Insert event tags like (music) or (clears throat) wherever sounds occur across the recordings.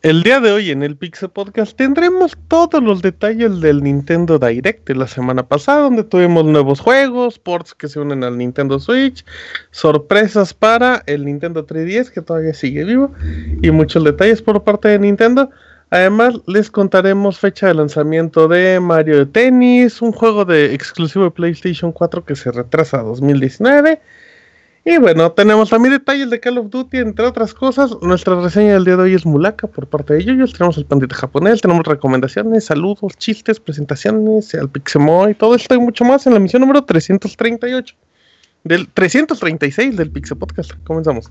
El día de hoy en el Pixel Podcast tendremos todos los detalles del Nintendo Direct de la semana pasada, donde tuvimos nuevos juegos, ports que se unen al Nintendo Switch, sorpresas para el Nintendo 3DS que todavía sigue vivo y muchos detalles por parte de Nintendo. Además, les contaremos fecha de lanzamiento de Mario de Tennis, un juego de exclusivo de PlayStation 4 que se retrasa a 2019 y bueno, tenemos también detalles de Call of Duty, entre otras cosas. Nuestra reseña del día de hoy es Mulaka por parte de ellos. Tenemos el pandita japonés, tenemos recomendaciones, saludos, chistes, presentaciones, el Pixemoy, todo esto y mucho más en la emisión número 338. Del 336 del Pixel Podcast. Comenzamos.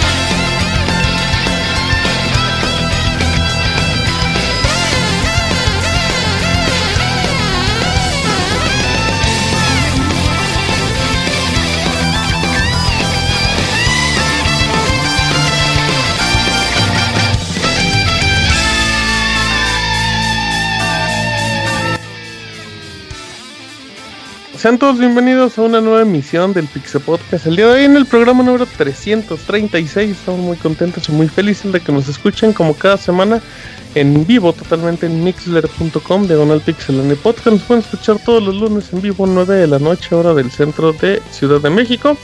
Sean todos bienvenidos a una nueva emisión del Pixel Podcast. El día de hoy en el programa número 336 estamos muy contentos y muy felices de que nos escuchen como cada semana en vivo totalmente en mixler.com diagonal pixelania podcast. Nos pueden escuchar todos los lunes en vivo 9 de la noche hora del centro de Ciudad de México.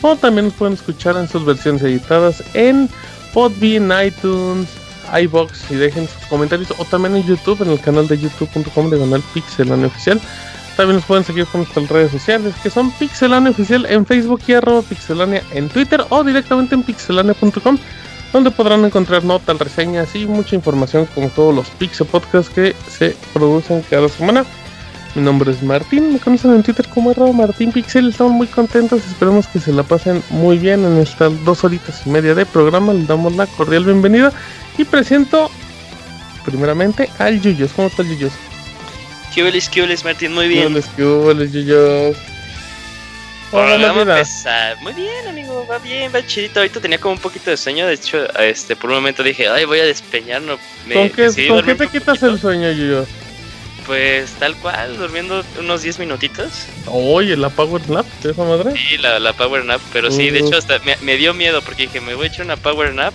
O también nos pueden escuchar en sus versiones editadas en Podbean, iTunes, iBox y dejen sus comentarios o también en YouTube en el canal de youtube.com diagonal pixelania oficial. También nos pueden seguir con nuestras redes sociales, que son Pixelania Oficial en Facebook y arroba Pixelania en Twitter o directamente en pixelania.com, donde podrán encontrar notas, reseñas y mucha información como todos los Pixel Podcasts que se producen cada semana. Mi nombre es Martín, me conocen en Twitter como arroba Martín Pixel, estamos muy contentos, esperemos que se la pasen muy bien en estas dos horitas y media de programa, les damos la cordial bienvenida y presento primeramente al Yuyos. ¿Cómo está el Yuyos? ¿Qué hueles, qué hueles, Martín? Muy bien. ¿Qué hueles, qué yo, Hola, vamos a empezar. Muy bien, amigo, va bien, va chidito. Ahorita tenía como un poquito de sueño. De hecho, este, por un momento dije, ay, voy a despeñar. No, me ¿Con qué, ¿con qué te quitas el sueño, yo? Pues tal cual, durmiendo unos 10 minutitos. Oye, la Power Nap de esa madre. Sí, la, la Power Nap, pero sí, de hecho hasta me, me, dio miedo porque dije, me voy a echar una Power Nap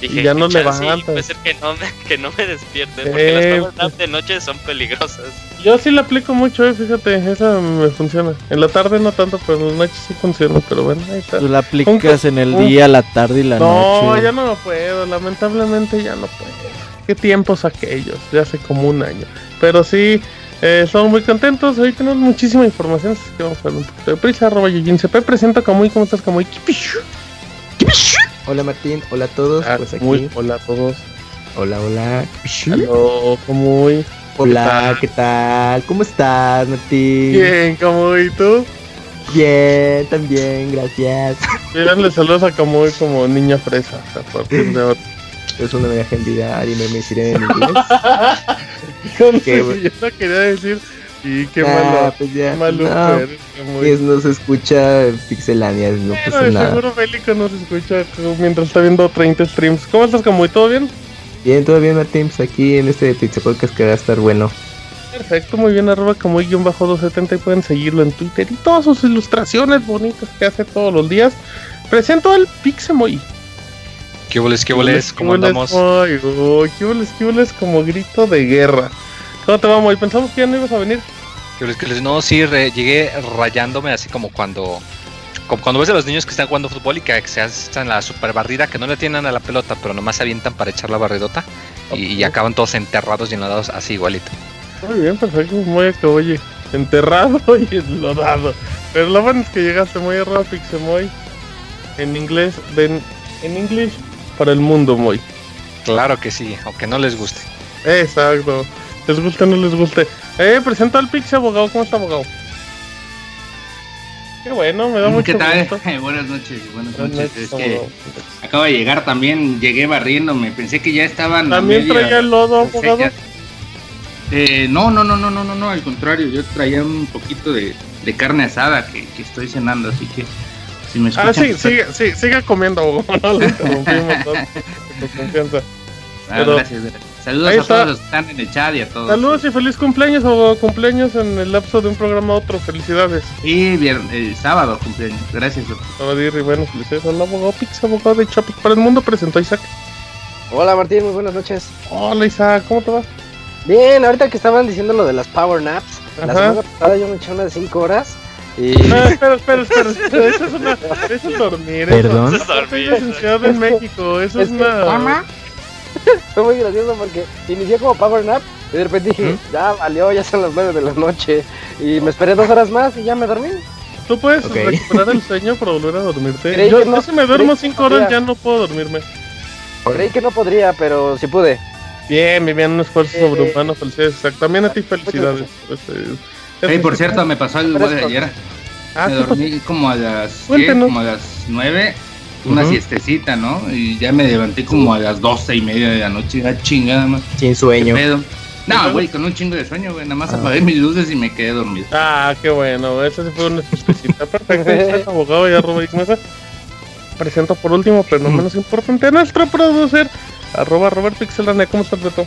y ya no levantas. puede ser que no, que no me despierte, porque las power nap de noche son peligrosas. Yo sí la aplico mucho, eh, fíjate, esa me funciona. En la tarde no tanto, pero en la noche sí funciona, pero bueno, ahí está. Tú la aplicas en el día, la tarde y la noche. No, ya no lo puedo, lamentablemente ya no puedo. Qué tiempos aquellos, ya hace como un año. Pero sí, eh, estamos muy contentos, hoy tenemos muchísima información, así que vamos a hablar un poquito de prisa. Arroba CP presenta Kamui, ¿cómo estás Kamui? Hola Martín, hola a todos. Ah, pues aquí. hola a todos. Hola, hola. ¿cómo voy? Hola, ¿qué tal? ¿Cómo estás, Martín? Bien, ¿cómo voy tú? Bien, también, gracias. (laughs) Míranle saludos a Camuy como niña fresa a partir de ahora. Es una homenaje en vida y me, me diré en (laughs) inglés. yo no quería decir y qué malo. Pues ya, malo no, se escucha pixelania, no pasa nada. Seguro Bélico no se escucha mientras está viendo 30 streams. ¿Cómo estás, Camuy? ¿Todo bien? Bien, todo bien, Martín. Pues aquí en este Pixel Podcast que va a estar bueno. Perfecto, muy bien, arroba Camuy-270 y pueden seguirlo en Twitter y todas sus ilustraciones bonitas que hace todos los días. Presento al Pixemoy. ¿Qué boles, qué boles? ¿Cómo andamos? ¿Qué boles, qué boles? Como grito de guerra. ¿Cómo te vamos? Y pensamos que ya no ibas a venir. No, sí, llegué rayándome así como cuando como cuando ves a los niños que están jugando fútbol y que, se hacen la super barrida, que no le tienen a la pelota, pero nomás se avientan para echar la barridota y, acaban todos enterrados y enladados así igualito. Muy bien, perfecto. Muy que oye, enterrado (laughs) y enlodado. Pero lo bueno es que llegaste muy errado, Pixemoy. En inglés, en, en inglés para el mundo, muy. Claro que sí, aunque no les guste. Exacto. Les guste o no les guste. Eh, presento al Pixie abogado. ¿Cómo está, abogado? Qué bueno, me da mucho ¿Qué tal? (laughs) buenas noches, buenas noches. Es que acabo de llegar también, llegué barriéndome. Pensé que ya estaban. ¿También traía el lodo, abogado? Eh, no, no, no, no, no, no, no, al contrario, yo traía un poquito de, de carne asada que, que, estoy cenando, así que si me escuchan, Ah, sí, sigue, sí, siga comiendo, abogado, no lo (laughs) interrumpimos con confianza. Ah, gracias, gracias. Saludos a todos los que están en el chat y a todos. Saludos y feliz cumpleaños o cumpleaños en el lapso de un programa a otro. Felicidades. Y bien, el sábado cumpleaños. Gracias, doctor. y bueno, felicidades al abogado Pix, abogado de Chapic para el mundo. Presentó a Isaac. Hola Martín, muy buenas noches. Hola Isaac, ¿cómo te va? Bien, ahorita que estaban diciendo lo de las power naps, la semana pasada yo me eché unas 5 horas. Y... No, espera, espera, espera, Eso es, una, eso es dormir. Perdón. Eso es dormir. en Ciudad de México. Eso es, es una. (laughs) Fue muy gracioso porque inicié como Power Nap y de repente dije, ya valió, ya son las 9 de la noche. Y me esperé dos horas más y ya me dormí. ¿Tú puedes okay. recuperar el sueño para volver a dormirte? Yo, no, si me duermo 5 horas ya no puedo dormirme. Creí que no podría, pero sí pude. Bien, bien, un esfuerzo eh, sobrehumano, felicidades. También a ti felicidades. Hey, por cierto, me pasó algo de ayer. Ah, me dormí como a las, (laughs) ¿qué? como a las 9 una siestecita, ¿no? Y ya me levanté como a las doce y media de la noche, ya chingada más. Sin sueño. No, güey, con un chingo de sueño, güey. Nada más ah. apagué mis luces y me quedé dormido. Ah, qué bueno. Esa sí fue una siestecita perfecta. abogado ya Robert Mesa. Presento por último, pero no menos importante, a nuestro producer, arroba Robert Pixelania. ¿Cómo está, Beto?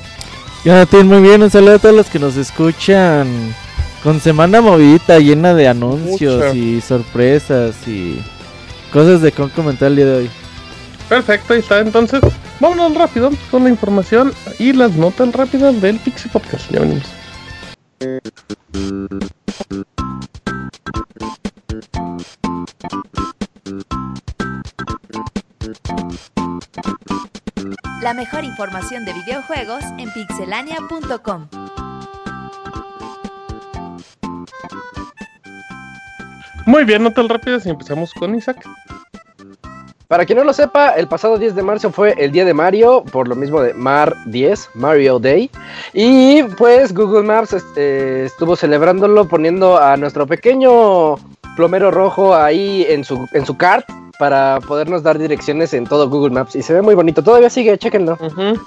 Jonathan, muy bien. Un saludo a todos los que nos escuchan. Con semana movida, llena de anuncios y sorpresas y cosas de con comentar el día de hoy. Perfecto, ahí está. Entonces, vámonos rápido con la información y las notas rápidas del Pixie Podcast. Ya venimos. La mejor información de videojuegos en pixelania.com. Muy bien, notas rápidas y empezamos con Isaac. Para quien no lo sepa, el pasado 10 de marzo fue el día de Mario, por lo mismo de Mar 10, Mario Day. Y pues Google Maps este, estuvo celebrándolo poniendo a nuestro pequeño plomero rojo ahí en su, en su cart para podernos dar direcciones en todo Google Maps. Y se ve muy bonito. Todavía sigue, chequenlo.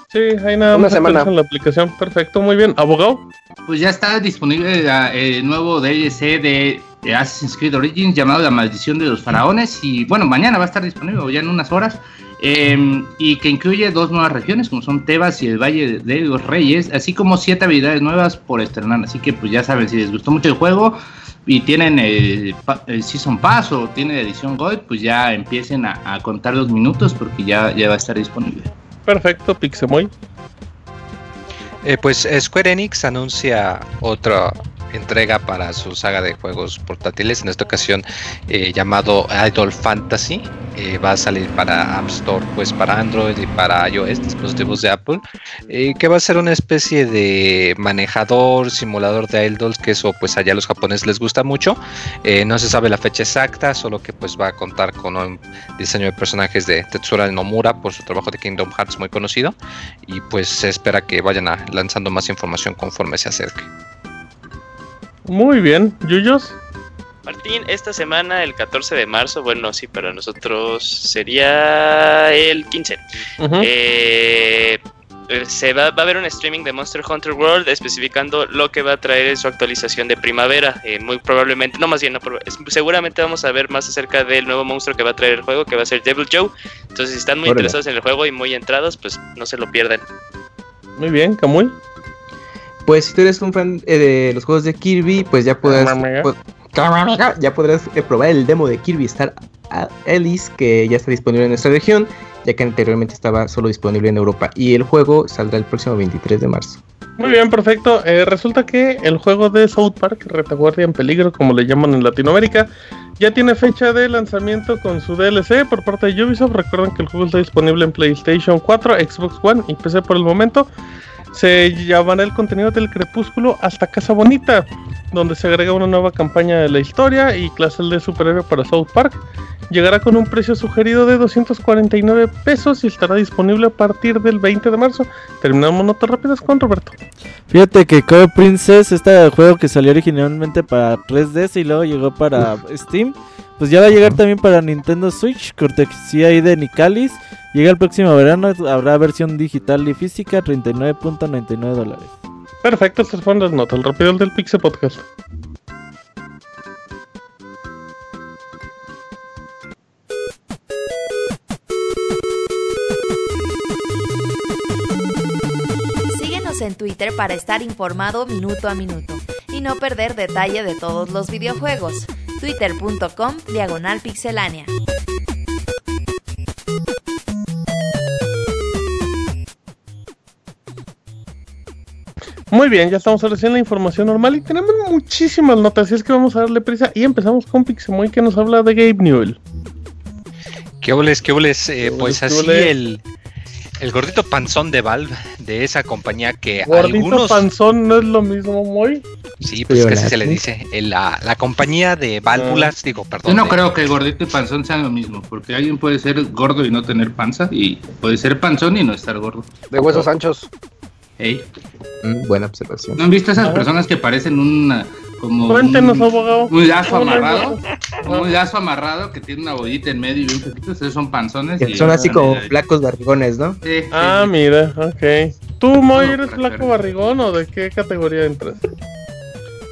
Sí, hay nada Una semana. en la aplicación. Perfecto, muy bien. ¿Abogado? Pues ya está disponible el nuevo DLC de Assassin's Creed Origins llamado La Maldición de los Faraones. Y bueno, mañana va a estar disponible ya en unas horas. Em, y que incluye dos nuevas regiones, como son Tebas y el Valle de los Reyes, así como siete habilidades nuevas por estrenar. Así que, pues ya saben, si les gustó mucho el juego y tienen el, Season Pass o tienen edición Gold, pues ya empiecen a, contar los minutos porque ya, ya va a estar disponible. Perfecto, Pixemoy. Eh, pues Square Enix anuncia otra entrega para su saga de juegos portátiles, en esta ocasión eh, llamado Idol Fantasy. Eh, va a salir para App Store, pues para Android y para iOS, dispositivos de Apple, eh, que va a ser una especie de manejador, simulador de idols, que eso pues allá a los japoneses les gusta mucho. no se sabe la fecha exacta, solo que pues va a contar con un diseño de personajes de Tetsura Nomura por su trabajo de Kingdom Hearts muy conocido y pues se espera que vayan lanzando más información conforme se acerque. Muy bien, Yuyos. Martín, esta semana, el 14 de marzo, bueno, sí, para nosotros sería el 15. Eh, se va, a haber un streaming de Monster Hunter World especificando lo que va a traer en su actualización de primavera. Eh, muy probablemente, no más bien, no, seguramente vamos a ver más acerca del nuevo monstruo que va a traer el juego, que va a ser Devil Joe. Entonces, si están muy interesados en el juego y muy entrados, pues no se lo pierdan. Muy bien, Camuy. Pues si tú eres un fan eh, de los juegos de Kirby, pues ya podrás, ya podrás eh, probar el demo de Kirby Star Alice que ya está disponible en nuestra región, ya que anteriormente estaba solo disponible en Europa y el juego saldrá el próximo 23 de marzo. Muy bien, perfecto. Eh, resulta que el juego de South Park, Retaguardia en Peligro, como le llaman en Latinoamérica, ya tiene fecha de lanzamiento con su DLC por parte de Ubisoft. Recuerden que el juego está disponible en PlayStation 4, Xbox One y PC por el momento. Se llamará el contenido del Crepúsculo hasta Casa Bonita, donde se agrega una nueva campaña de la historia y clases de superhéroe para South Park. Llegará con un precio sugerido de 249 pesos y estará disponible a partir del 20 de marzo. Terminamos notas rápidas con Roberto. Fíjate que Core Princess, este juego que salió originalmente para 3DS y luego llegó para Steam, pues ya va a llegar también para Nintendo Switch, cortesía ahí de Nicalis. Llega el próximo verano, habrá versión digital y física, 39.99 dólares. Perfecto, estas fueron las notas, el rápido del Pixel Podcast. Síguenos en Twitter para estar informado minuto a minuto y no perder detalle de todos los videojuegos. Twitter.com Diagonal Pixelánea. Muy bien, ya estamos recién la información normal y tenemos muchísimas notas, así es que vamos a darle prisa y empezamos con Pixemoy que nos habla de Gabe Newell. ¿Qué obles, qué obles? Eh, pues así el, el gordito panzón de Valve, de esa compañía que gordito algunos... panzón no es lo mismo, muy. Sí, pues casi se le dice. La, la compañía de válvulas, digo, perdón. Yo no creo que el gordito y panzón sean lo mismo, porque alguien puede ser gordo y no tener panza, y puede ser panzón y no estar gordo. De huesos anchos. Hey. Mm, buena observación. ¿No han visto esas personas que parecen un como Cuéntenos, abogado. Un lazo amarrado, un lazo amarrado que tiene una bollita en medio y un poquito, esos son panzones. y son así como flacos barrigones, ¿no? Sí, ah, mira, ok. ¿Tú, Moy, eres flaco barrigón o de qué categoría entras?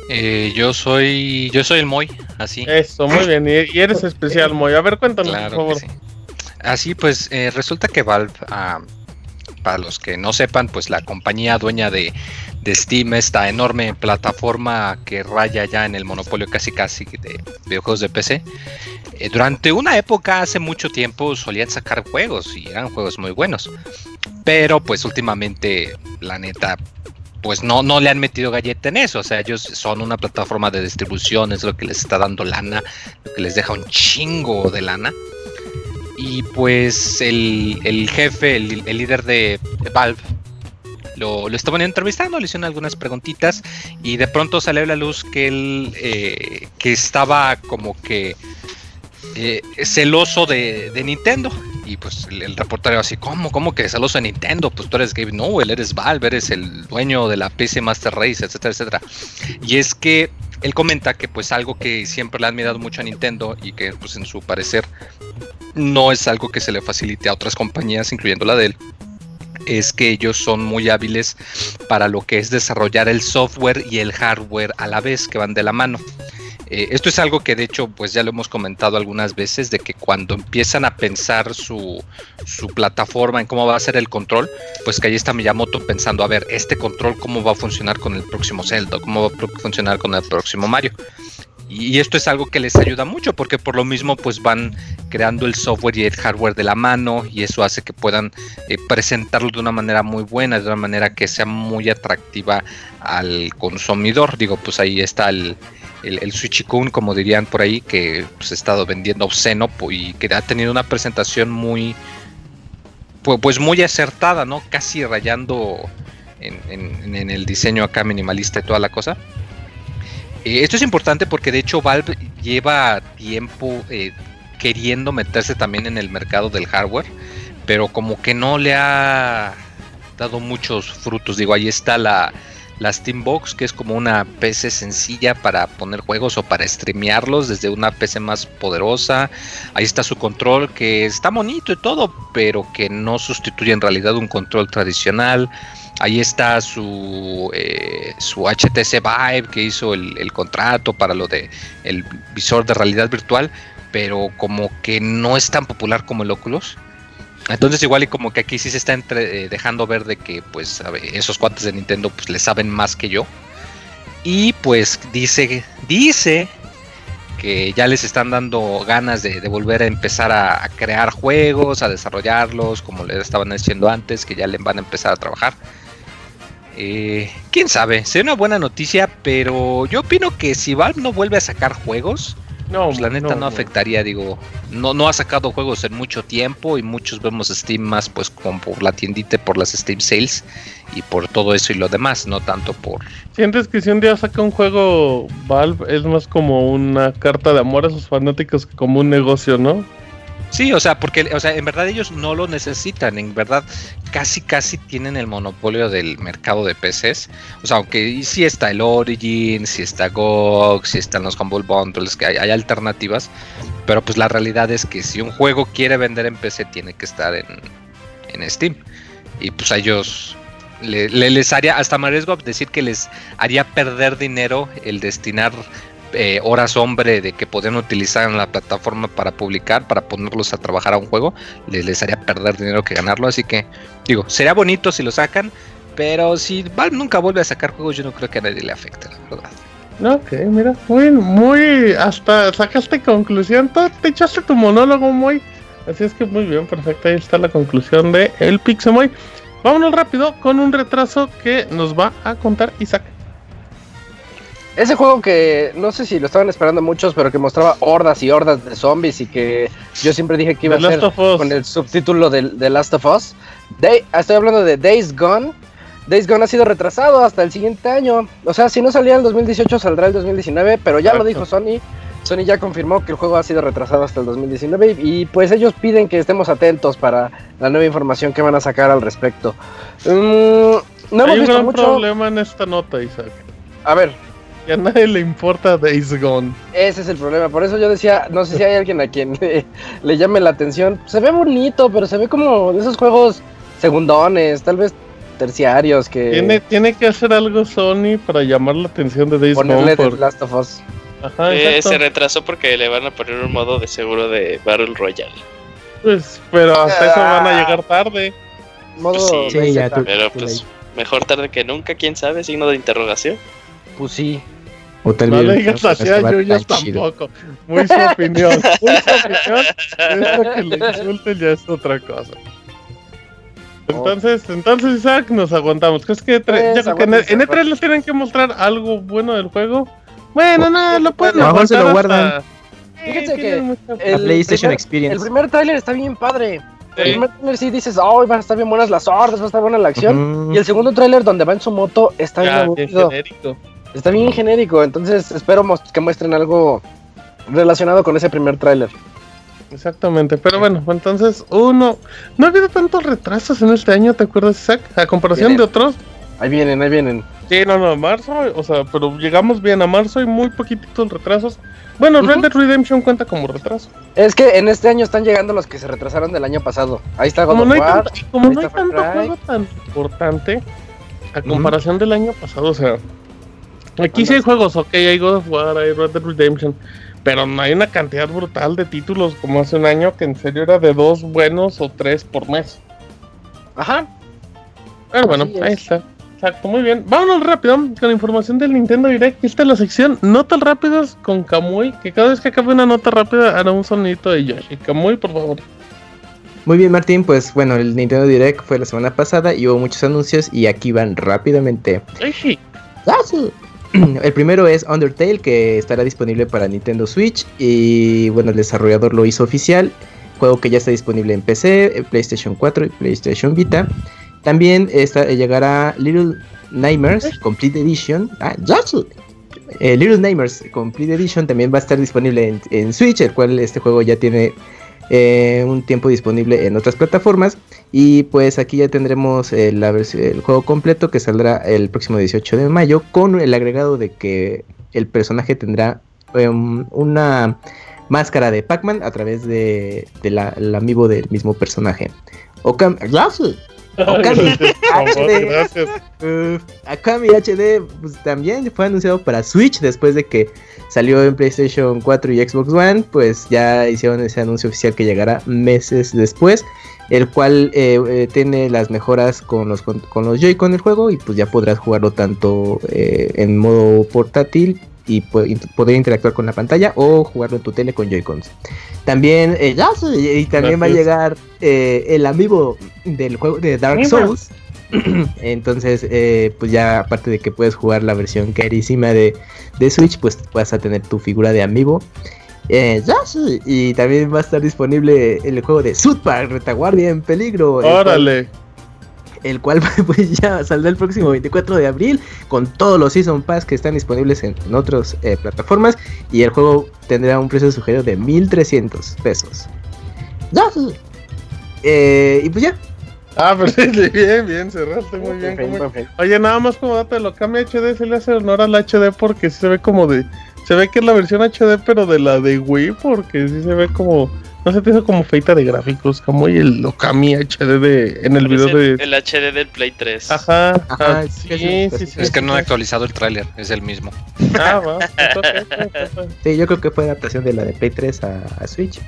Eh, yo soy yo soy el Moy, así. Eso, muy bien. Y, eres especial, Moy. A ver, cuéntanos, por favor. Así pues, eh, resulta que Valve ah, para los que no sepan, pues la compañía dueña de, Steam, esta enorme plataforma que raya ya en el monopolio casi casi de videojuegos de PC, eh, durante una época hace mucho tiempo solían sacar juegos y eran juegos muy buenos. Pero pues últimamente, la neta, pues no, no le han metido galleta en eso. O sea, ellos son una plataforma de distribución, es lo que les está dando lana, lo que les deja un chingo de lana. Y pues el, jefe, el, líder de, Valve, lo, lo, estaban entrevistando, le hicieron algunas preguntitas y de pronto salió a la luz que él eh, que estaba como que eh, celoso de, Nintendo. Y pues el, reportero así, ¿cómo? ¿Cómo que celoso de Nintendo? Pues tú eres Gabe él eres Valve, eres el dueño de la PC Master Race, etcétera, etcétera. Y es que él comenta que pues algo que siempre le ha admirado mucho a Nintendo y que pues en su parecer no es algo que se le facilite a otras compañías, incluyendo la de él, es que ellos son muy hábiles para lo que es desarrollar el software y el hardware a la vez, que van de la mano. Eh, esto es algo que de hecho pues ya lo hemos comentado algunas veces de que cuando empiezan a pensar su, su, plataforma en cómo va a ser el control, pues que ahí está Miyamoto pensando, a ver, este control cómo va a funcionar con el próximo Zelda, cómo va a funcionar con el próximo Mario. Y esto es algo que les ayuda mucho porque por lo mismo pues van creando el software y el hardware de la mano y eso hace que puedan eh, presentarlo de una manera muy buena, de una manera que sea muy atractiva al consumidor. Digo, pues ahí está el, el, el como dirían por ahí, que pues, ha estado vendiendo obsceno y que ha tenido una presentación muy, pues, muy acertada, ¿no? Casi rayando en, en el diseño acá minimalista y toda la cosa. Eh, esto es importante porque de hecho Valve lleva tiempo eh, queriendo meterse también en el mercado del hardware, pero como que no le ha dado muchos frutos. Digo, ahí está la, la Steambox, que es como una PC sencilla para poner juegos o para streamearlos desde una PC más poderosa. Ahí está su control, que está bonito y todo, pero que no sustituye en realidad un control tradicional. Ahí está su, eh, HTC Vive que hizo el, contrato para lo de el visor de realidad virtual, pero como que no es tan popular como el Oculus. Entonces igual y como que aquí sí se está eh, dejando ver de que pues esos cuates de Nintendo pues le saben más que yo. Y pues dice, dice que ya les están dando ganas de, volver a empezar a, a, crear juegos, a desarrollarlos, como les estaban diciendo antes, que ya le van a empezar a trabajar. Eh, Quién sabe, sería una buena noticia, pero yo opino que si Valve no vuelve a sacar juegos, No, pues la neta no, afectaría, digo, no, no ha sacado juegos en mucho tiempo y muchos vemos Steam más pues como por la tiendita, por las Steam Sales y por todo eso y lo demás, no tanto por... ¿Sientes que si un día saca un juego Valve es más como una carta de amor a sus fanáticos que como un negocio, no? Sí, o sea, porque o sea, en verdad ellos no lo necesitan, en verdad casi casi tienen el monopolio del mercado de PCs. O sea, aunque sí está el Origin, sí está GOG, sí están los Humble Bundles, que hay, alternativas, pero pues la realidad es que si un juego quiere vender en PC tiene que estar en, en Steam. Y pues a ellos les haría, hasta me arriesgo decir que les haría perder dinero el destinar eh, horas hombre de que podían utilizar en la plataforma para publicar, para ponerlos a trabajar a un juego, les, haría perder dinero que ganarlo. Así que, digo, sería bonito si lo sacan, pero si Valve nunca vuelve a sacar juegos, yo no creo que a nadie le afecte, la verdad. Ok, mira, muy, muy, hasta sacaste conclusión, te echaste tu monólogo muy, así es que muy bien, perfecto, ahí está la conclusión de El Pixemoy. Vámonos rápido con un retraso que nos va a contar Isaac. Ese juego que no sé si lo estaban esperando muchos, pero que mostraba hordas y hordas de zombies y que yo siempre dije que iba a ser con el subtítulo de, The Last of Us. estoy hablando de Days Gone. Days Gone ha sido retrasado hasta el siguiente año. O sea, si no salía en el 2018, saldrá el 2019, pero ya lo dijo Sony. Sony ya confirmó que el juego ha sido retrasado hasta el 2019 y pues ellos piden que estemos atentos para la nueva información que van a sacar al respecto. Mm, no Hay un gran problema en esta nota, Isaac. A ver, y a nadie le importa Days Gone. Ese es el problema. Por eso yo decía, no sé si hay alguien a quien le, llame la atención. Se ve bonito, pero se ve como de esos juegos segundones, tal vez terciarios que... Tiene, tiene que hacer algo Sony para llamar la atención de Days Gone. Por... Last of Us. Ajá, eh, se retrasó porque le van a poner un modo de seguro de Battle Royale. Pues, pero hasta eso van a ah. llegar tarde. Modo pues sí, ya, pero pues mejor tarde que nunca, quién sabe, signo de interrogación. Pues sí, o tal no le digas así a Yuyos tampoco. Muy su opinión. (laughs) Muy su opinión. Esto que le insulten ya es otra cosa. Entonces, entonces Isaac, nos aguantamos. ¿Crees que, pues, ya que en, E3 les tienen que mostrar algo bueno del juego? Bueno, nada, lo pueden mejor se lo guardan. Fíjense que el, PlayStation Experience. El primer trailer está bien padre. El primer trailer sí dices, oh, van a estar bien buenas las hordas, va a estar buena la acción. Y el segundo trailer donde va en su moto está bien aburrido. Está bien genérico, entonces espero que muestren algo relacionado con ese primer tráiler. Exactamente, pero bueno, entonces uno, no ha habido tantos retrasos en este año, ¿te acuerdas, Isaac? A comparación de otros. Ahí vienen, ahí vienen. Sí, no, no, marzo, o sea, pero llegamos bien a marzo y muy poquititos retrasos. Bueno, Red Dead Redemption cuenta como retraso. Es que en este año están llegando los que se retrasaron del año pasado. Ahí está God como no hay como no hay tanto juego tan importante a comparación del año pasado, o sea, Aquí sí hay juegos, ok, hay God of War, hay Red Dead Redemption, pero no hay una cantidad brutal de títulos como hace un año que en serio era de dos buenos o tres por mes. Ajá. Pero bueno, ahí está. Exacto, muy bien. Vámonos rápido con información del Nintendo Direct. Aquí está la sección Notas rápidas con Kamui, que cada vez que acabe una nota rápida hará un sonito de Yoshi. Kamui, por favor. Muy bien, Martín. Pues bueno, el Nintendo Direct fue la semana pasada y hubo muchos anuncios y aquí van rápidamente. sí. (clears throat) El primero es Undertale, que estará disponible para Nintendo Switch. Y bueno, el desarrollador lo hizo oficial. Juego que ya está disponible en PC, PlayStation 4 y PlayStation Vita. También está, llegará Little Nightmares Complete Edition. Ah, eh, Little Nightmares Complete Edition también va a estar disponible en, en Switch, el cual este juego ya tiene eh, un tiempo disponible en otras plataformas. Y pues aquí ya tendremos eh, el juego completo que saldrá el próximo 18 de mayo con el agregado de que el personaje tendrá em, una máscara de Pac-Man a través de, la, del mismo personaje. (laughs) Okami HD pues, también fue anunciado para Switch después de que salió en PlayStation 4 y Xbox One, pues ya hicieron ese anuncio oficial que llegará meses después, el cual eh, eh, tiene las mejoras con los, con, los Joy-Con del juego y pues ya podrás jugarlo tanto eh, en modo portátil y poder interactuar con la pantalla o jugarlo en tu tele con Joy-Cons. También, y también va a llegar el amigo del juego de Dark Souls. (clears throat) Entonces, eh, pues ya aparte de que puedes jugar la versión carísima de, de, Switch, pues vas a tener tu figura de amiibo. Eh, ya sí. Y también va a estar disponible el juego de South Park, Retaguardia en Peligro. Órale. El cual (laughs) pues ya saldrá el próximo 24 de abril con todos los Season Pass que están disponibles en, en otras eh, plataformas y el juego tendrá un precio sugerido de 1300 pesos. Eh, y pues ya. Ah, pero (laughs) sí, bien, bien, cerraste muy bien. Oye, nada más como dato de lo cambia HD, se le hace honor al HD porque se ve como de. Se ve que es la versión HD, pero de la de Wii, porque sí se ve como. No se te hizo como feita de gráficos, como y el Okami HD de, en el video de. el HD del Play 3. Ajá, Ajá, sí, sí, sí, sí, sí, sí. Es que no han sí. actualizado el tráiler, es el mismo. Ah, va. Sí, yo creo que fue adaptación de la de Play 3 a, a Switch.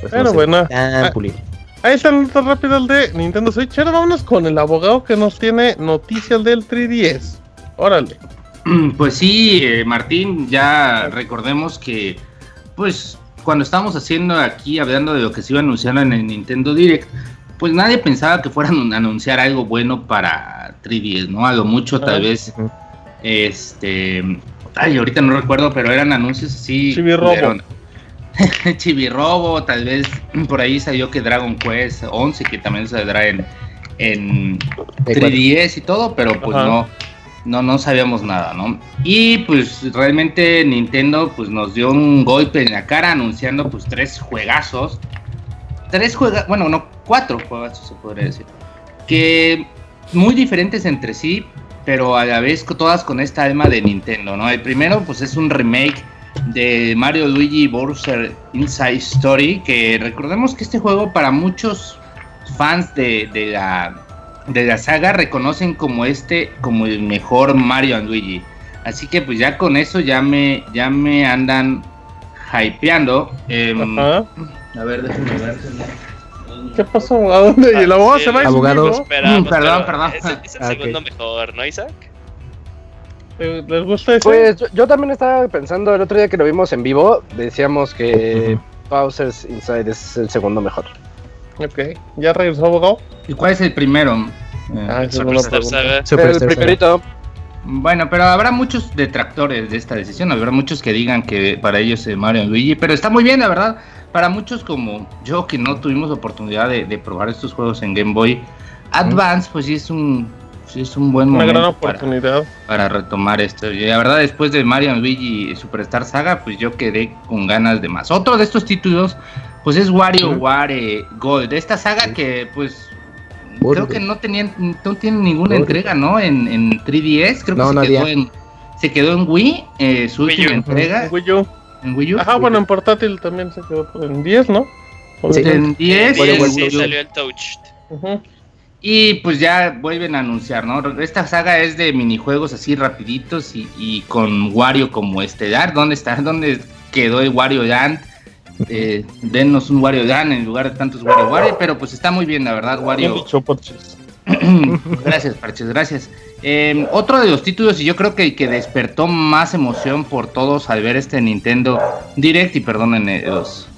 Pues Pero no bueno. tan Ah. pulido. Ahí están notas rápidas de Nintendo Switch. Ahora vámonos con el abogado que nos tiene noticias del 3DS. Órale. (clears throat) Pues sí, eh, Martín, ya recordemos que, pues, cuando estábamos haciendo aquí, hablando de lo que se iba a anunciar en el Nintendo Direct, pues nadie pensaba que fueran a anunciar algo bueno para 3DS, ¿no? A lo mucho, tal Ah, vez, este. Ay, ahorita no recuerdo, pero eran anuncios así. Chivirrobo. (laughs) Chivirrobo, tal vez (clears throat) por ahí salió que Dragon Quest 11, que también saldrá en, en De 3DS y todo, pero pues no, no, no sabíamos nada, ¿no? Y pues realmente Nintendo pues nos dio un golpe en la cara anunciando pues tres juegazos. Tres juegazos, bueno, no, cuatro juegazos se podría decir. Que muy diferentes entre sí, pero a la vez todas con esta alma de Nintendo, ¿no? El primero pues es un remake de Mario Luigi Bowser Inside Story, que recordemos que este juego para muchos fans de, de la de la saga reconocen como este como el mejor Mario and Luigi. Así que pues ya con eso ya me ya me andan hypeando. Ajá. a ver, déjenme ver. ¿Qué pasó? ¿A dónde? ¿Y el abogado Sí, se va a abogado. Esperamos, Mm, perdón, perdón. Es, el- es el Ah, segundo mejor, ¿no, Isaac? Eh, ¿Les gusta ese? Pues yo, yo también estaba pensando el otro día que lo vimos en vivo, decíamos que Bowser's Inside es el segundo mejor. Ok. ¿Ya regresó abogado? ¿Y cuál es el primero? Eh, Ah, es una Superstar. Saga. Superstar el primerito. Bueno, pero habrá muchos detractores de esta decisión, habrá muchos que digan que para ellos es Mario y Luigi, pero está muy bien, la verdad. Para muchos como yo que no tuvimos oportunidad de, de probar estos juegos en Game Boy Advance, pues sí es un, sí es un buen Una momento gran para, oportunidad. para retomar esto. Y la verdad, después de Mario Luigi Superstar Saga, pues yo quedé con ganas de más. Otro de estos títulos, pues es WarioWare Gold, de esta saga que pues... Creo que no tenían, no tienen ninguna entrega, ¿no? En, en 3DS, creo que No, se, quedó había. en, se quedó en Wii, eh, su Wii última U. entrega, Wii U. en Wii U. Ajá, bueno, en portátil también se quedó en 10, ¿no? Sí. en 10, Bueno, Sí, salió el Touched. Ujú. y pues ya vuelven a anunciar, ¿no? Esta saga es de minijuegos así rapiditos y, y con Wario como estelar. ¿Dónde está? ¿Dónde quedó el Wario Land? Eh, denos un Wario Land en lugar de tantos Wario Wario, pero pues está muy bien, la verdad, Wario. dicho, (clears throat) gracias, Parches, gracias. Eh, otro de los títulos, y yo creo que el que despertó más emoción por todos al ver este Nintendo Direct, y perdonen eh, los.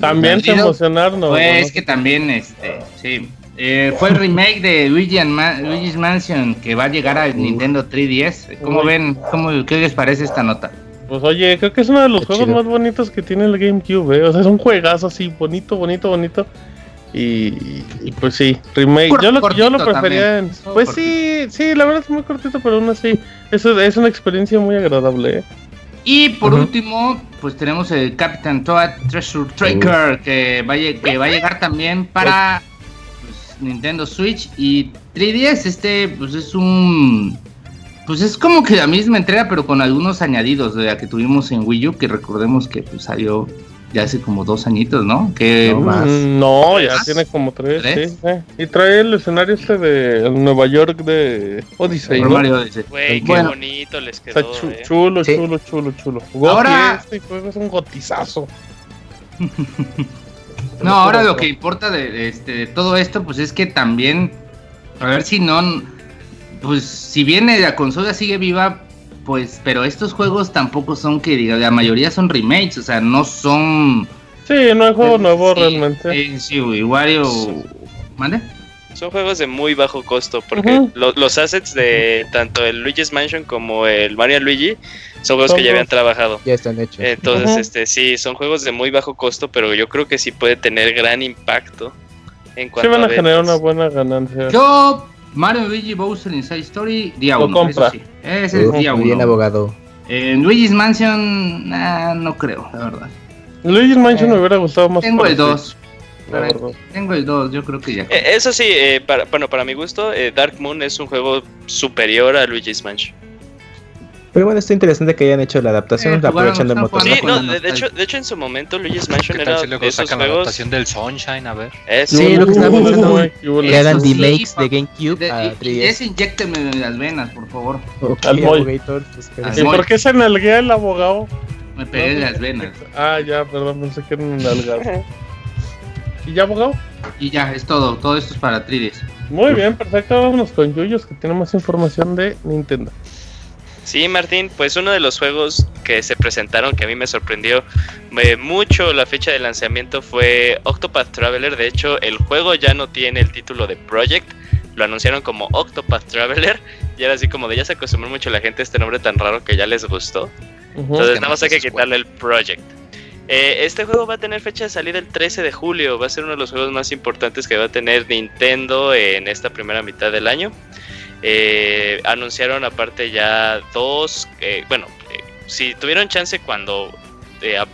También se emocionaron. Pues ¿no? que también, este, sí. Eh, fue el remake de Luigi Ma- Luigi's Mansion que va a llegar al Nintendo 3DS. ¿Cómo ven? ¿Cómo, ¿Qué les parece esta nota? Pues oye, creo que es uno de los Qué juegos chido. más bonitos que tiene el GameCube, ¿eh? O sea, es un juegazo así, bonito, bonito, bonito. Y, y pues sí, remake. Cort- Yo lo, yo lo prefería en... Pues sí, sí, la verdad es muy cortito, pero aún así, eso es una experiencia muy agradable, ¿eh? Y por último, pues tenemos el Captain Toad Treasure Tracker que va a, que va a llegar también para pues, Nintendo Switch y 3DS. Este, pues es un. Pues es como que la misma entrega, pero con algunos añadidos de la que tuvimos en Wii U, que recordemos que pues, salió ya hace como dos añitos, ¿no? Que No, más. Mm, No, ya ¿Más? tiene como tres, ¿Tres? sí. eh. Y trae el escenario este de Nueva York de Odyssey. Güey, qué Bueno. bonito les Está quedó, chu- eh. chulo, Sí. chulo, chulo, chulo. Ahora- este juego es un gotizazo. (laughs) No, ahora lo que importa de, de este, de todo esto, pues es que también, a ver si no, pues si bien la consola sigue viva, pues, pero estos juegos tampoco son que diga, la mayoría son remakes, o sea, no son... Sí, no hay juego nuevo Sí, realmente. Sí, sí, güey, Wario... ¿Mande? son juegos de muy bajo costo porque los assets de tanto el Luigi's Mansion como el Mario Luigi son juegos que ya habían trabajado. Ya están hechos. Entonces, este sí, son juegos de muy bajo costo, pero yo creo que sí puede tener gran impacto en cuanto sí van a, generar una buena ganancia. Yo Mario Luigi Bowser Inside Story día 1, eso sí. Ese es día 1. Bien abogado. En Luigi's Mansion no creo, la verdad. Luigi's Mansion me hubiera gustado más. Tengo el 2. Tengo el 2, yo creo que ya. Eh, eso sí, eh, para, bueno, para mi gusto, eh, Dark Moon es un juego superior a Luigi's Mansion. Pero bueno, está interesante que hayan hecho la adaptación, la aprovechando el motor. Sí, no, de, hecho, de hecho en su momento Luigi's Mansion era de esos sacan juegos... la adaptación del Sunshine, a ver. sí, lo que estaba pensando (laughs) que hagan remakes de GameCube a 3DS. Ese inyecteme en las venas, por favor. Al abogator, pues, ¿Y por qué se nalguea el abogado? Me pegué en las venas. Ah, ya, perdón, pensé que era un nalgado. (laughs) ¿Y ya, abogado? Y ya, es todo. Todo esto es para 3DS. Muy bien, perfecto. Vámonos con Yuyos, que tiene más información de Nintendo. Sí, Martín, pues uno de los juegos que se presentaron que a mí me sorprendió eh, mucho la fecha de lanzamiento fue Octopath Traveler. De hecho, el juego ya no tiene el título de Project, lo anunciaron como Octopath Traveler. Y era así como de ya se acostumbró mucho la gente a este nombre tan raro que ya les gustó. Entonces, nada más hay que quitarle el Project. Eh, este juego va a tener fecha de salida el 13 de julio. Va a ser uno de los juegos más importantes que va a tener Nintendo en esta primera mitad del año. Eh, anunciaron aparte ya dos, eh, bueno, eh, si tuvieron chance cuando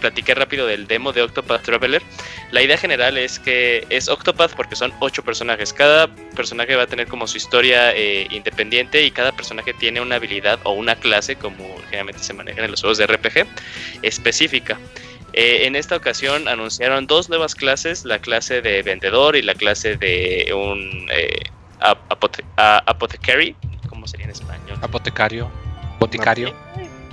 platiqué rápido del demo de Octopath Traveler, la idea general es que es Octopath porque son ocho personajes, cada personaje va a tener como su historia independiente y cada personaje tiene una habilidad o una clase, como generalmente se manejan en los juegos de RPG, específica. en esta ocasión anunciaron dos nuevas clases, la clase de vendedor y la clase de un apote apothecary, ¿cómo sería en español? Apotecario. Boticario.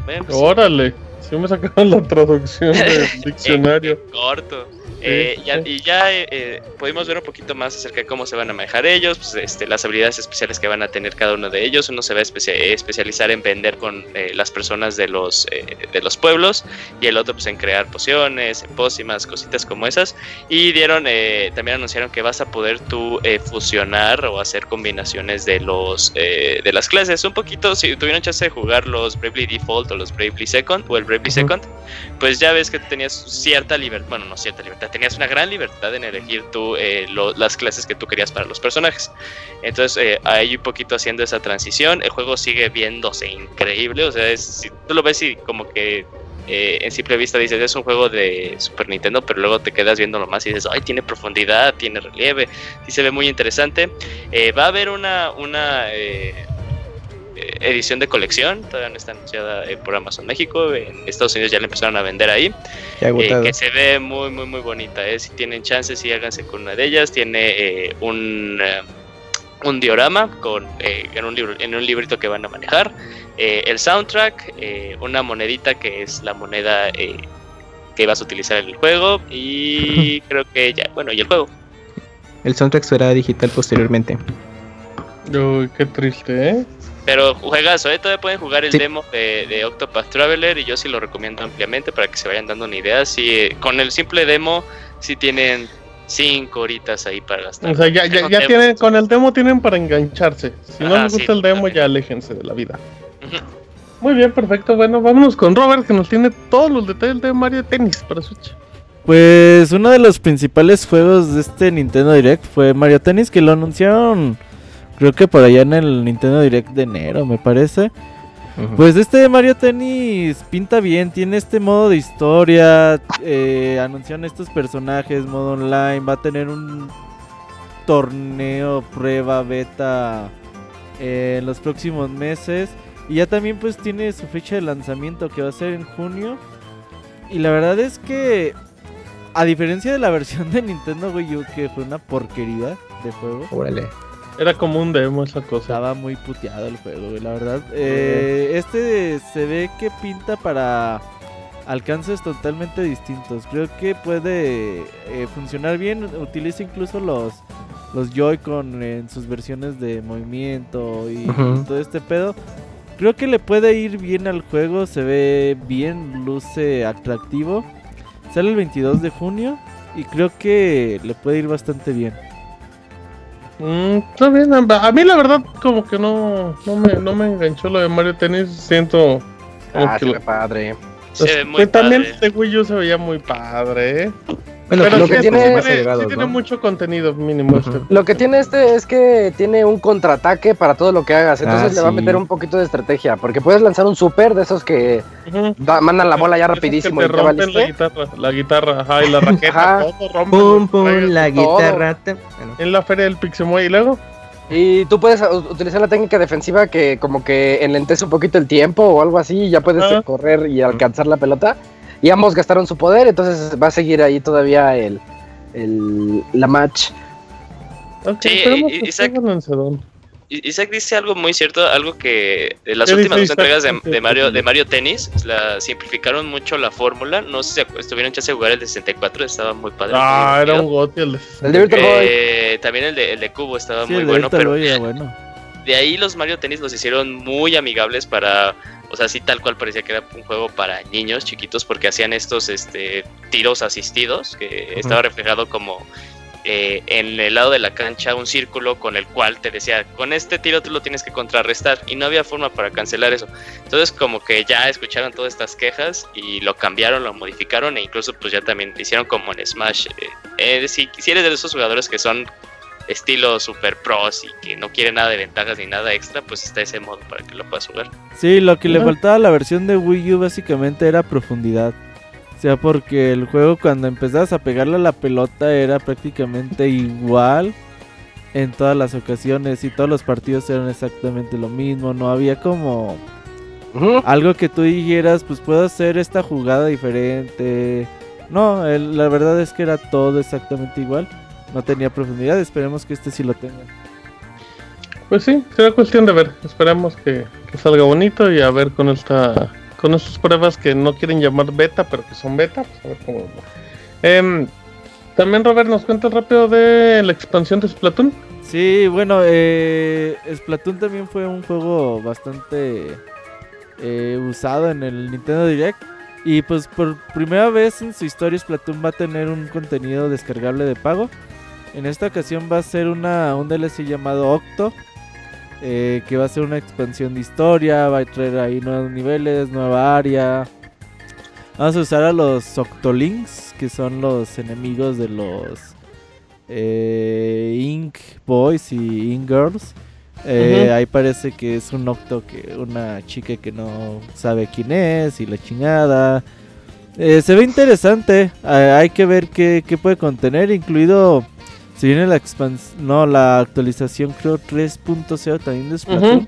Pues, Órale, si me sacaron la traducción del (laughs) diccionario. corto. Eh, y ya eh, eh, pudimos ver un poquito más acerca de cómo se van a manejar ellos, pues, este, las habilidades especiales que van a tener cada uno de ellos. Uno se va a especializar en vender con las personas de los, de los pueblos y el otro pues, en crear pociones, en pócimas, cositas como esas. Y dieron, también anunciaron que vas a poder tú fusionar o hacer combinaciones de los de las clases. Un poquito, si tuvieron chance de jugar los Bravely Default o los Bravely Second o el Bravely Second, pues ya ves que tenías cierta libertad, bueno, no cierta libertad tenías una gran libertad en elegir tú eh, las clases que tú querías para los personajes. Entonces, eh, ahí un poquito haciendo esa transición, el juego sigue viéndose increíble, o sea, si tú lo ves y como que eh, en simple vista dices, es un juego de Super Nintendo, pero luego te quedas viéndolo más y dices, ay, tiene profundidad, tiene relieve, sí se ve muy interesante. va a haber una, una eh, edición de colección, todavía no está anunciada eh, por Amazon México, en Estados Unidos ya la empezaron a vender ahí, eh, que se ve muy muy muy bonita, si tienen chances sí háganse con una de ellas, tiene un, un diorama con, en, un libro, en un librito que van a manejar, el soundtrack, una monedita que es la moneda que vas a utilizar en el juego y (laughs) creo que ya, bueno, y el juego. El soundtrack será digital posteriormente. Uy, qué triste, ¿eh? Pero juegazo, ¿eh? todavía pueden jugar el demo de, Octopath Traveler y yo sí lo recomiendo ampliamente para que se vayan dando una idea. Si con el simple demo, si tienen 5 horitas ahí para gastar. O sea, ya, ya, tienen, con el demo tienen para engancharse. Si no les gusta el demo, ya aléjense de la vida. Muy bien, perfecto. Bueno, vámonos con Robert que nos tiene todos los detalles de Mario Tennis para Switch. Pues uno de los principales juegos de este Nintendo Direct fue Mario Tennis que lo anunciaron Creo que por allá en el Nintendo Direct de enero, me parece. Pues este Mario Tennis pinta bien, tiene este modo de historia, eh, anunciaron estos personajes, modo online, va a tener un torneo, prueba, beta eh, en los próximos meses. Y ya también pues tiene su fecha de lanzamiento que va a ser en junio. Y la verdad es que, a diferencia de la (laughs) versión de Nintendo Wii U, que fue una porquería de juego. Órale. Era como un demo esa cosa. Estaba muy puteado el juego, la verdad. Eh, este se ve que pinta para alcances totalmente distintos. Creo que puede eh, funcionar bien. Utiliza incluso los, los Joy-Con en sus versiones de movimiento y todo este pedo. Creo que le puede ir bien al juego. Se ve bien, luce atractivo. Sale el 22 de junio y creo que le puede ir bastante bien. Mm, está bien, a mí la verdad como que no, no, me, no me enganchó lo de Mario Tennis, siento... Ah, que padre. Se ve también este Wii U se veía muy padre, ¿eh? Bueno, pero lo que tiene, tiene mucho contenido mínimo este. Lo que tiene este es que tiene un contraataque para todo lo que hagas. Entonces ah, le va a meter un poquito de estrategia. Porque puedes lanzar un super de esos que mandan la bola ya rapidísimo. y te rompen la guitarra, la guitarra, ajá, y la (laughs) raqueta, todo rompe. Pum, pum, la guitarra. En la feria del Pixemoy y luego. Y tú puedes utilizar la técnica defensiva que como que enlentece un poquito el tiempo o algo así y ya puedes correr y alcanzar la pelota y ambos gastaron su poder, entonces va a seguir ahí todavía el, el la match. sí, Isaac, Isaac, dice algo muy cierto, algo que en las últimas dos entregas de, Mario de Mario Tennis la simplificaron mucho la fórmula. No sé si estuvieron chance de jugar el de 64, estaba muy padre. Ah, era un goti el de El de Virtual eh, También el de, el de Cubo estaba muy bueno, pero bueno. de ahí los Mario Tennis los hicieron muy amigables para o sea, sí tal cual parecía que era un juego para niños chiquitos porque hacían estos este, tiros asistidos, que estaba reflejado como eh, en el lado de la cancha un círculo con el cual te decía, con este tiro tú lo tienes que contrarrestar y no había forma para cancelar eso. Entonces como que ya escucharon todas estas quejas y lo cambiaron, lo modificaron e incluso pues ya también lo hicieron como en Smash. Eh, eh, si, si eres de esos jugadores que son estilo super pros y que no quiere nada de ventajas ni nada extra, pues está ese modo para que lo puedas jugar. Sí, lo que le faltaba a la versión de Wii U básicamente era profundidad. O sea, porque el juego cuando empezabas a pegarle a la pelota era prácticamente igual en todas las ocasiones y todos los partidos eran exactamente lo mismo, no había como algo que tú dijeras, pues puedo hacer esta jugada diferente. No, la verdad es que era todo exactamente igual no tenía profundidad. Esperemos que este sí lo tenga. Pues sí, será cuestión de ver. Esperemos que, salga bonito y a ver con esta con estas pruebas que no quieren llamar beta, pero que son beta. Pues a ver cómo em, también Robert nos cuenta rápido de la expansión de Splatoon. Sí, bueno, eh, Splatoon también fue un juego bastante eh, usado en el Nintendo Direct. Y pues por primera vez en su historia Splatoon va a tener un contenido descargable de pago. En esta ocasión va a ser una, un DLC llamado Octo. Eh, que va a ser una expansión de historia. Va a traer ahí nuevos niveles, nueva área. Vamos a usar a los Octolinks, que son los enemigos de los eh, Ink Boys y Ink Girls. Eh, ahí parece que es un Octo, que una chica que no sabe quién es y la chingada. se ve interesante. hay que ver qué, qué puede contener, incluido si viene la expansión, no, la actualización creo 3.0 también de Splatoon.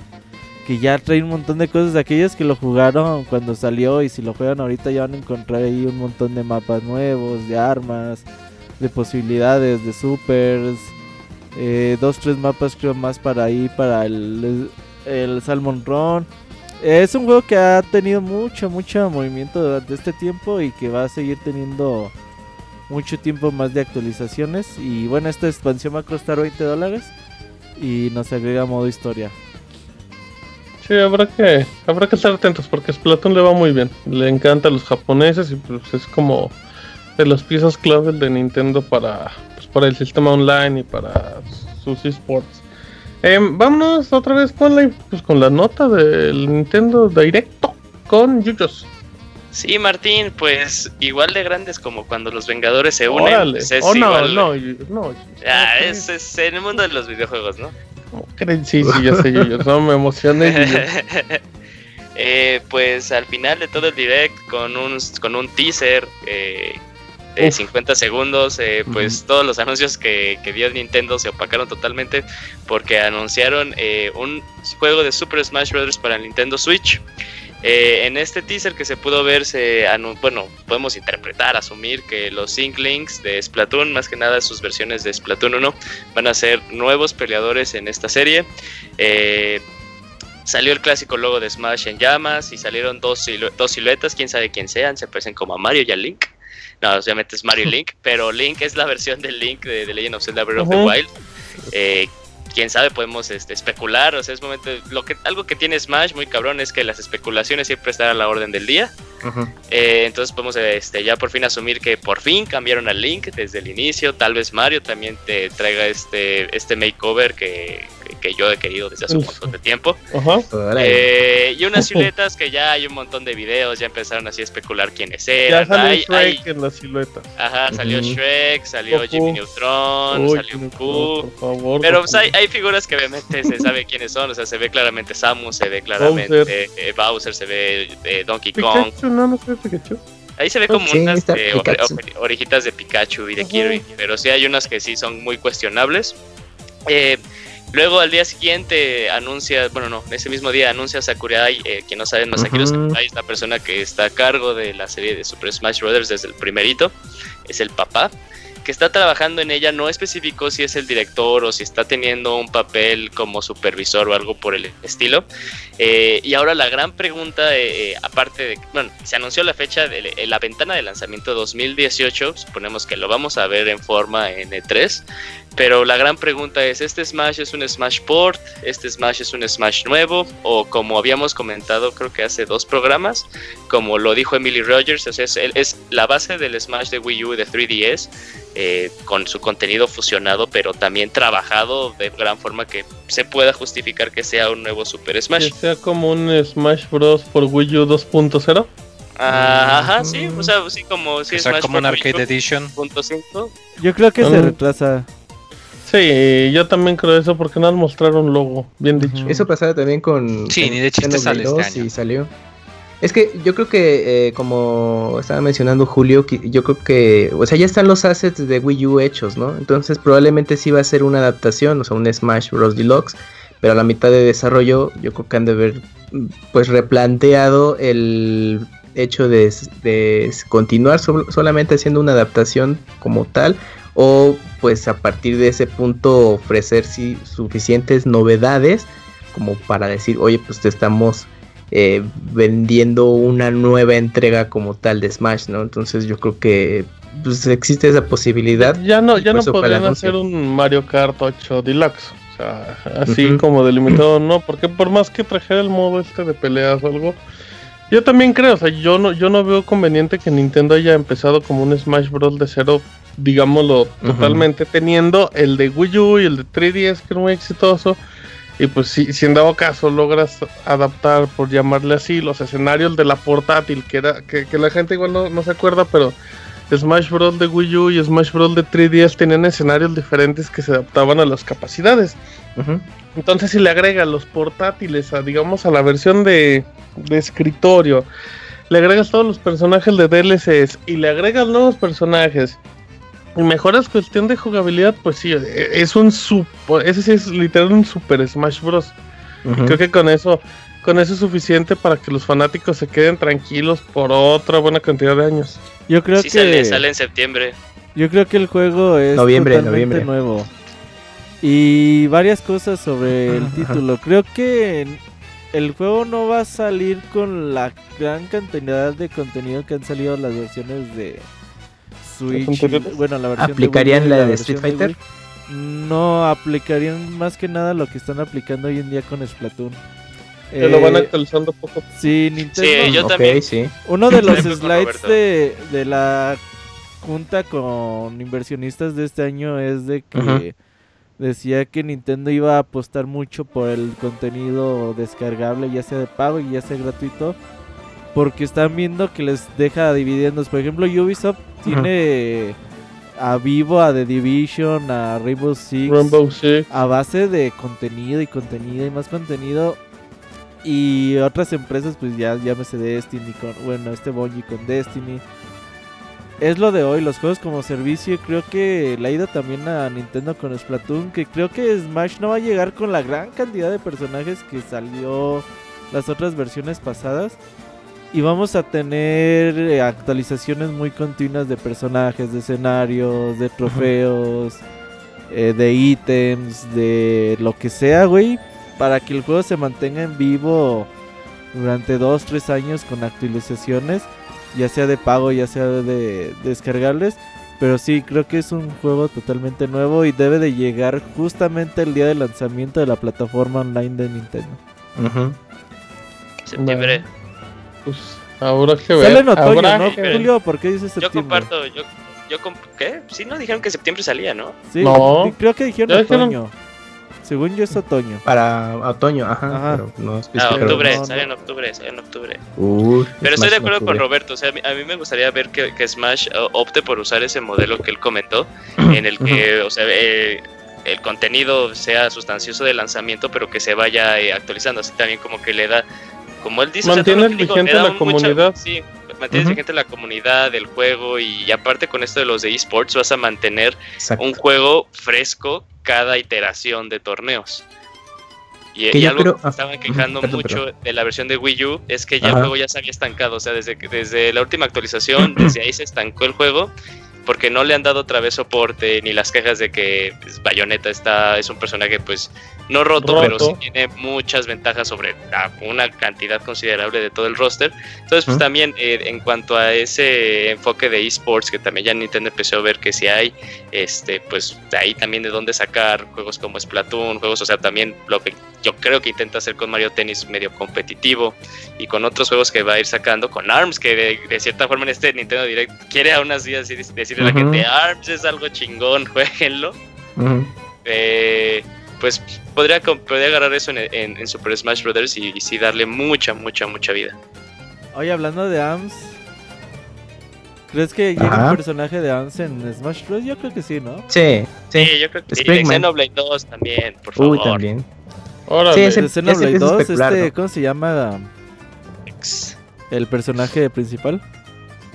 Que ya trae un montón de cosas de aquellas que lo jugaron cuando salió y si lo juegan ahorita ya van a encontrar ahí un montón de mapas nuevos, de armas, de posibilidades, de supers. Eh, dos, tres mapas creo más para ahí, para el, el Salmon Run. es un juego que ha tenido mucho, mucho movimiento durante este tiempo y que va a seguir teniendo mucho tiempo más de actualizaciones. Y bueno, esta expansión va a costar 20 dólares y nos agrega modo historia. Sí, habrá que, habrá que estar atentos porque Splatoon le va muy bien. Le encanta a los japoneses y pues es como de las piezas claves de Nintendo para, pues, para el sistema online y para sus esports. Eh, vámonos otra vez con la, pues, con la nota del Nintendo Directo con Yuyos. Sí, Martín, pues igual de grandes como cuando los Vengadores se unen. Pues, es oh, no, no, no, ah, es, en el mundo de los videojuegos, ¿no? Sí, sí, ya sé, yo, yo no me emocioné. (laughs) eh, pues al final de todo el direct, con un, con un teaser eh, de 50 segundos, eh, pues todos los anuncios que, que, dio Nintendo se opacaron totalmente porque anunciaron eh, un juego de Super Smash Bros. para Nintendo Switch. Eh, en este teaser que se pudo ver, se bueno, podemos interpretar, asumir que los Inklings de Splatoon, más que nada sus versiones de Splatoon 1, van a ser nuevos peleadores en esta serie. Eh, salió el clásico logo de Smash en llamas y salieron dos, dos siluetas, quién sabe quién sean, se parecen como a Mario y a Link. No, obviamente es Mario y (laughs) Link, pero Link es la versión de Link de, Legend of Zelda Breath of the Wild. Eh, quién sabe, podemos este, especular, o sea, es momento, lo que, algo que tiene Smash muy cabrón es que las especulaciones siempre están a la orden del día, eh, entonces podemos este, ya por fin asumir que por fin cambiaron al Link desde el inicio, tal vez Mario también te traiga este, este makeover que, que yo he querido desde hace un montón de tiempo. Eh, y unas siluetas que ya hay un montón de videos, ya empezaron así a especular quiénes eran. Ya salió Shrek en las siluetas. Ajá, salió Shrek, salió Jimmy Neutron, salió Goku. Pero pues, hay, hay, figuras que obviamente se sabe quiénes son, o sea, se ve claramente Samus, se ve claramente Bowser, se ve eh, Donkey Kong. no, no se ve Pikachu. Ahí se ve como unas de, orejitas de Pikachu y de Kirby, pero sí hay unas que sí son muy cuestionables. Eh, Luego al día siguiente anuncia, bueno no, ese mismo día anuncia Sakurai, eh, quien no sabe, Masahiro Sakurai es la persona que está a cargo de la serie de Super Smash Bros. desde el primerito, es el papá, que está trabajando en ella, no especificó si es el director o si está teniendo un papel como supervisor o algo por el estilo. Eh, y ahora la gran pregunta, eh, aparte de, bueno, se anunció la fecha de la ventana de lanzamiento 2018, suponemos que lo vamos a ver en forma en E3, pero la gran pregunta es, ¿este Smash es un Smash port? ¿Este Smash es un Smash nuevo? O como habíamos comentado creo que hace dos programas, como lo dijo Emily Rogers, es, es la base del Smash de Wii U y de 3DS, eh, con su contenido fusionado, pero también trabajado de gran forma que se pueda justificar que sea un nuevo Super Smash. Que sea como un Smash Bros. por Wii U 2.0. Ajá, sí, o sea, sí, como, sí, Smash como un Arcade Edition. Yo creo que se ah. retrasa. Sí, yo también creo eso porque no mostraron logo, bien dicho. Eso pasaba también con. Sí, ni de chiste sale este Y salió. Es que yo creo que, eh, como estaba mencionando Julio, yo creo que, o sea, ya están los assets de Wii U hechos, ¿no? Entonces probablemente sí va a ser una adaptación, o sea, un Smash Bros. Deluxe, pero a la mitad de desarrollo yo creo que han de haber, pues, replanteado el hecho de, de continuar solamente haciendo una adaptación como tal, o pues a partir de ese punto ofrecer sí, suficientes novedades como para decir, oye, pues te estamos eh, vendiendo una nueva entrega como tal de Smash, ¿no? Entonces yo creo que pues, existe esa posibilidad. Ya no, ya no podrían hacer un Mario Kart 8 Deluxe. O sea, (laughs) así como delimitado, (clears throat) no, porque por más que trajera el modo este de peleas o algo, yo también creo, o sea, yo no, yo no veo conveniente que Nintendo haya empezado como un Smash Bros. de cero digámoslo, totalmente, teniendo el de Wii U y el de 3DS, que es muy exitoso. Y pues si, si en dado caso logras adaptar, por llamarle así, los escenarios de la portátil, que era que, la gente igual no, se acuerda, pero Smash Bros. de Wii U y Smash Bros. de 3DS tenían escenarios diferentes que se adaptaban a las capacidades. Entonces si le agregas los portátiles a, digamos, a la versión de, de escritorio, le agregas todos los personajes de DLCs y le agregas nuevos personajes mejoras cuestión de jugabilidad, pues sí, e, es un super, ese sí es literal un Super Smash Bros. Creo que con eso, con eso es suficiente para que los fanáticos se queden tranquilos por otra buena cantidad de años. Yo creo que sale, sale, en septiembre. Yo creo que el juego es noviembre, totalmente nuevo. Y varias cosas sobre el título. Creo que el juego no va a salir con la gran cantidad de contenido que han salido las versiones de bueno, la versión ¿Aplicarían la, de Street Fighter? no, aplicarían más que nada lo que están aplicando hoy en día con Splatoon. Que lo van eh, actualizando poco. Sí, Nintendo. Sí, yo también. Uno de (laughs) los slides de, de, la junta con inversionistas de este año es de que decía que Nintendo iba a apostar mucho por el contenido descargable, ya sea de pago y ya sea gratuito porque están viendo que les deja dividendos. Por ejemplo, Ubisoft tiene a Vivo, a The Division, a Rainbow Six, a base de contenido y contenido y más contenido. Y otras empresas, pues ya llámese Destiny, con, bueno, este Bungie con Destiny. Es lo de hoy, los juegos como servicio. Creo que le ha ido también a Nintendo con Splatoon. Que creo que Smash no va a llegar con la gran cantidad de personajes que salió las otras versiones pasadas. Y vamos a tener eh, actualizaciones muy continuas de personajes, de escenarios, de trofeos, eh, de ítems, de lo que sea, güey. Para que el juego se mantenga en vivo durante 2-3 años con actualizaciones, ya sea de pago, ya sea de, descargarles. Pero sí, creo que es un juego totalmente nuevo y debe de llegar justamente el día de lanzamiento de la plataforma online de Nintendo. Septiembre. Pues habrá que ver. Sale en otoño. Julio, ¿por qué dices Yo septiembre? comparto, yo, yo comp- ¿qué? Sí, no dijeron que septiembre salía, ¿no? Sí, No. creo que dijeron otoño. Según yo es otoño. Para otoño, ajá. Ajá. Pero no Ah, especificaron. octubre, no, sale no. en octubre, sale en octubre. Uy, Pero estoy de acuerdo con. Roberto, o sea, a mí, a mí me gustaría ver que, que Smash eh, opte por usar ese modelo que él comentó, en el que, o sea, eh, el contenido sea sustancioso de lanzamiento, pero que se vaya eh, actualizando, así también como que le da, como él dice, o sea, digo, vigente la un mucha- comunidad. sí, mantienes Ujú. vigente la comunidad, el juego, y aparte con esto de los de esports vas a mantener Exacto. un juego fresco cada iteración de torneos. Y, y algo creo- que estaban quejando mucho de la versión de Wii U es que ya el juego ya se había estancado. O sea, desde, desde la última actualización, (clears throat) desde ahí se estancó el juego. Porque no le han dado otra vez soporte, ni las quejas de que pues, Bayonetta está, es un personaje pues no roto, Roto. pero sí tiene muchas ventajas sobre la- una cantidad considerable de todo el roster. Entonces, pues también eh, en cuanto a ese enfoque de esports, que también ya Nintendo empezó a ver que si hay, este, pues de ahí también de dónde sacar juegos como Splatoon, juegos, o sea, también lo que yo creo que intenta hacer con Mario Tennis medio competitivo y con otros juegos que va a ir sacando, con ARMS, que de, de cierta forma en este Nintendo Direct quiere aún así decirle a la gente, ARMS es algo chingón, (laughs) jueguenlo. Eh, pues podría, podría agarrar eso en, en- en Super Smash Bros. Y, y sí darle mucha, mucha, mucha vida. Oye, hablando de ARMS, ¿crees que llegue Ajá. un personaje de ARMS en Smash Bros? Yo creo que sí, ¿no? Sí, Sí, sí. yo creo que sí. Xenoblade 2 también, por favor. Uy, también. Órale. Sí, ese- De ya se Xenoblade empieza a 2, especular, este, ¿no? ¿cómo se llama Rex. el personaje principal?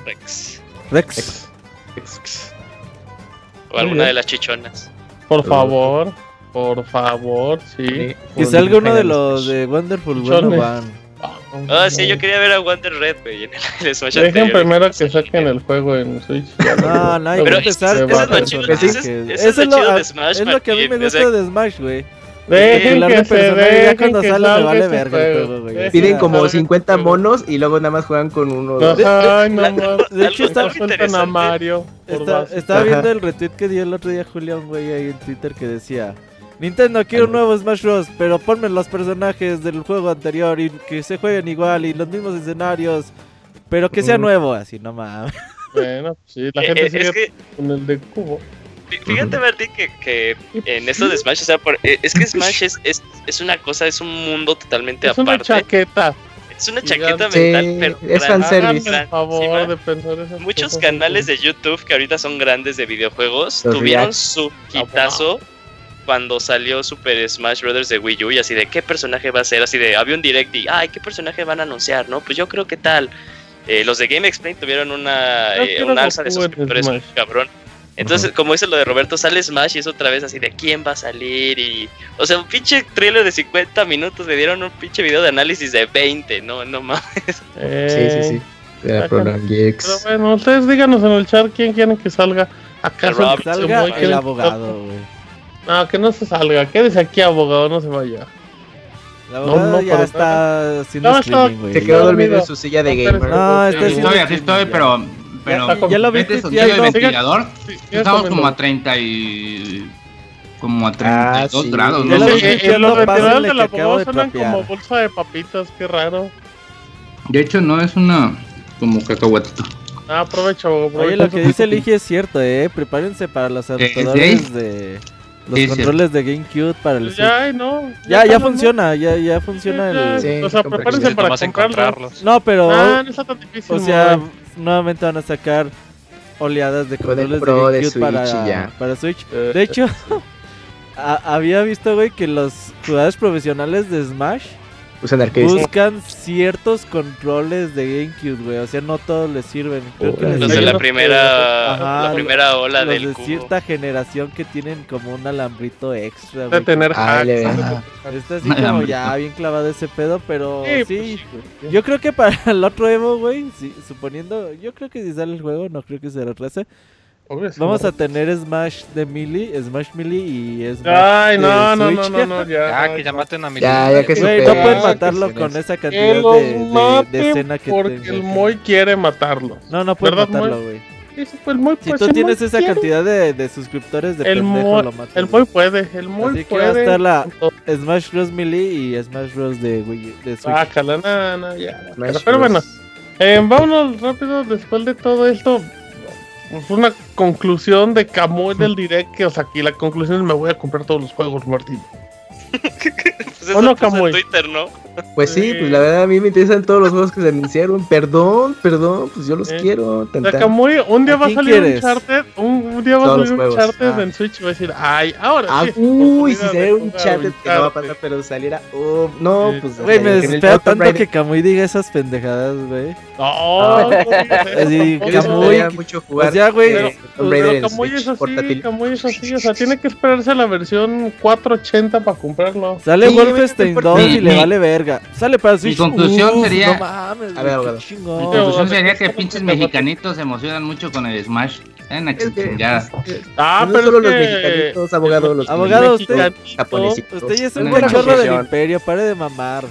Rex. Rex. O alguna de las chichonas. Por favor, por favor, sí. Sí. Que salga uno de los de Wonderful Chichones. 101. Ah, sí, yo quería ver a Wonder Red, güey, (laughs) en el, Smash Dejen anterior. primero que saquen el juego en Switch. (laughs) No, no, hay que Pero empezar eso es lo chido, es- eso es Eso es lo de Smash, es lo que a mí me gusta sea- de Smash, güey. Dejen que de se dejen cuando que sale me vale verga el juego, güey. Piden como salga 50 ese juego. monos y luego nada más juegan con uno. Ay, no más. De hecho, está a. Mario. estaba viendo el retweet que dio el otro día Julián, güey, ahí en Twitter que decía: Nintendo, quiero un nuevo Smash Bros. Pero ponme los personajes del juego anterior y que se jueguen igual y los mismos escenarios. Pero que sea nuevo, así no mames. Bueno, sí, la Eh, gente eh, sigue es que, con el de cubo. fí- fíjate, Martín, que, que en esto de Smash, o sea, por- eh, es que (laughs) Smash es, es, es una cosa, es un mundo totalmente Es una aparte. chaqueta. Es una chaqueta Sí, mental, pero es fanservice. Favor de pensar esas Muchos cosas. canales de YouTube que ahorita son grandes de videojuegos Los tuvieron reacts. su hitazo cuando salió Super Smash Bros. de Wii U y así de qué personaje va a ser, así de había un direct y ay, qué personaje van a anunciar, ¿no? Pues yo creo que tal. Eh, los de Game Explain tuvieron una, eh, una alza de suscriptores Smash. cabrón. Entonces, como dice lo de Roberto, sale Smash y es otra vez así de quién va a salir y... O sea, un pinche trailer de 50 minutos, le dieron un pinche video de análisis de 20, no, no mames. (laughs) Eh, Sí, sí, sí. Pero bueno, ustedes díganos en el chat quién quieren que salga. ¿Acaso el Salga el que abogado, güey. No, que no se salga. Quédese aquí, abogado, no se vaya. Abogado no, ya pero- está haciendo No, streaming, güey. Se Sí, quedó no, dormido en su silla de No, gamer. No, está Sí, Estoy, streaming estoy, ya. pero. Pero. Ya lo vi vete tuiteando. sonido de Siga- ventilador. Sí, Estamos como a 30 y. Como a 32 sí. grados, Ya ¿no? lo eh, tuiteando, los ventiladores de la de suenan como bolsa de papitas, qué raro. De hecho, no es una. Como cacahuatito. Ah, aprovecha, abogado. Oye, lo que dice Ligi es cierto, eh. Prepárense para los adaptadores de. Los Sí, controles de GameCube para el Switch. Ya, ay, no. Ya, ya funciona, ya, ya funciona Ya, el. Sí, o sea, prepárense para nomás comprarlo. encontrarlos. No, pero. Ah, no está tan difícil. o sea, nuevamente van a sacar oleadas de controles Pro de de GameCube para, Switch ya. para Switch. Eh, De hecho, (laughs) a- había visto, güey, que los jugadores profesionales de Smash Usan arcades. buscan ciertos controles de GameCube, güey. O sea, no todos les sirven. Creo que Órale. les Los de sirven la Ajá, primera, la primera ola los del de cubo. cierta generación que tienen como un alambrito extra, de güey. tener Ah, hacks. Está así como ya bien clavado ese pedo, pero Sí, sí. pues sí, güey. Yo creo que para el otro Evo, güey, sí, suponiendo, yo creo que si sale el juego, no creo que se retrase. Obvio, Vamos no. a tener Smash de Melee, Smash Melee y Smash Ay, de no, no, no, Switch. no, no, ya. (laughs) Ya, que ya maten a mi Ya, ya que Güey, no pueden matarlo con esa Que cantidad de, de, de escena que porque el Moy quiere matarlo. No, no pueden ¿Verdad, matarlo, Moy? güey. Fue el Si pues, tú tienes esa quiere. cantidad de, de suscriptores de El pendejo lo matas. el muy puede, el muy Así que puede. va a estar la Smash Bros. Melee y Smash Bros. de, Wii- de Switch. Ah, no, ya. Smash Pero, bueno, eh, vámonos rápido después de todo esto. Pues una conclusión de Kamui del direct que, o sea, aquí la conclusión es me voy a comprar todos los juegos, Martín. Pues eso ¿O no, en Twitter, ¿no? Pues sí, Sí. pues la verdad a mí me interesan todos los juegos que se anunciaron. Perdón, perdón, pues yo los Eh, quiero. tan, tan. Kamui, un día ¿A va a salir un charter, un, un día va a Todos salir los un charter ah. en Switch y va a decir, ay, ahora Ah, sí. uy, si ve un chat que no va a Uncharted". pasar, pero saliera. Oh, no, Sí. pues. Güey, me en el desespera tanto que Kamui diga esas pendejadas, güey. No, no me Kamui, gustaría mucho jugar. pues ya, güey, eh, es así, portátil. Es así, o sea, tiene que esperarse a la versión 480 para comprarlo. Sale Sí, Wolfenstein güey, 2 y mi- le mi- vale verga. Sale para Switch. conclusión uf, sería- No mames, A ver, güey, Mi conclusión sería o sea, que es pinches que- mexicanitos se emocionan mucho con el Smash. En la Es que, Ah, no pero solo es los que- mexicanitos, abogados, los Abogado, usted- japonesitos. Usted ya es un buen chorro del imperio, pare de mamar.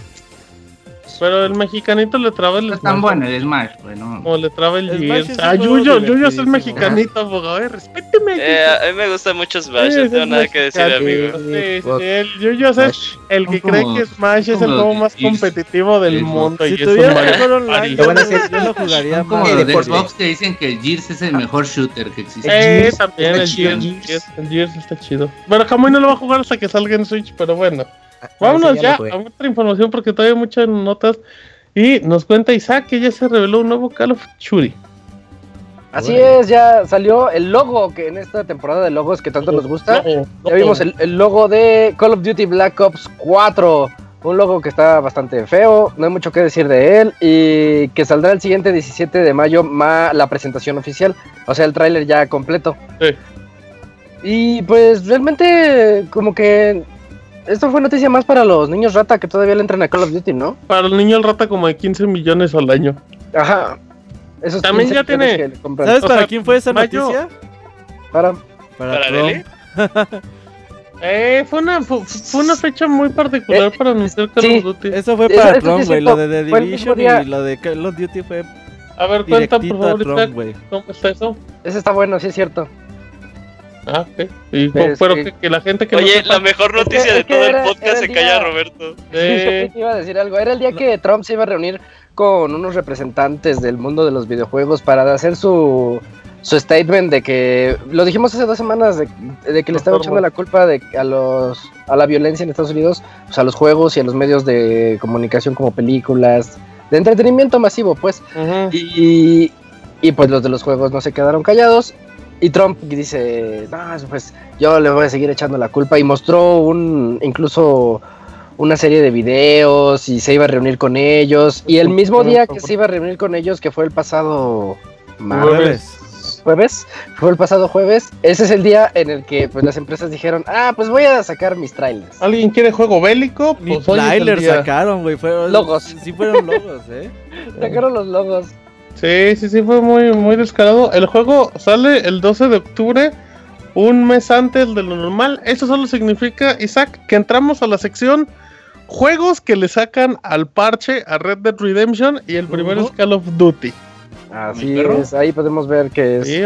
Pero el mexicanito le traba el No es tan Smash. bueno el Smash, pues no. O le traba el El Gears. Smash Ah, Yuyo, Yuyo es el mexicanito, abogado. Eh, respéteme. Eh, a mí me gusta mucho Smash, no tengo nada que decir, amigo. Sí, sí, el Yuyo es Smash. el que cree que Smash es el juego más competitivo del mundo. Si y es tuviera un mejor online, yo lo jugaría como de. Xbox que dicen que Gears es el mejor shooter que existe. Eh, también está el. Gears- el Gears está chido. Bueno, Kamui no lo va a jugar hasta que salga en Switch, pero bueno. Vámonos ya a otra información porque todavía hay muchas notas. Y nos cuenta Isaac que ya se reveló un nuevo Call of Duty. Así es, ya salió el logo que en esta temporada de logos que tanto nos gusta. No, no. Ya vimos el, el logo de Call of Duty Black Ops 4. Un logo que está bastante feo, no hay mucho que decir de él. Y que saldrá el siguiente 17 de mayo ma- la presentación oficial. O sea, el tráiler ya completo. Sí. Y pues realmente como que esto fue noticia más para los niños rata que todavía le entran a Call of Duty, ¿no? Para el niño el rata como de 15 millones al año. Ajá. Esos También 15 ya tiene-. ¿Sabes O para sea, quién fue esa mayo- noticia? Para. Para, ¿Para. Lele? (laughs) Eh, fue una, fue, fue una fecha muy particular Eh, para anunciar Call sí. of Duty. Eso fue Eso- para eso Trump, güey. Lo de The Division y lo de Call of Duty fue A ver, cuenta por favor, Trump. ¿cómo está eso? Ese está bueno, sí es cierto. Ah, ok. Y, Pero pero que- que, que la gente que no Oye, sepa- la mejor Es que- noticia es de que todo el podcast se calla Roberto. (laughs) Eh, Iba a decir algo. Era el día que Trump se iba a reunir con unos representantes del mundo de los videojuegos para hacer su, su statement de que lo dijimos hace dos semanas de, de que le estaba echando la culpa de a los a la violencia en Estados Unidos, pues a los juegos y a los medios de comunicación como películas, de entretenimiento masivo, pues. y pues los de los juegos no se quedaron callados. Y Trump dice, no, pues yo le voy a seguir echando la culpa. Y mostró un incluso una serie de videos y se iba a reunir con ellos. Y el mismo día que se iba a reunir con ellos, que fue el pasado Jueves. jueves, fue el pasado jueves, ese es el día en el que pues las empresas dijeron, ah, pues voy a sacar mis trailers. ¿Alguien quiere juego bélico? Pues hoy es el trailer día. sacaron, güey. Fueron, Logos. Sí fueron logos, eh. (laughs) Sacaron los logos. Sí, sí, sí, fue muy, muy descarado. El juego sale el 12 de octubre, un mes antes de lo normal. Eso solo significa, Isaac, que entramos a la sección juegos que le sacan al parche a Red Dead Redemption y el primero Ujú. es Call of Duty. Así es, ahí podemos ver que es Sí,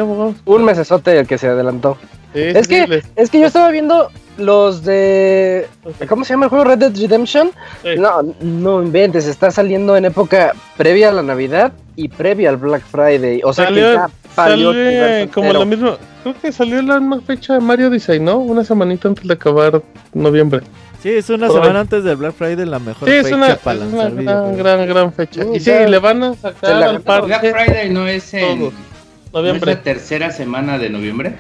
un mesesote el que se adelantó. Sí, Es sí, que- les- Es que yo estaba viendo los de. ¿Cómo se llama el juego? Red Dead Redemption. Sí. No, no inventes, está saliendo en época previa a la Navidad y previa al Black Friday. O sea Salió- que ya Sale universo como la misma. Creo que salió la misma fecha de Mario Odyssey, ¿no? Una semanita antes de acabar noviembre. Sí, es una Por ahí. semana antes del Black Friday la mejor Sí, es fecha una, para es una lanzar gran, videojuegos. gran, gran fecha. Y sí, le van a sacar la- al Black Friday no es en todo. ¿no es la tercera semana de noviembre.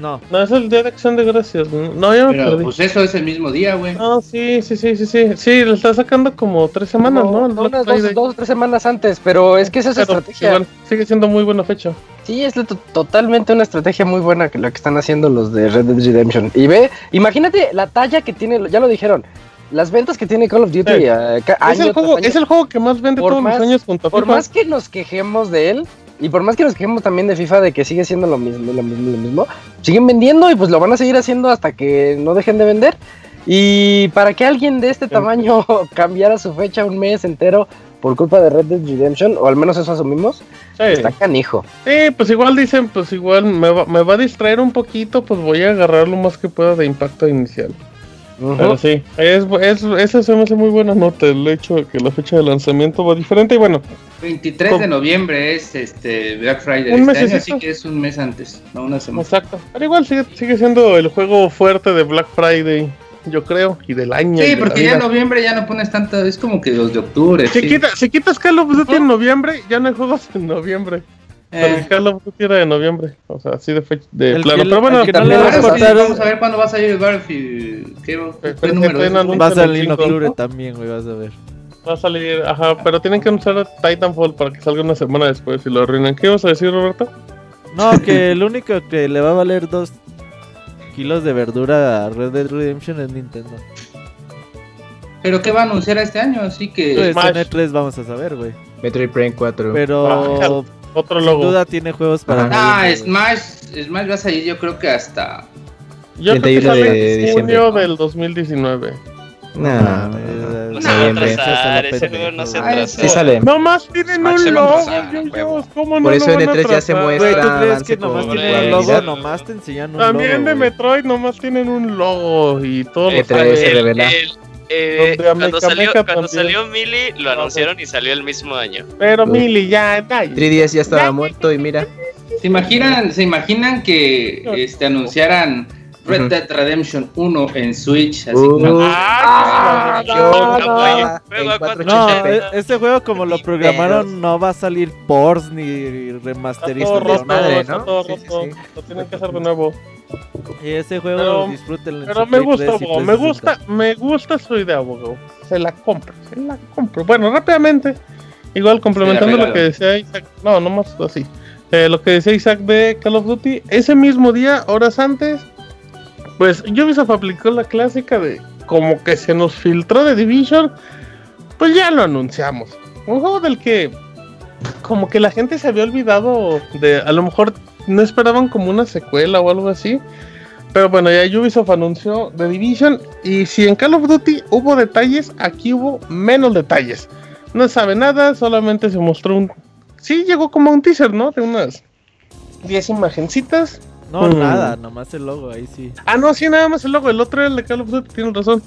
No, No, es el día de acción de gracias. No, ya me Pero perdí. pues eso es el mismo día, güey. No, sí, sí, sí, sí, sí. Sí, le está sacando como tres semanas, ¿no? Black unas dos, dos o tres semanas antes, pero es que esa es Pero, estrategia. igual, sigue siendo muy buena fecha. Sí, es to- totalmente una estrategia muy buena que la que están haciendo los de Red Dead Redemption. Y ve, imagínate la talla que tiene, ya lo dijeron, las ventas que tiene Call of Duty Sí. eh, Es el, juego, año. es el juego que más vende Por todos más- los años junto a Por más que nos quejemos de él, y por más que nos quejemos también de FIFA de que sigue siendo lo mismo, lo mismo, lo mismo, siguen vendiendo y pues lo van a seguir haciendo hasta que no dejen de vender. Y para que alguien de este tamaño (laughs) cambiara su fecha un mes entero, por culpa de Red Dead Redemption, o al menos eso asumimos, Sí. está canijo. Sí, pues igual dicen, pues igual me va, me va a distraer un poquito, pues voy a agarrar lo más que pueda de impacto inicial. Pero sí, es, es, esa se me hace muy buena nota, el hecho de que la fecha de lanzamiento va diferente y bueno, 23 ¿Cómo? de noviembre es este Black Friday Un este año, así que es un mes antes, no una semana. exacto. Pero igual sigue, sigue siendo el juego fuerte de Black Friday, yo creo, y del año. Sí, porque ya en noviembre ya no pones tanto, es como que los de octubre. Si, sí. quita- si quitas Call of Duty en noviembre, ya no hay juegos en noviembre. Eh, of Duty era de noviembre, o sea, así de fecha, de El plano. Pero bueno, no le a vamos a ver cuándo va a salir el Battlefield. Va a salir en 25, octubre ¿no? también, güey, vas a ver. va a salir, ajá, pero tienen que anunciar Titanfall para que salga una semana después y lo arruinan. ¿Qué ibas a decir, Roberto? No, (laughs) que el único que le va a valer dos kilos de verdura a Red Dead Redemption es Nintendo. Pero ¿qué va a anunciar este año? Así que... Pues Smash. en E3 vamos a saber, güey. Metroid Prime 4. Pero Otro sin logo. duda tiene juegos para Ah. Smash, Smash va a salir yo creo que hasta... Yo creo que 31 sale de en diciembre. junio del 2019. Nah, No No Ah, se va a atrasar, ese juego no se Ah, atrasa. Sí sale. Nomás tienen Smash un logo, huevo. ¿cómo no Por eso en van a E3 ya se muestra. ¿tú crees que nomás tienen un logo? Nomás te enseñan un También logo, de güey. Metroid nomás tienen un logo y todo lo E3 saben. se El- revela. Eh, cuando salió, Meca cuando salió Mili, lo anunciaron y salió el mismo año. Pero Lo- Mili, ya, nadie. 3DS ya estaba muerto y mira. ¿Se imaginan, ¿se imaginan que este, anunciaran Red. Dead Redemption 1 en Switch? Así Uh. como- Ah, no, no, no, no, no. En Juego a 480p. No, este juego como lo programaron no va a salir ports ni Está remasterizado. todo roto, madre, está ¿no? todo Sí, sí, sí. Lo tienen que hacer de nuevo. Y ese juego Pero- disfrútenlo en Pero me gusta, 3 y Bogo, me 360. gusta, me gusta su idea, Bogo. Se la compro, se la compro. Bueno, rápidamente, igual complementando lo que decía Isaac, no, nomás así. Eh, lo que decía Isaac de Call of Duty, ese mismo día, horas antes, pues Ubisoft aplicó la clásica de como que se nos filtró de Division, pues ya lo anunciamos. Un juego del que como que la gente se había olvidado de, a lo mejor no esperaban como una secuela o algo así. Pero bueno, ya Ubisoft anunció The Division y si en Call of Duty hubo detalles, aquí hubo menos detalles. No sabe nada, solamente se mostró un... Sí, llegó como un teaser, ¿no? De unas 10 imagencitas. No, Mm. nada, nomás el logo, ahí sí. Ah, no, sí, nada más el logo. El otro era el de Call of Duty, tienen razón.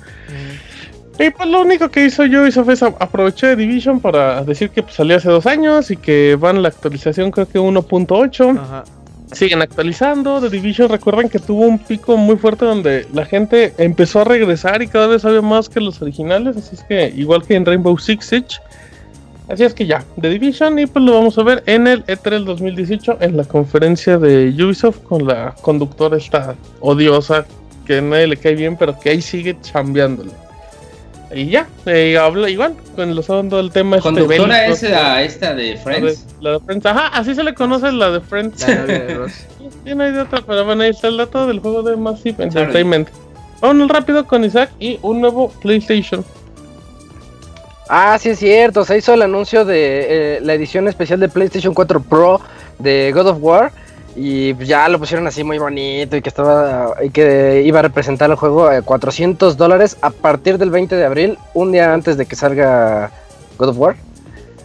Y pues lo único que hizo Ubisoft es a- aprovechar The Division para decir que pues, salió hace dos años y que van la actualización creo que 1.8. Ajá. siguen actualizando. The Division, recuerden que tuvo un pico muy fuerte donde la gente empezó a regresar y cada vez había más que los originales. Así es que, igual que en Rainbow Six Siege. Así es que ya, The Division, y pues lo vamos a ver en el E3 2018 en la conferencia de Ubisoft con la conductora esta odiosa que a nadie le cae bien, pero que ahí sigue chambeándole. Y ya, eh, habla igual, con los hablando del tema. este Conductora bélico, es la, esta de la de, Friends. la de Friends. Ajá, así se le conoce la de Friends. La de. (laughs) Sí, no hay de otra, pero bueno, ahí está el dato del juego de Massive Entertainment. Vámonos rápido con Isaac y un nuevo PlayStation. Ah, sí es cierto, se hizo el anuncio de eh, la edición especial de PlayStation 4 Pro de God of War y pues ya lo pusieron así muy bonito y que estaba y que iba a representar el juego a 400 dólares a partir del 20 de abril, un día antes de que salga God of War.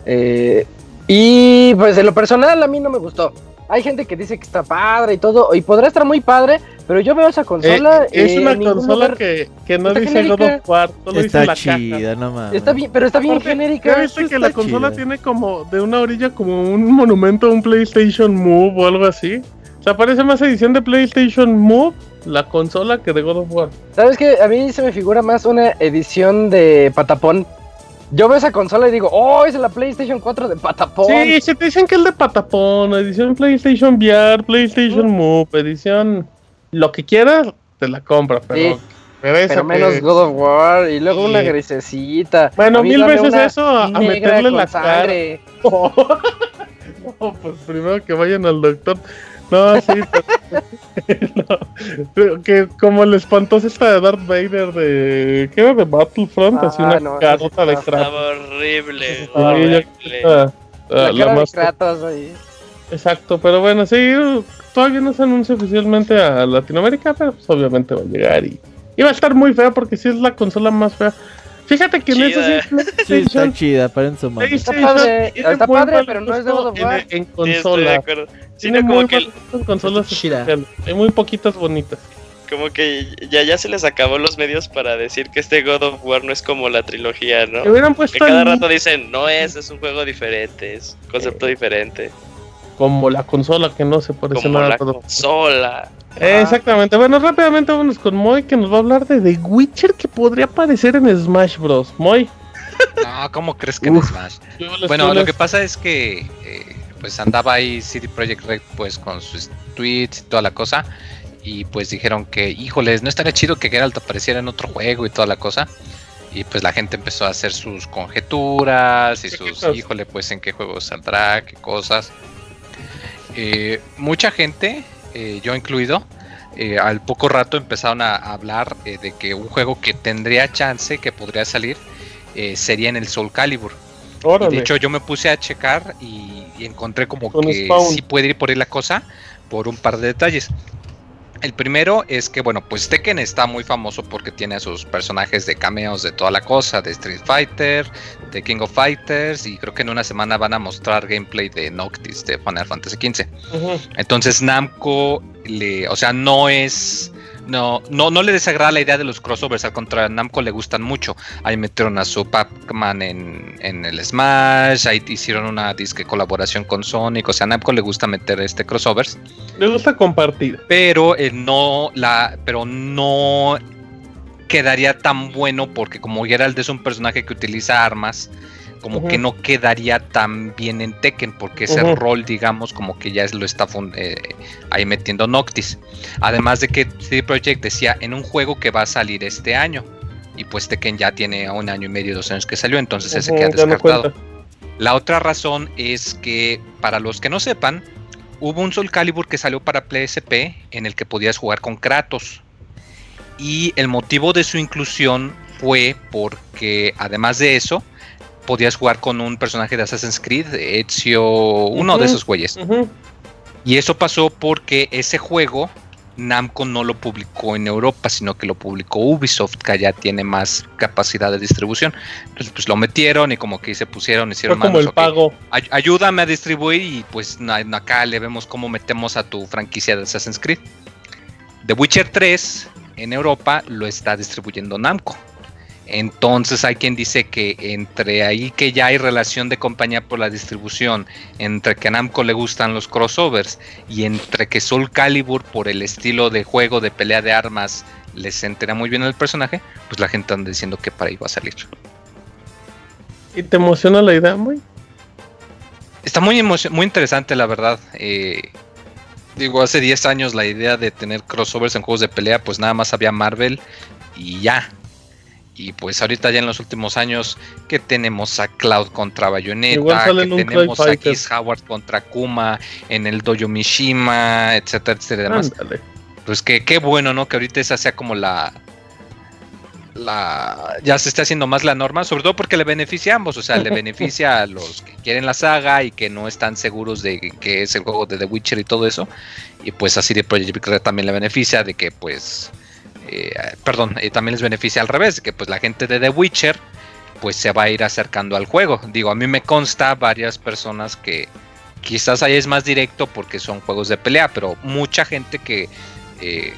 Eh, y pues en lo personal a mí no me gustó. Hay gente que dice que está padre y todo, y podrá estar muy padre, pero yo veo esa consola. Eh, es eh, una consola lugar- que, que no dice God of War, solo dice Está la caja. chida, no mames. Está bien, pero está bien Aparte, genérica. ¿Ya viste que la consola chida. tiene como de una orilla como un monumento a un PlayStation Move o algo así? O sea, parece más edición de PlayStation Move la consola que de God of War. ¿Sabes qué? A mí se me figura más una edición de Patapón. Yo veo esa consola y digo, oh, es la PlayStation 4 de Patapón. Sí, si te dicen que es de patapón, edición PlayStation VR, PlayStation Move, edición lo que quieras, te la compras, pero, Sí, pero esa pero que- menos God of War y luego Sí. una grisecita. Bueno, mil veces eso a, a meterle la cara. sangre. (laughs) No, pues primero que vayan al doctor. No, sí, pero- (laughs) no, que como el espantoso esta de Darth Vader de. ¿Qué era? De Battlefront, Ah, así una no, carota de. Estaba horrible. Sí, horrible. la- La, la más- de Kratos ahí. Exacto, pero bueno, sí, todavía no se anuncia oficialmente a Latinoamérica, pero pues obviamente va a llegar y, y va a estar muy fea porque sí es la consola más fea. Fíjate que en eso sí, está chida, para su madre. Está padre, está padre pero no es de God of War. En, consola. Tiene muy que en consolas. Chida. Hay muy poquitas bonitas como que ya, ya se les acabó los medios para decir que este God of War no es como la trilogía, ¿no? Que, cada rato dicen, no es, es un juego diferente, es un concepto eh, diferente. Como la consola que no se parece como nada la consola. exactamente. Bueno, rápidamente vámonos con Moy que nos va a hablar de The Witcher que podría aparecer en Smash Bros. Moy. (laughs) No, ¿cómo crees que en Smash? Bueno, lo que pasa es que eh, pues andaba ahí CD Projekt Red pues con sus tweets y toda la cosa y pues dijeron que, híjoles, no estaría chido que Geralt apareciera en otro juego y toda la cosa. Y pues la gente empezó a hacer sus conjeturas y sus, híjole, pues en qué juego saldrá, qué cosas. Eh, mucha gente, eh, yo incluido, eh, al poco rato empezaron a, hablar de que un juego que tendría chance, que podría salir, sería en el Soul Calibur. de hecho, yo me puse a checar y, encontré como que sí puede ir por ahí la cosa por un par de detalles. El primero es que, bueno, pues Tekken está muy famoso porque tiene a sus personajes de cameos de toda la cosa, de Street Fighter, de King of Fighters, y creo que en una semana van a mostrar gameplay de Noctis de Final Fantasy XV. Entonces Namco, le, o sea, no es no, no, no le desagrada la idea de los crossovers, al contrario, a Namco le gustan mucho. Ahí metieron a su Pac-Man en, el Smash, ahí hicieron una disque colaboración con Sonic, o sea, a Namco le gusta meter este crossovers. Le gusta compartir. Pero eh, no la, pero no quedaría tan bueno porque como Geralt es un personaje que utiliza armas, como que no quedaría tan bien en Tekken, porque ese rol, digamos, como que ya lo está eh, ahí metiendo Noctis. Además de que CD Projekt decía en un juego que va a salir este año, y pues Tekken ya tiene un año y medio, dos años que salió, entonces ese queda descartado. La otra razón es que, para los que no sepan, hubo un Soul Calibur que salió para PSP en el que podías jugar con Kratos. Y el motivo de su inclusión fue porque, además de eso, podías jugar con un personaje de Assassin's Creed, Ezio, uno de esos güeyes. Y eso pasó porque ese juego Namco no lo publicó en Europa, sino que lo publicó Ubisoft, que ya tiene más capacidad de distribución. Entonces, pues lo metieron y como que se pusieron, hicieron Fue como el pago. ayúdame a distribuir y pues acá le vemos cómo metemos a tu franquicia de Assassin's Creed. The Witcher 3 en Europa lo está distribuyendo Namco. Entonces hay quien dice que entre ahí que ya hay relación de compañía por la distribución, entre que a Namco le gustan los crossovers y entre que Soul Calibur por el estilo de juego de pelea de armas les entera muy bien el personaje, pues la gente anda diciendo que para ahí va a salir. ¿Y te emociona la idea, muy? Está muy, muy interesante, la verdad. Eh, digo, hace 10 años la idea de tener crossovers en juegos de pelea, pues nada más había Marvel y ya. Y pues ahorita ya en los últimos años que tenemos a Cloud contra Bayonetta, que tenemos a Kiss Howard contra Kuma en el Dojo Mishima, etcétera, etcétera. Demás. Pues que qué bueno, ¿no? Que ahorita esa sea como la la ya se está haciendo más la norma, sobre todo porque le beneficia a ambos, o sea, le (laughs) beneficia a los que quieren la saga y que no están seguros de que es el juego de The Witcher y todo eso. Y pues así de Project Red también le beneficia de que pues eh, perdón, eh, también les beneficia al revés, que pues la gente de The Witcher pues se va a ir acercando al juego. Digo, a mí me consta varias personas que quizás ahí es más directo porque son juegos de pelea, pero mucha gente que eh,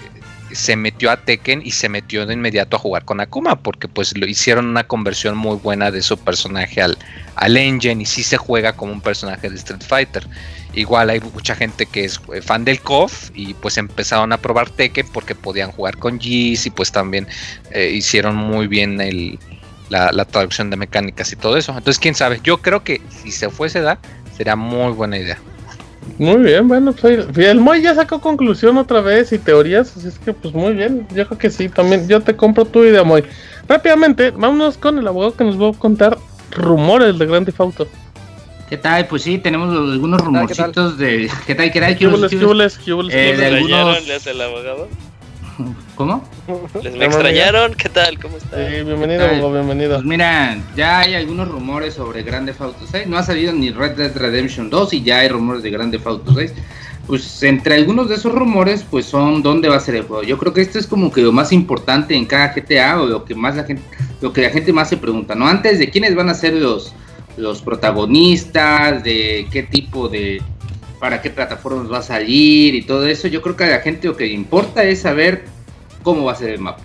se metió a Tekken y se metió de inmediato a jugar con Akuma porque pues lo hicieron una conversión muy buena de su personaje al, al engine y sí se juega como un personaje de Street Fighter. Igual hay mucha gente que es eh, fan del KOF y pues empezaron a probar Tekken porque podían jugar con G's y pues también eh, hicieron muy bien el, la, traducción de mecánicas y todo eso. Entonces, quién sabe, yo creo que si se fuese a dar, sería muy buena idea. Muy bien, bueno, pues el Moy ya sacó conclusión otra vez y teorías, así es que pues muy bien, yo creo que sí, también yo te compro tu idea, Moy. Rápidamente, vámonos con el abogado que nos va a contar rumores de Grand Theft Auto. ¿Qué tal? Pues sí, tenemos algunos rumorcitos de. (laughs) ¿Qué tal? ¿Qué tal? ¿Qué eh, de algunos... ¿Les el (laughs) abogado? ¿Cómo? ¿Les me extrañaron? ¿Qué tal? ¿Cómo están? Sí, bienvenido, bienvenido. Pues mira, ya hay algunos rumores sobre Grande Auto 6. No ha salido ni Red Dead Redemption 2 y ya hay rumores de Grande Auto 6. pues entre algunos de esos rumores, pues son dónde va a ser el juego. Yo creo que esto es como que lo más importante en cada GTA o lo que más la gente, lo que la gente más se pregunta, ¿no? Antes de quiénes van a ser los, los protagonistas, de qué tipo de, para qué plataformas va a salir y todo eso, yo creo que a la gente lo que importa es saber cómo va a ser el mapa.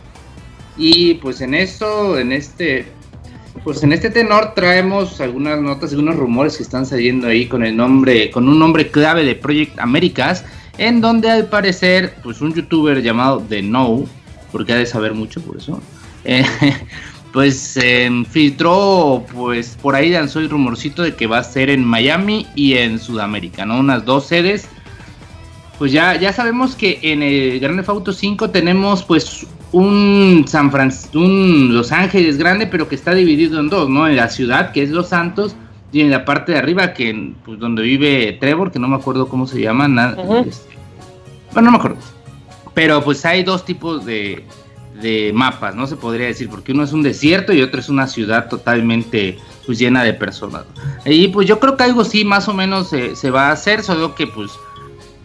Y pues en esto, en este, pues en este tenor traemos algunas notas, algunos rumores que están saliendo ahí con el nombre, con un nombre clave de Project Americas, en donde al parecer, pues un youtuber llamado The No, porque ha de saber mucho por eso, (laughs) eh, pues em, filtró, pues por ahí lanzó el rumorcito de que va a ser en Miami y en Sudamérica, ¿no? Unas dos sedes. Pues ya, ya sabemos que en el Grand Theft Auto 5 tenemos pues un San Francisco, un Los Ángeles grande, pero que está dividido en dos, ¿no? En la ciudad, que es Los Santos, y en la parte de arriba, que pues donde vive Trevor, que no me acuerdo cómo se llama, nada, este, bueno, no me acuerdo. Pero pues hay dos tipos de, de mapas, ¿no? Se podría decir, porque uno es un desierto y otro es una ciudad totalmente pues llena de personas. Y pues yo creo que algo sí más o menos se va a hacer, solo que pues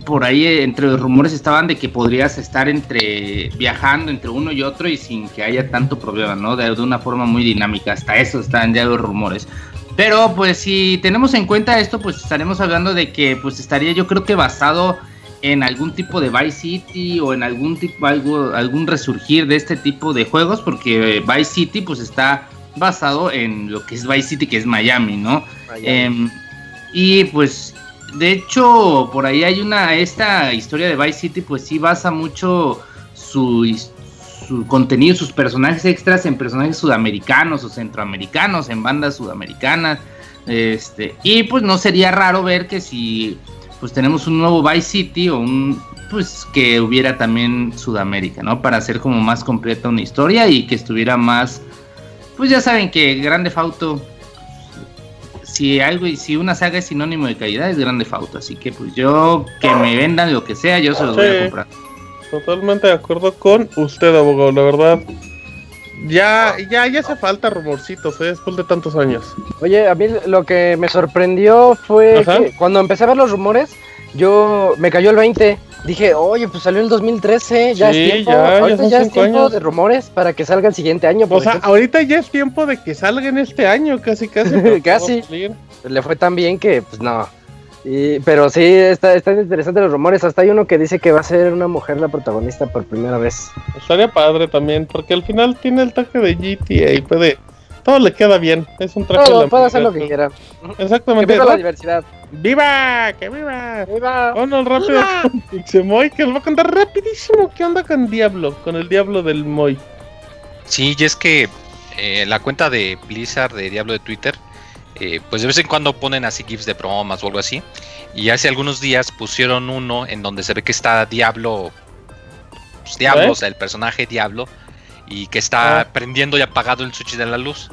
por ahí eh, entre los rumores estaban de que podrías estar entre viajando entre uno y otro y sin que haya tanto problema, ¿no? De, una forma muy dinámica. Hasta eso están ya los rumores. Pero pues si tenemos en cuenta esto, pues estaremos hablando de que pues estaría yo creo que basado en algún tipo de Vice City o en algún tipo algo algún resurgir de este tipo de juegos porque eh, Vice City pues está basado en lo que es Vice City que es Miami, ¿no? Em, y pues de hecho, por ahí hay una, esta historia de Vice City, pues sí basa mucho su, su contenido, sus personajes extras en personajes sudamericanos o centroamericanos, en bandas sudamericanas. Este, y pues no sería raro ver que si pues tenemos un nuevo Vice City o un pues que hubiera también Sudamérica, ¿no? Para hacer como más completa una historia y que estuviera más pues ya saben que Grande Fauto si algo y si una saga es sinónimo de calidad es grande Fauto, así que pues yo que me vendan lo que sea, yo se los voy a comprar. Totalmente de acuerdo con usted, abogado, la verdad. Ya, ya, ya hace falta rumorcitos, ¿eh? después de tantos años. Oye, a mí lo que me sorprendió fue que cuando empecé a ver los rumores, yo me cayó el 20. Dije, oye, pues salió en el 2013, ya es tiempo, ya, ahorita ya, es tiempo de rumores para que salga el siguiente año. O sea, ahorita ya es tiempo de que salga en este año, casi, casi. (laughs) casi. Le fue tan bien que, pues no. Pero sí, está, está interesante los rumores. Hasta hay uno que dice que va a ser una mujer la protagonista por primera vez. Estaría padre también, porque al final tiene el toque de GTA y puede todo le queda bien. Es un traje Todo, puede hacer lo que quiera. Exactamente. Que viva la diversidad. ¡Viva! ¡Que viva! ¡Viva! Vámonos rápido con Pixemoy, que nos va a contar rapidísimo qué onda con Diablo, con el Diablo del Moy. Sí, y es que eh, la cuenta de Blizzard de Diablo de Twitter, eh, pues de vez en cuando ponen así GIFs de bromas o algo así. Y hace algunos días pusieron uno en donde se ve que está Diablo, pues, Diablo, o sea, el personaje Diablo, y que está ah. prendiendo y apagado el switch de la luz.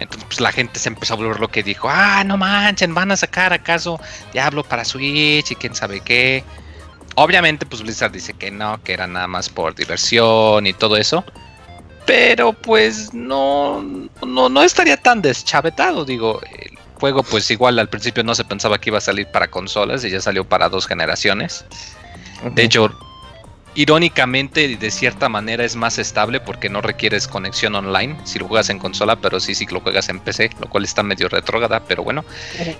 Entonces, pues la gente se empezó a volver lo que dijo: Ah, no manchen, van a sacar acaso Diablo para Switch y quién sabe qué. Obviamente, pues Blizzard dice que no, que era nada más por diversión y todo eso. Pero pues no, no, no estaría tan deschavetado. Digo, el juego, pues igual al principio no se pensaba que iba a salir para consolas y ya salió para dos generaciones. De hecho, Irónicamente, de cierta manera es más estable porque no requieres conexión online si lo juegas en consola, pero sí, sí lo juegas en PC, lo cual está medio retrógrada, pero bueno.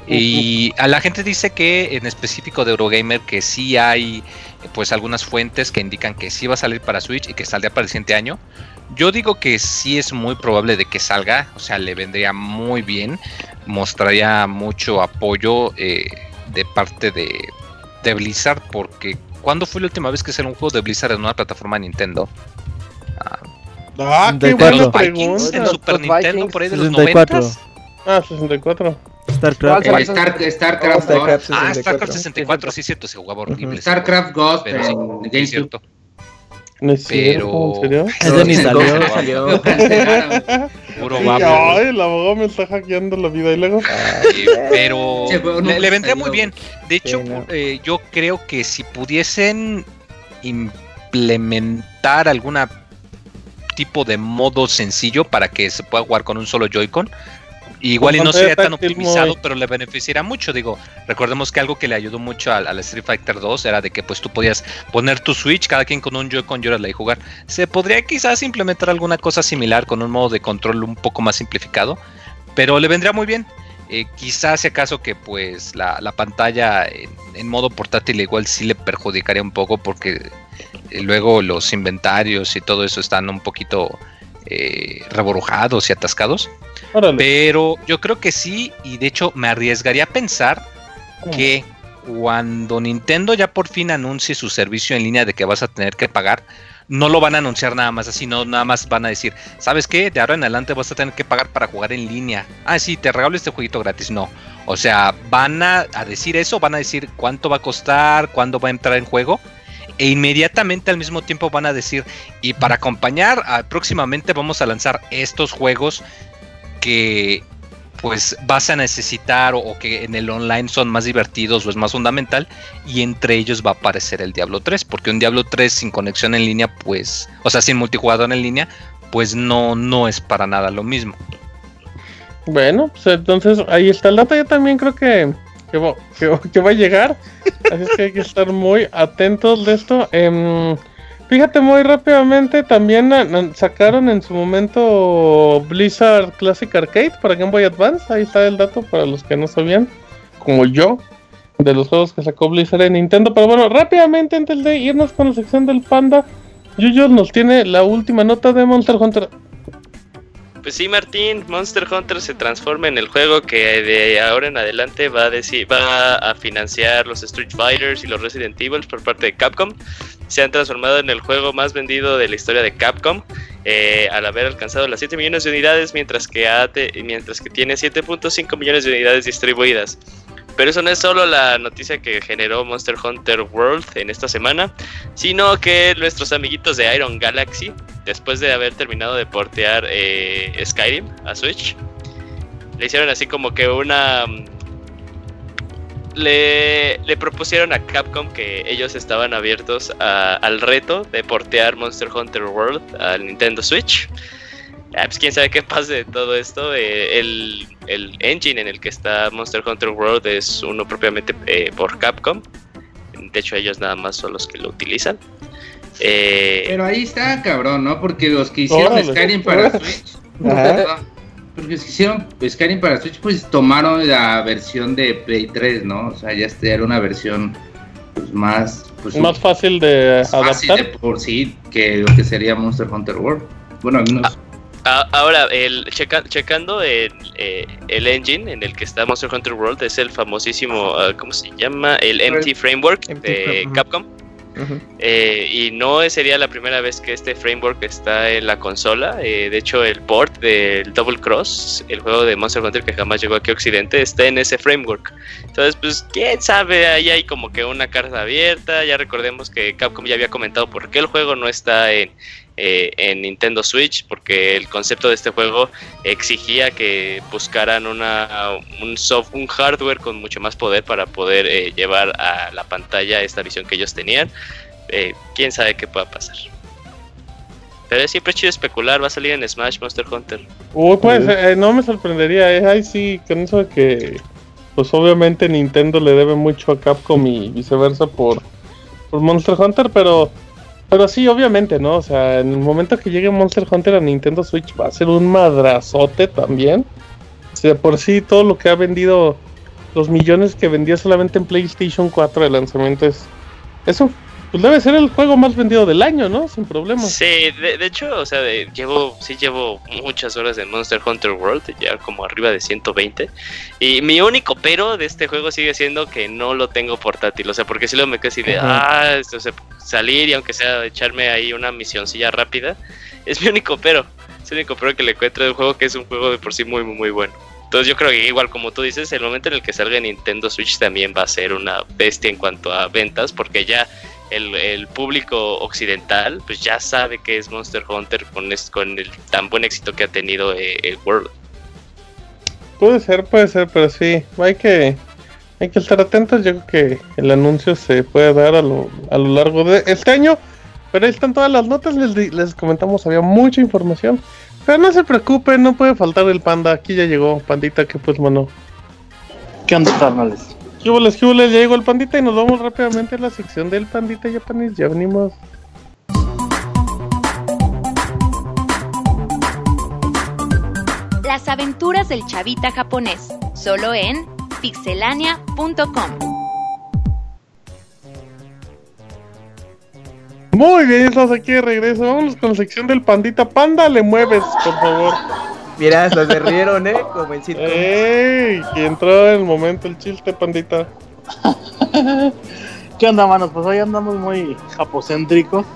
Y a la gente dice que en específico de Eurogamer que sí hay pues algunas fuentes que indican que sí va a salir para Switch y que saldría para el siguiente año. Yo digo que sí es muy probable de que salga, o sea, le vendría muy bien, mostraría mucho apoyo eh, de parte de, de Blizzard porque ¿Cuándo fue la última vez que salió un juego de Blizzard en una plataforma Nintendo? Ah, ah qué buena pregunta. En Super Nintendo, por ahí de los 90. Ah, 64. StarCraft. Eh, Star, Starcraft, Starcraft Ah, StarCraft 64, sí, cierto, se jugaba horrible. StarCraft Ghost, pero sí, es cierto. No es pero... ¿En serio? (laughs) Ese ni (laughs) salió. salió. (laughs) Puro Ay, el abogado me está hackeando la vida y luego. pero le, vendría muy bien. De hecho, eh, yo creo que si pudiesen implementar alguna tipo de modo sencillo para que se pueda jugar con un solo Joy-Con Igual y no sería tan optimizado, pero le beneficiaría mucho. Digo, recordemos que algo que le ayudó mucho al, Street Fighter 2 era de que pues tú podías poner tu Switch, cada quien con un Joy-Con y jugar. Se podría quizás implementar alguna cosa similar con un modo de control un poco más simplificado, pero le vendría muy bien. Eh, quizás si acaso que pues la, pantalla en, modo portátil igual sí le perjudicaría un poco porque eh, luego los inventarios y todo eso están un poquito eh, reborujados y atascados. Pero yo creo que sí, y de hecho me arriesgaría a pensar que cuando Nintendo ya por fin anuncie su servicio en línea de que vas a tener que pagar, no lo van a anunciar nada más así, no nada más van a decir, ¿sabes qué? De ahora en adelante vas a tener que pagar para jugar en línea. Ah, sí, te regalo este jueguito gratis. No. O sea, van a, a decir eso, van a decir cuánto va a costar, cuándo va a entrar en juego e inmediatamente al mismo tiempo van a decir, y para acompañar, ah, próximamente vamos a lanzar estos juegos que pues vas a necesitar o, que en el online son más divertidos o es más fundamental y entre ellos va a aparecer el Diablo 3 porque un Diablo 3 sin conexión en línea pues o sea sin multijugador en línea pues no no es para nada lo mismo bueno pues entonces ahí está el dato. Yo también creo que que, va a llegar. Así que hay que estar muy atentos de esto. Em, fíjate muy rápidamente, también sacaron en su momento Blizzard Classic Arcade para Game Boy Advance. Ahí está el dato para los que no sabían, como yo, de los juegos que sacó Blizzard en Nintendo. Pero bueno, rápidamente antes de irnos con la sección del Panda, Yuyo nos tiene la última nota de Monster Hunter. Pues sí, Martín, Monster Hunter se transforma en el juego que de ahora en adelante va a, financiar los Street Fighters y los Resident Evil por parte de Capcom. Se han transformado en el juego más vendido de la historia de Capcom, eh, al haber alcanzado las 7 millones de unidades, mientras que, mientras que tiene 7.5 millones de unidades distribuidas. Pero eso no es solo la noticia que generó Monster Hunter World en esta semana, sino que nuestros amiguitos de Iron Galaxy, después de haber terminado de portear eh, Skyrim a Switch, le hicieron así como que una... Mm, le, propusieron a Capcom que ellos estaban abiertos al reto de portear Monster Hunter World al Nintendo Switch. Ah, pues quién sabe qué pasa de todo esto. Eh, el, engine en el que está Monster Hunter World es uno propiamente eh, por Capcom. De hecho, ellos nada más son los que lo utilizan. Eh, Pero ahí está, cabrón, ¿no? Porque los que hicieron Skyrim para Switch. (laughs) Porque los que hicieron Skyrim para Switch, pues tomaron la versión de Play 3, ¿no? O sea, ya era una versión pues, más. Pues, más fácil de adaptar. Fácil de por sí que lo que sería Monster Hunter World. Bueno, al menos. Ah, ahora, el, checando el, eh, el, engine en el que está Monster Hunter World es el famosísimo, ah, ¿cómo se llama? El MT Framework de Capcom. Eh, y no sería la primera vez que este framework está en la consola. Eh, de hecho, el port del Double Cross, el juego de Monster Hunter que jamás llegó aquí a Occidente, está en ese framework. Entonces, pues, quién sabe, ahí hay como que una carta abierta. Ya recordemos que Capcom ya había comentado por qué el juego no está en, eh, en Nintendo Switch porque el concepto de este juego exigía que buscaran una, un, soft, un hardware con mucho más poder para poder eh, llevar a la pantalla esta visión que ellos tenían. Eh, quién sabe qué pueda pasar. Pero es siempre chido especular, va a salir en Smash Monster Hunter. Uy, pues no me sorprendería, eh. Ay, sí, con eso de que, pues obviamente Nintendo le debe mucho a Capcom y viceversa por, por Monster Hunter, pero pero sí, obviamente, ¿no? O sea, en el momento que llegue Monster Hunter a Nintendo Switch va a ser un madrazote también. O sea, por sí todo lo que ha vendido, los millones que vendía solamente en PlayStation 4 de lanzamiento es... Eso pues debe ser el juego más vendido del año, ¿no? Sin problema. Sí, de, hecho, o sea, llevo, sí llevo muchas horas en Monster Hunter World, ya como arriba de 120. Y mi único pero de este juego sigue siendo que no lo tengo portátil, o sea, porque si lo me quedé así de, ah, esto, salir y aunque sea echarme ahí una misioncilla rápida, es mi único pero. Es el único pero que le encuentro del juego, que es un juego de por sí muy, muy, muy bueno. Entonces yo creo que igual como tú dices, el momento en el que salga Nintendo Switch también va a ser una bestia en cuanto a ventas, porque ya el, público occidental pues ya sabe que es Monster Hunter con, con el tan buen éxito que ha tenido eh, el World. Puede ser, puede ser, pero sí, hay que, hay que estar atentos. Yo creo que el anuncio se puede dar a lo, a lo largo de este año. Pero ahí están todas las notas, les, les comentamos, había mucha información. Pero no se preocupe, no puede faltar el panda. Aquí ya llegó, pandita, que pues mano. ¿Qué onda, carnales? ¿Qué hubo, qué Ya llegó el pandita y nos vamos rápidamente a la sección del pandita japonés. Ya venimos. Las aventuras del chavita japonés, solo en pixelania.com. Muy bien, estamos aquí de regreso. Vámonos con la sección del pandita. Panda, le mueves, por favor. Mira, se rieron, ¿eh? Como el ¡Ey! Que entró en el momento el chiste, pandita. (laughs) ¿Qué onda, manos? Pues hoy andamos muy japocéntricos.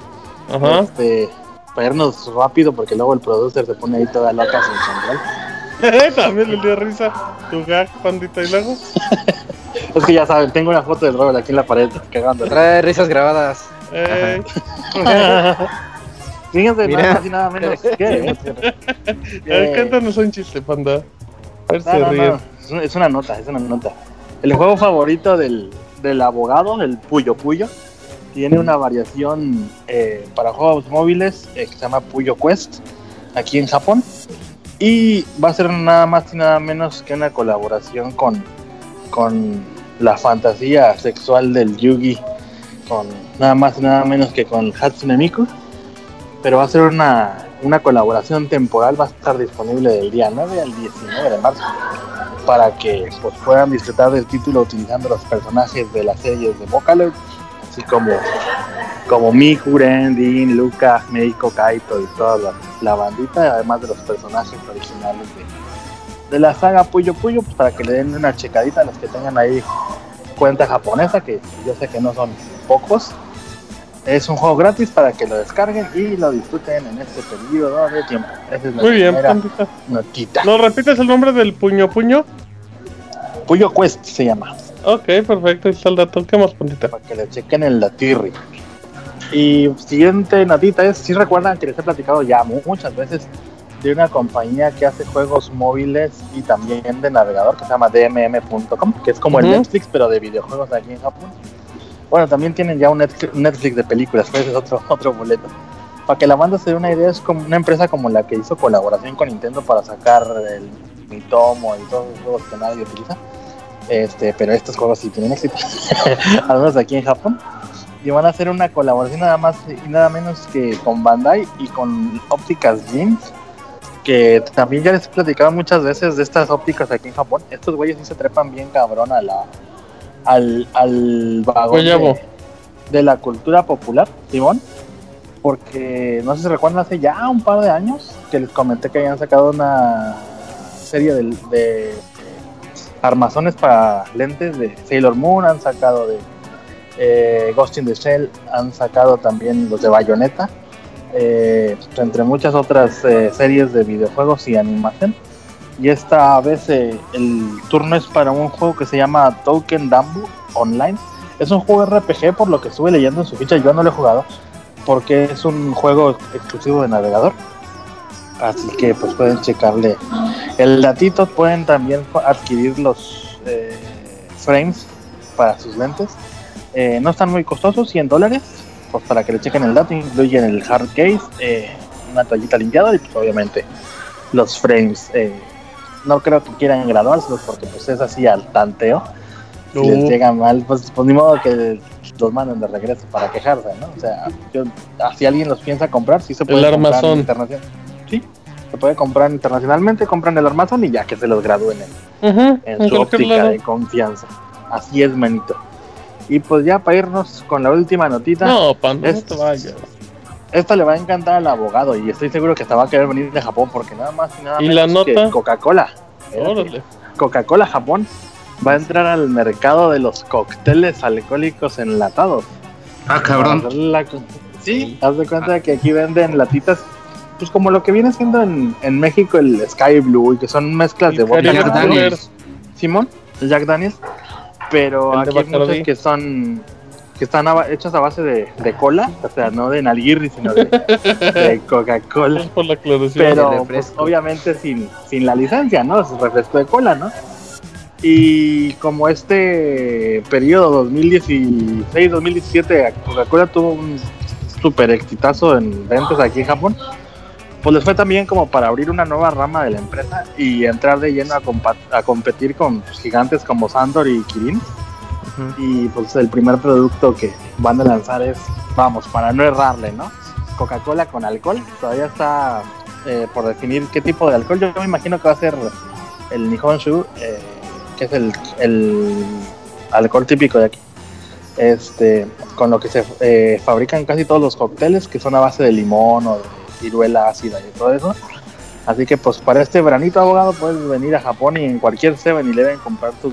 Ajá. Este, para irnos rápido porque luego el producer se pone ahí toda loca sin control. (laughs) También le dio risa tu gag, pandita, y luego. (laughs) es que ya saben, tengo una foto del Robert aquí en la pared cagando. Trae risas grabadas. Eh. Fíjense, Mira. nada más y nada menos. (laughs) ¿Qué? A ver, cuéntanos un chiste, panda. A ver si Es una nota, es una nota. El juego favorito del, del abogado, el Puyo Puyo, tiene una variación eh, para juegos móviles eh, que se llama Puyo Quest, aquí en Japón. Y va a ser nada más y nada menos que una colaboración con, con la fantasía sexual del Yugi con nada más y nada menos que con Hatsune Miku. Pero va a ser una, una colaboración temporal, va a estar disponible del día 9 al 19 de marzo para que pues, puedan disfrutar del título utilizando los personajes de las series de Vocaloid, así como, como Miku, Ren, Dean, Luca, Meiko, Kaito y toda la, la, bandita, además de los personajes originales de, de la saga Puyo Puyo, pues, para que le den una checadita a los que tengan ahí cuenta japonesa, que yo sé que no son pocos. Es un juego gratis para que lo descarguen y lo disfruten en este periodo de tiempo. Muy bien, notita. ¿No repites el nombre del puño puño? Puño Quest se llama. Ok, perfecto, ahí está el dato. ¿Qué más, pandita? Para que le chequen el latirri. Y siguiente notita es, si recuerdan que les he platicado ya muchas veces de una compañía que hace juegos móviles y también de navegador que se llama dmm.com, que es como el Netflix pero de videojuegos aquí en Japón. Bueno, también tienen ya un Netflix de películas, ese es otro, (laughs) otro boleto. Para que la banda se dé una idea, es como una empresa como la que hizo colaboración con Nintendo para sacar el Mitomo y todos los juegos que nadie utiliza. Este, pero estos juegos sí tienen éxito, (laughs) al menos aquí en Japón. Y van a hacer una colaboración nada más y nada menos que con Bandai y con Ópticas Jeans que también ya les he platicado muchas veces de estas ópticas aquí en Japón. Estos güeyes sí se trepan bien cabrón a la, al, al vagón de, la cultura popular, Simón. Porque no sé si recuerdan, hace ya un par de años que les comenté que habían sacado una serie de, de armazones para lentes de Sailor Moon, han sacado de eh, Ghost in the Shell, han sacado también los de Bayonetta, eh, entre muchas otras eh, series de videojuegos y animación. Y esta vez el turno es para un juego que se llama Token Dambu Online. Es un juego RPG por lo que estuve leyendo en su ficha. Yo no lo he jugado porque es un juego exclusivo de navegador. Así que pues pueden checarle el datito. Pueden también adquirir los eh, frames para sus lentes. Eh, no están muy costosos, 100 dólares. Pues para que le chequen el dato, incluyen el hard case, eh, una toallita limpiada y pues obviamente los frames. No creo que quieran graduárselos porque pues es así al tanteo si les llega mal, pues, pues ni modo que los manden de regreso para quejarse, ¿no? O sea, yo, si alguien los piensa comprar, sí se puede el comprar internacional. Sí, se puede comprar internacionalmente, compran el armazón y ya que se los gradúen en, su óptica de confianza. Así es, manito. Y pues ya para irnos con la última notita. No, pan, no te vayas. Esta le va a encantar al abogado y estoy seguro que hasta va a querer venir de Japón porque nada más y nada ¿Y la nota? Coca-Cola. Coca-Cola Japón va a entrar al mercado de los cócteles alcohólicos enlatados. Ah, cabrón. Sí, haz de cuenta que aquí venden latitas, pues como lo que viene siendo en, en México el Sky Blue, y que son mezclas de vodka. Jack Daniels. Simón, Jack Daniels. Pero aquí hay muchos que son que están hechas a base de, de, cola, o sea, no de nalguirri, sino de, de (laughs) Coca-Cola. Pero pues, obviamente sin, sin la licencia, ¿no? Es refresco de cola, ¿no? Y como este periodo 2016-2017 Coca-Cola tuvo un super exitazo en ventas aquí en Japón, pues les fue también como para abrir una nueva rama de la empresa y entrar de lleno a competir con pues, gigantes como Sandor y Kirin. Y pues el primer producto que van a lanzar es, vamos, para no errarle, ¿no? Coca-Cola con alcohol. Todavía está eh, por definir qué tipo de alcohol. Yo me imagino que va a ser el Nihonshu, eh, que es el, alcohol típico de aquí. Este, con lo que se eh, fabrican casi todos los cócteles, que son a base de limón o de ciruela ácida y todo eso. Así que pues para este veranito abogado puedes venir a Japón y en cualquier 7-Eleven comprar tus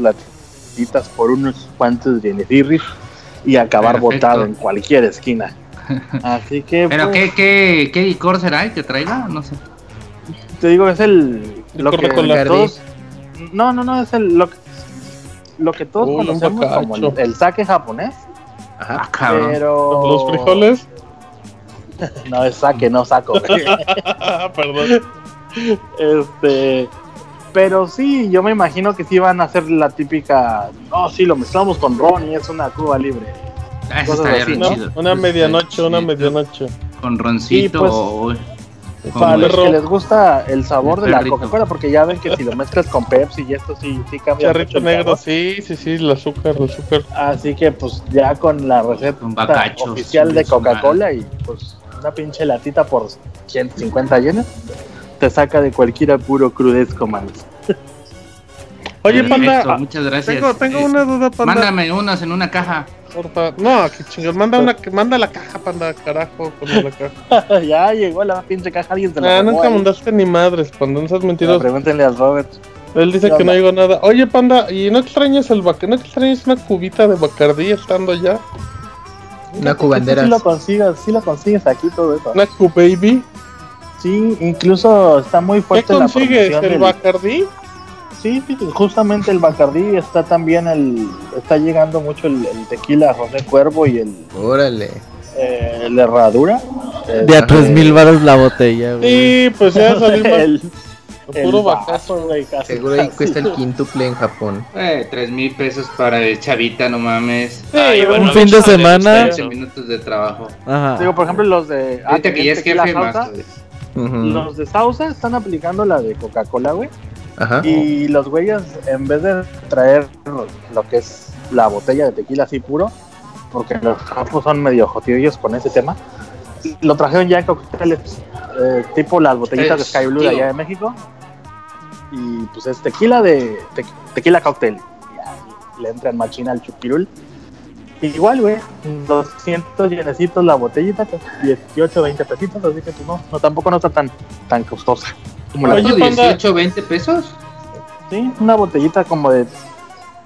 por unos cuantos yenefirris y acabar Perfecto. botado en cualquier esquina. (laughs) Así que ¿Pero pues, qué, qué, qué licor será el que traiga? No sé. te digo es el lo que cola. todos no no no es el lo que, lo que todos Uy, un conocemos como el, el sake japonés Ah, cabrón. pero Los frijoles. (laughs) no es sake no saco (laughs) Perdón. Este, pero sí, yo me imagino que sí van a hacer la típica. No, sí, lo mezclamos con ron y es una cuba libre. Ah, estaría así, chido. Una medianoche, una medianoche. Con roncito pues, o- Para los perro. que les gusta el sabor El de la. Coca-Cola, porque ya ven que si lo mezclas con Pepsi y esto sí, sí cambia. mucho Charrito el negro, sí, sí, sí, el azúcar, el azúcar. Así que, pues ya con la receta Con bacachos, oficial de Coca-Cola y pues una pinche latita por 150 yenes, te saca de cualquier apuro crudesco, man. Oye, Perfecto, panda, muchas gracias. tengo, tengo Eh, una duda, panda. Mándame unas en una caja. porfa. No, que chingos, manda, una, manda la caja, panda, carajo, con la caja. (laughs) ya llegó la pinche caja, alguien se la Ah, nunca ahí. mandaste ni madres, panda, no seas mentiroso. Pregúntenle al Robert. Él dice ¿Qué que no llegó nada. Oye, panda, ¿y no extrañas el bac no extrañas una cubita de Bacardí estando allá? Una Sí cubanderas. lo consigues, sí lo consigues aquí todo eso. Una Q-Baby. Sí, incluso está muy ¿Qué fuerte la consigues? promoción ¿El del- Bacardí? Sí, sí, justamente el Bacardí está también el está llegando mucho el, el tequila José Cuervo y el, Órale. eh, el Herradura. De a Este, 3 mil baros la botella, güey. Sí, pues ya salimos. el, el puro bacazo. güey, casi, Seguro ahí casi. cuesta el quintuple en Japón. Eh, tres mil pesos para el chavita, no mames. Ay, un bueno, fin de semana. eso. 20 minutos de trabajo. Ajá. Digo, por ejemplo, los de ah, Ahorita que ya es jefe más. Sauza, Los de Sauza están aplicando la de Coca-Cola, güey. Ajá. Y los güeyes, en vez de traer lo que es la botella de tequila así puro, porque los japos son medio jotillos con ese tema, lo trajeron ya en cócteles, eh, tipo las botellitas de Sky Blue de allá de México. Y pues es tequila de te- tequila cóctel. Y ahí le entran machina al chupirul. Igual, güey, 200 llenecitos la botellita, pues, 18, 20 pesitos, así que pues no, no tampoco no está tan, tan costosa. Como la Oye, panda. 18, 20 pesos? Sí, una botellita como de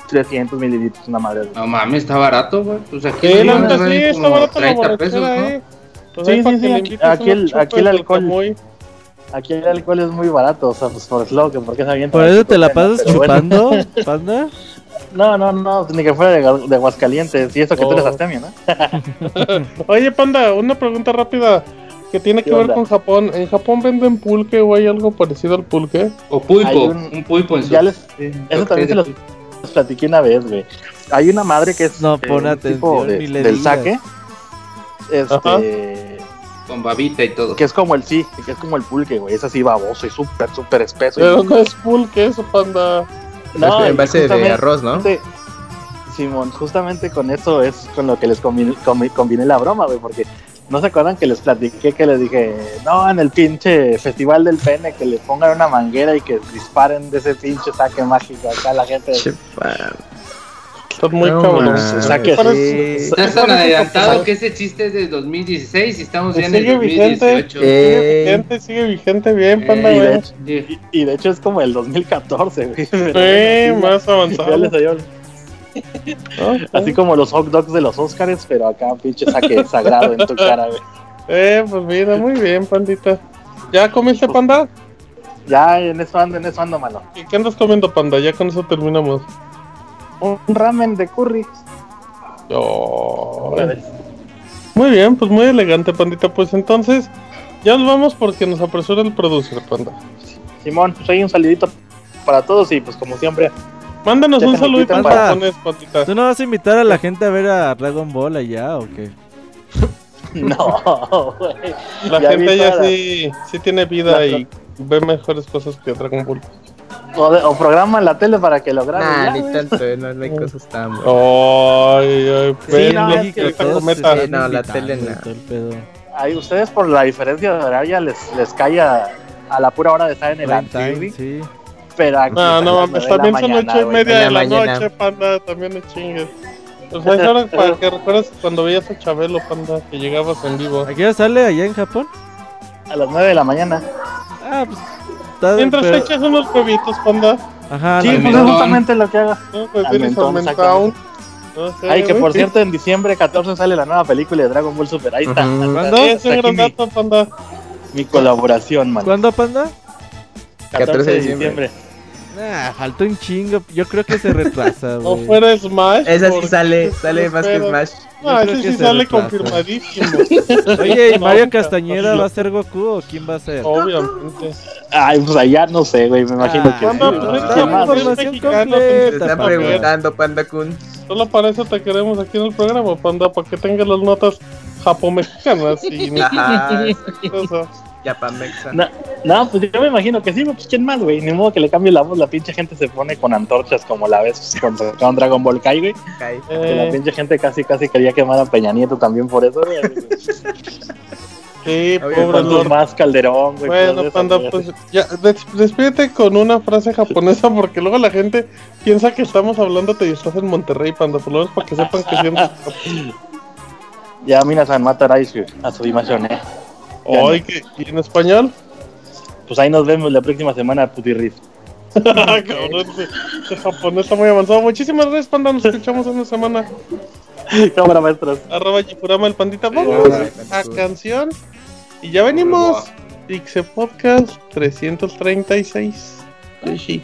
300 mililitros, una madre. No mames, está barato, güey. Pues aquí Sí, la no, valen sí, está la 30 borrachera, pesos, ¿no? eh. Pues Sí, sí, sí, aquí- el- aquí el alcohol-. Aquí el alcohol es muy barato, o sea, pues por eso que porque es alguien Por eso te la pasas bueno. chupando, (laughs) panda. No, no, no, ni que fuera de, de Aguascalientes, y eso que tú eres Oh. astemio, ¿no? (laughs) Oye, panda, una pregunta rápida que tiene que ¿Qué ver onda? con Japón. ¿En Japón venden pulque o hay algo parecido al pulque? O pulpo, un- un, pulpo en su. Ya les, eso también se los, los platiqué una vez, güey. Hay una madre que es No eh, tipo atención de- le del saque, Ajá. este, Con babita y todo. que es como el sí, que es como el pulque, güey, es así baboso y súper, súper espeso. y- Pero no es pulque eso, panda. No, (laughs) en base de arroz, ¿no? Simón, justamente con eso es con lo que les conviene la broma, güey, porque no se acuerdan que les platiqué que les dije, no, en el pinche festival del pene, que le pongan una manguera y que disparen de ese pinche saque mágico acá la gente. Estás muy No, Sí. Estás tan adelantado que ese chiste es de 2016 y estamos ya en el Sigue vigente. 2018. Sigue vigente, sigue vigente bien, Eh, panda, y, de hecho, Sí. y, y de hecho es como el 2014, güey. Sí, (laughs) más Ya avanzado. (laughs) así como los hot dogs de los Oscars, pero acá pinche saque (laughs) sagrado en tu cara, güey. Eh, pues mira, muy bien, pandita. ¿Ya comiste, panda? Ya en eso ando, en eso ando, mano. ¿Y qué andas comiendo, panda? Ya con eso terminamos. Un ramen de curry. Oh, Muy bien, pues muy elegante, pandita. Pues entonces, ya nos vamos porque nos apresura el producer, panda. Simón, pues ahí un saludito para todos y pues como siempre, Mándanos un saludito en japonés, pandita. ¿Tú no vas a invitar a la gente a ver a Dragon Ball allá o qué? (laughs) No, güey. La Ya gente toda- sí, sí tiene vida La- y ve mejores cosas que Dragon Ball. O, de- o programan la tele para que lo graben. Nah, ya, ni tanto, eh, no, no hay cosas tan buenas. Ay, ay, Sí, ven no, es que ahorita todos cometa. Sí, no, la tele no. Ay, ustedes por la diferencia de horaria les, les cae a, a la pura hora de estar en el Antirri. sí. Pero aquí No, son no mames, nueve también son ocho y media de la mañana. noche, panda, también no chingues. O sea, es hora para que recuerdes cuando veías a Chabelo, panda, que llegabas en vivo. ¿A qué hora sale allá en Japón? A las 9 de la mañana. Ah, pues. Está- Mientras pero- te echas unos huevitos, panda. Ajá, sí, pues es justamente lo que haga. ¿no? Pues. No sé, Ay, que por sí. cierto, en diciembre 14 sale la nueva película de Dragon Ball Super. Ahí está. ¿Cuándo? Es un gran mi, dato, panda. mi colaboración, man. ¿Cuándo, panda? 14 de diciembre. Nah, faltó un chingo. Yo creo que se retrasa, (laughs) O fuera Smash. Esa sí sale, sale más que. Smash. No, creo ese sí sale retrasa. confirmadísimo. (laughs) Oye, ¿y Mario. Castañeda va a ser Goku o quién va a ser? Obviamente. Ay, pues allá no sé, güey. Me imagino Ah, que. Panda, sí, pues Te están preguntando, Panda Kun. Solo para eso te queremos aquí en el programa, panda, para que tengas las notas japomexicanas y Ajá, eso. Japamexa. No, no, pues yo me imagino que sí, pues quién más, güey. Ni modo que le cambie la voz. La pinche gente se pone con antorchas como la vez cuando sacaron Dragon Ball Kai, güey. Que la Eh, pinche gente casi, casi quería quemar a Peña Nieto también por eso, güey. sí, Oye, pobre Cuantos Lord. más Calderón, güey. Bueno, eso, panda, pues ya, des- despídete con una frase japonesa porque luego la gente piensa que estamos hablándote y estás en Monterrey, panda, por lo menos para que sepan que siempre... (laughs) Ya, mina San Mataraisu, a su dimensión, eh. Ay, que- ¿y en español? Pues ahí nos vemos la próxima semana, putirris. (laughs) Cabrón, ese, ese japonés está muy avanzado. Muchísimas gracias, panda, nos escuchamos en una semana. Cámara, maestros. Arroba Jifurama el pandita. Vamos a canción. Y ya venimos. Pixe Podcast 336. Yoshi.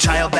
child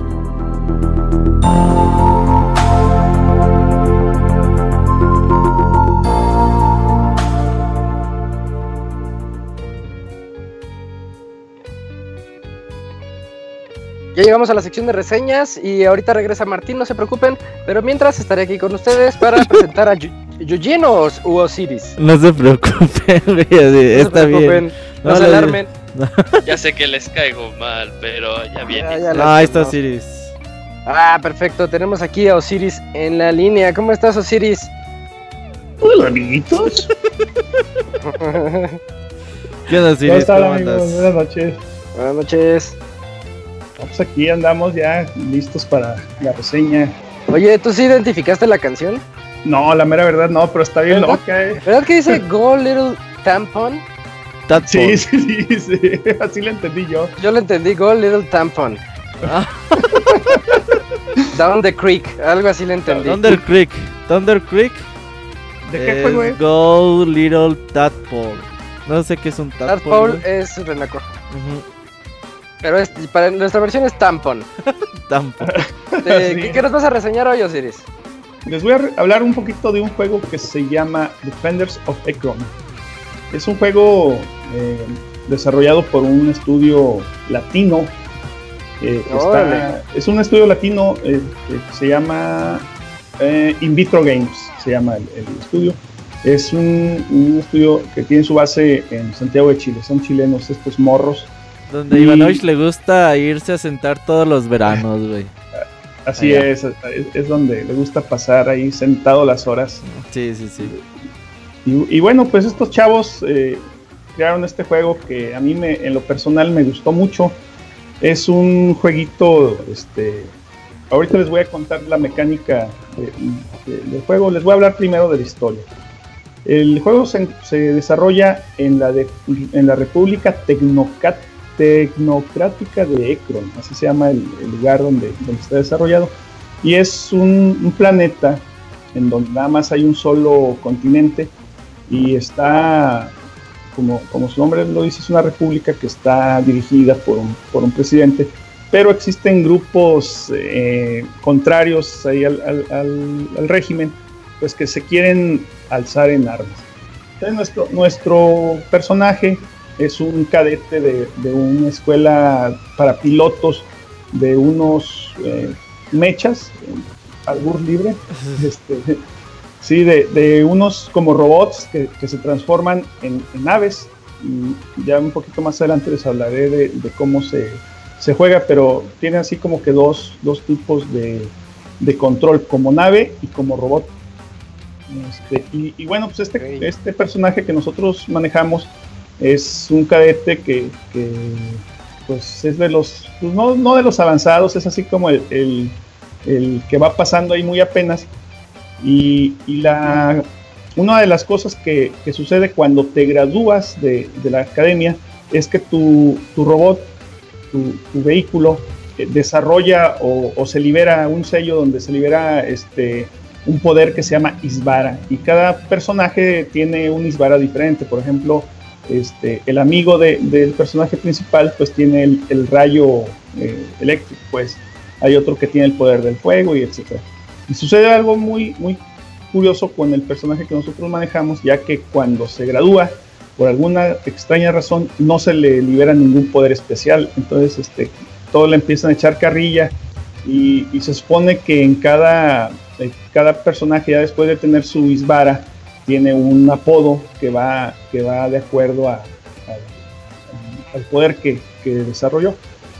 Ya llegamos a la sección de reseñas y ahorita regresa Martín, no se preocupen. Pero mientras estaré aquí con ustedes para (laughs) presentar a Yujin o, Osiris. No se preocupen, (laughs) güey, No se está bien. preocupen, no, se alarmen. (laughs) Ya sé que les caigo mal, pero ya viene. Ya, ya No, la- ahí está. Osiris. Ah, perfecto. Tenemos aquí a Osiris en la línea. ¿Cómo estás, Osiris? Hola, amiguitos. ¿Qué onda, ¿Cómo Osiris? están, ¿Cómo amigos? andas? Buenas noches. Buenas noches. Pues aquí andamos ya listos para la reseña. Oye, ¿tú sí identificaste la canción? No, la mera verdad no, pero está bien ¿Verdad? loca, eh. ¿Verdad que dice (laughs) Go Little Tampon? Tadpole. Sí, sí, sí, (laughs) sí, así lo entendí yo. Yo lo entendí, Go Little Tampon. Ah. (laughs) Down the Creek, algo así le entendí. Thunder Creek. Thunder Creek. ¿De qué juego es? Go Little Tadpole. No sé qué es un Tadpole. Tadpole es renaco. Ujú, Pero es- para nuestra versión es Tampon. (laughs) Tampone. Eh, Sí. ¿qué, qué nos vas a reseñar hoy, Osiris? Les voy a hablar un poquito de un juego que se llama Defenders of Ekron. Es un juego eh, desarrollado por un estudio latino. eh, está- es un estudio latino eh, que se llama eh, In Vitro Games, se llama el, el estudio. Es un, un estudio que tiene su base en Santiago de Chile. Son chilenos estos morros. Donde Y- Ivanovich le gusta irse a sentar todos los veranos, güey. Así Allá. es, es, es donde le gusta pasar ahí sentado las horas. Sí, sí, sí. Y, y bueno, pues estos chavos eh, crearon este juego que a mí me, en lo personal me gustó mucho. Es un jueguito, este, ahorita les voy a contar la mecánica de- de- del juego. Les voy a hablar primero de la historia. El juego se, se desarrolla en la, de- en la República Tecnocat- Tecnocrática de Ekron, así se llama el, el lugar donde, donde está desarrollado. Y es un, un planeta en donde nada más hay un solo continente y está, como, como su nombre lo dice, es una república que está dirigida por un, por un presidente, pero existen grupos eh, contrarios ahí al, al- al- al régimen, pues que se quieren alzar en armas. Entonces nuestro, nuestro personaje es un cadete de, de una escuela para pilotos de unos eh, mechas, albur libre, (laughs) este, sí, de, de unos como robots que, que se transforman en, en aves. Y ya un poquito más adelante les hablaré de, de cómo se, se juega, pero tiene así como que dos, dos tipos de, de control, como nave y como robot. Este, y, y bueno, pues este, este personaje que nosotros manejamos es un cadete que, pues es de los, pues no, no de los avanzados, es así como el, el- que va pasando ahí muy apenas. Y, y la, una de las cosas que, que sucede cuando te gradúas de, de la academia es que tu, tu robot, tu, tu vehículo, eh, desarrolla o, o se libera un sello donde se libera este, un poder que se llama Isvara. Y cada personaje tiene un Isvara diferente. Por ejemplo, este, el amigo de- del personaje principal pues tiene el, el rayo eh, eléctrico, pues hay otro que tiene el poder del fuego y etcétera. Y sucede algo muy, muy curioso con el personaje que nosotros manejamos, ya que cuando se gradúa, por alguna extraña razón no se le libera ningún poder especial. Entonces, este, todo le empiezan a echar carrilla y, se supone que en cada, cada personaje, ya después de tener su Isbara, tiene un apodo que va, que va de acuerdo a, al poder que, que, desarrolló.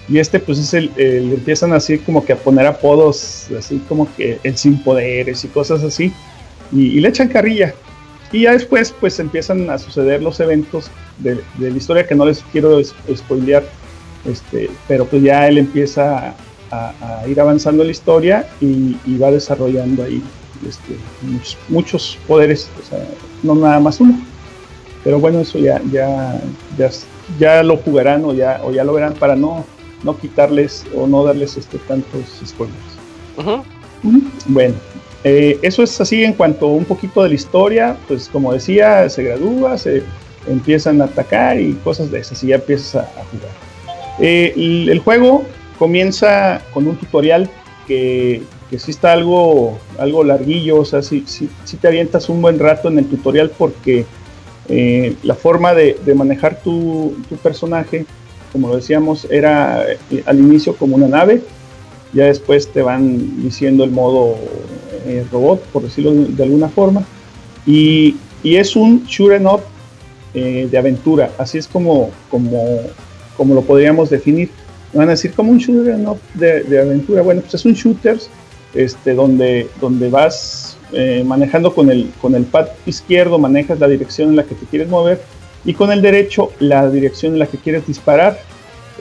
Y este, pues es el, empiezan así como que a poner apodos, así como que el sin poderes y cosas así, y, le echan carrilla. Y ya después, pues empiezan a suceder los eventos de, de la historia que no les quiero spoilear, este, pero pues ya él empieza a, ir avanzando la historia y, va desarrollando ahí este, muchos, poderes, no nada más uno. Pero bueno, eso ya, ya, ya, lo jugarán o ya, o ya lo verán para no, no quitarles o no darles este, tantos spoilers. Bueno, eh, eso es así en cuanto a un poquito de la historia, pues como decía, se gradúa, se empiezan a atacar y cosas de esas y ya empiezas a, jugar. Eh, el, juego comienza con un tutorial que, que sí está algo, algo larguillo, o sea, sí, te avientas un buen rato en el tutorial porque eh, la forma de, manejar tu, personaje, como lo decíamos, era eh, al inicio como una nave, ya después te van diciendo el modo eh, robot, por decirlo de, alguna forma, y, es un shoot em up de aventura, así es como, como, como lo podríamos definir van a decir como un shooter de, aventura. Bueno, pues es un shooter este, donde, donde vas eh, manejando con el, con el pad izquierdo, manejas la dirección en la que te quieres mover y con el derecho la dirección en la que quieres disparar.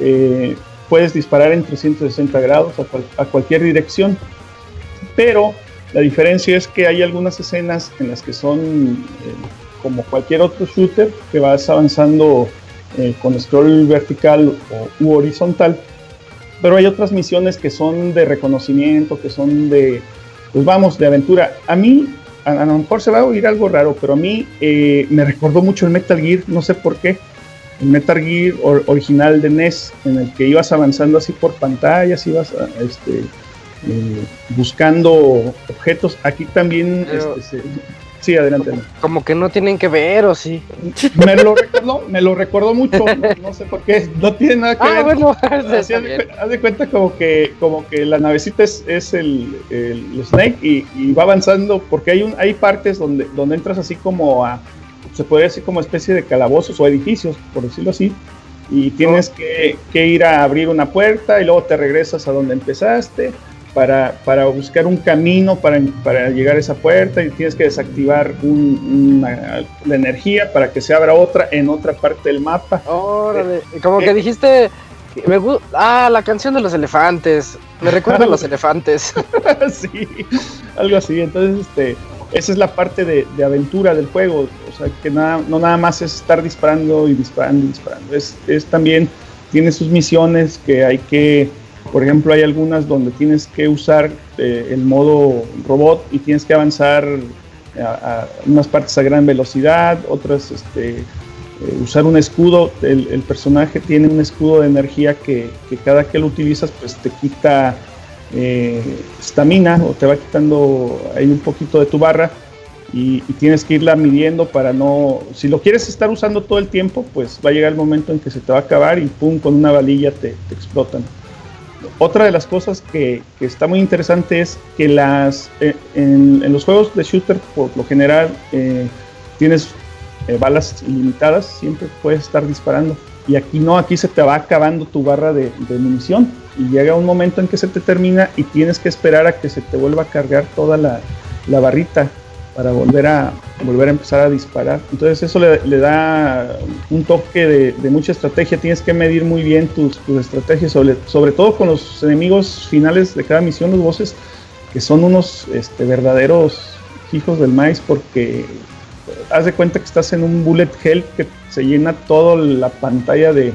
Eh, puedes disparar en 360 grados a, cualquier dirección, pero la diferencia es que hay algunas escenas en las que son eh, como cualquier otro shooter, que vas avanzando eh, con scroll vertical o, u horizontal. Pero hay otras misiones que son de reconocimiento, que son de, pues vamos, de aventura. A mí, a, lo mejor se va a oír algo raro, pero a mí eh, me recordó mucho el Metal Gear, no sé por qué. El Metal Gear original de NES, en el que ibas avanzando así por pantallas, ibas este, eh, buscando objetos. Aquí también este, Sí, adelante. Como, que no tienen que ver, ¿o sí? Me lo recordó, me lo recordó mucho, no, sé por qué, no tiene nada que ah, ver. Bueno, (laughs) Así, haz, de, cuenta como que, como que la navecita es, es el, el, Snake y, va avanzando, porque hay un, hay partes donde, donde entras así como a, se podría decir como especie de calabozos o edificios, por decirlo así, y tienes que, que ir a abrir una puerta y luego te regresas a donde empezaste para, para buscar un camino para, para, llegar a esa puerta y tienes que desactivar la energía para que se abra otra en otra parte del mapa. Órale, eh, como que eh, dijiste, me ah, la canción de los elefantes, me recuerda a los (laughs) elefantes. (laughs) sí, algo así, entonces este, esa es la parte de, de, aventura del juego, o sea, que nada, no nada más es estar disparando y disparando y disparando, es, es también, tiene sus misiones que hay que por ejemplo, hay algunas donde tienes que usar eh, el modo robot y tienes que avanzar a, unas partes a gran velocidad, otras este, eh, usar un escudo. El, personaje tiene un escudo de energía que, cada que lo utilizas pues te quita estamina eh, o te va quitando ahí un poquito de tu barra y, tienes que irla midiendo para no, si lo quieres estar usando todo el tiempo, pues va a llegar el momento en que se te va a acabar y pum, con una valilla te, te explotan. Otra de las cosas que, está muy interesante es que las eh, en, los juegos de shooter, por lo general, eh, tienes eh, balas ilimitadas, siempre puedes estar disparando. Y aquí no, aquí se te va acabando tu barra de, munición y llega un momento en que se te termina y tienes que esperar a que se te vuelva a cargar toda la, la barrita para volver a, volver a empezar a disparar. Entonces eso le, da un toque de, mucha estrategia. Tienes que medir muy bien tus, estrategias, sobre, sobre todo con los enemigos finales de cada misión, los bosses, que son unos este, verdaderos hijos del maíz, porque haz de cuenta que estás en un bullet hell que se llena toda la pantalla de,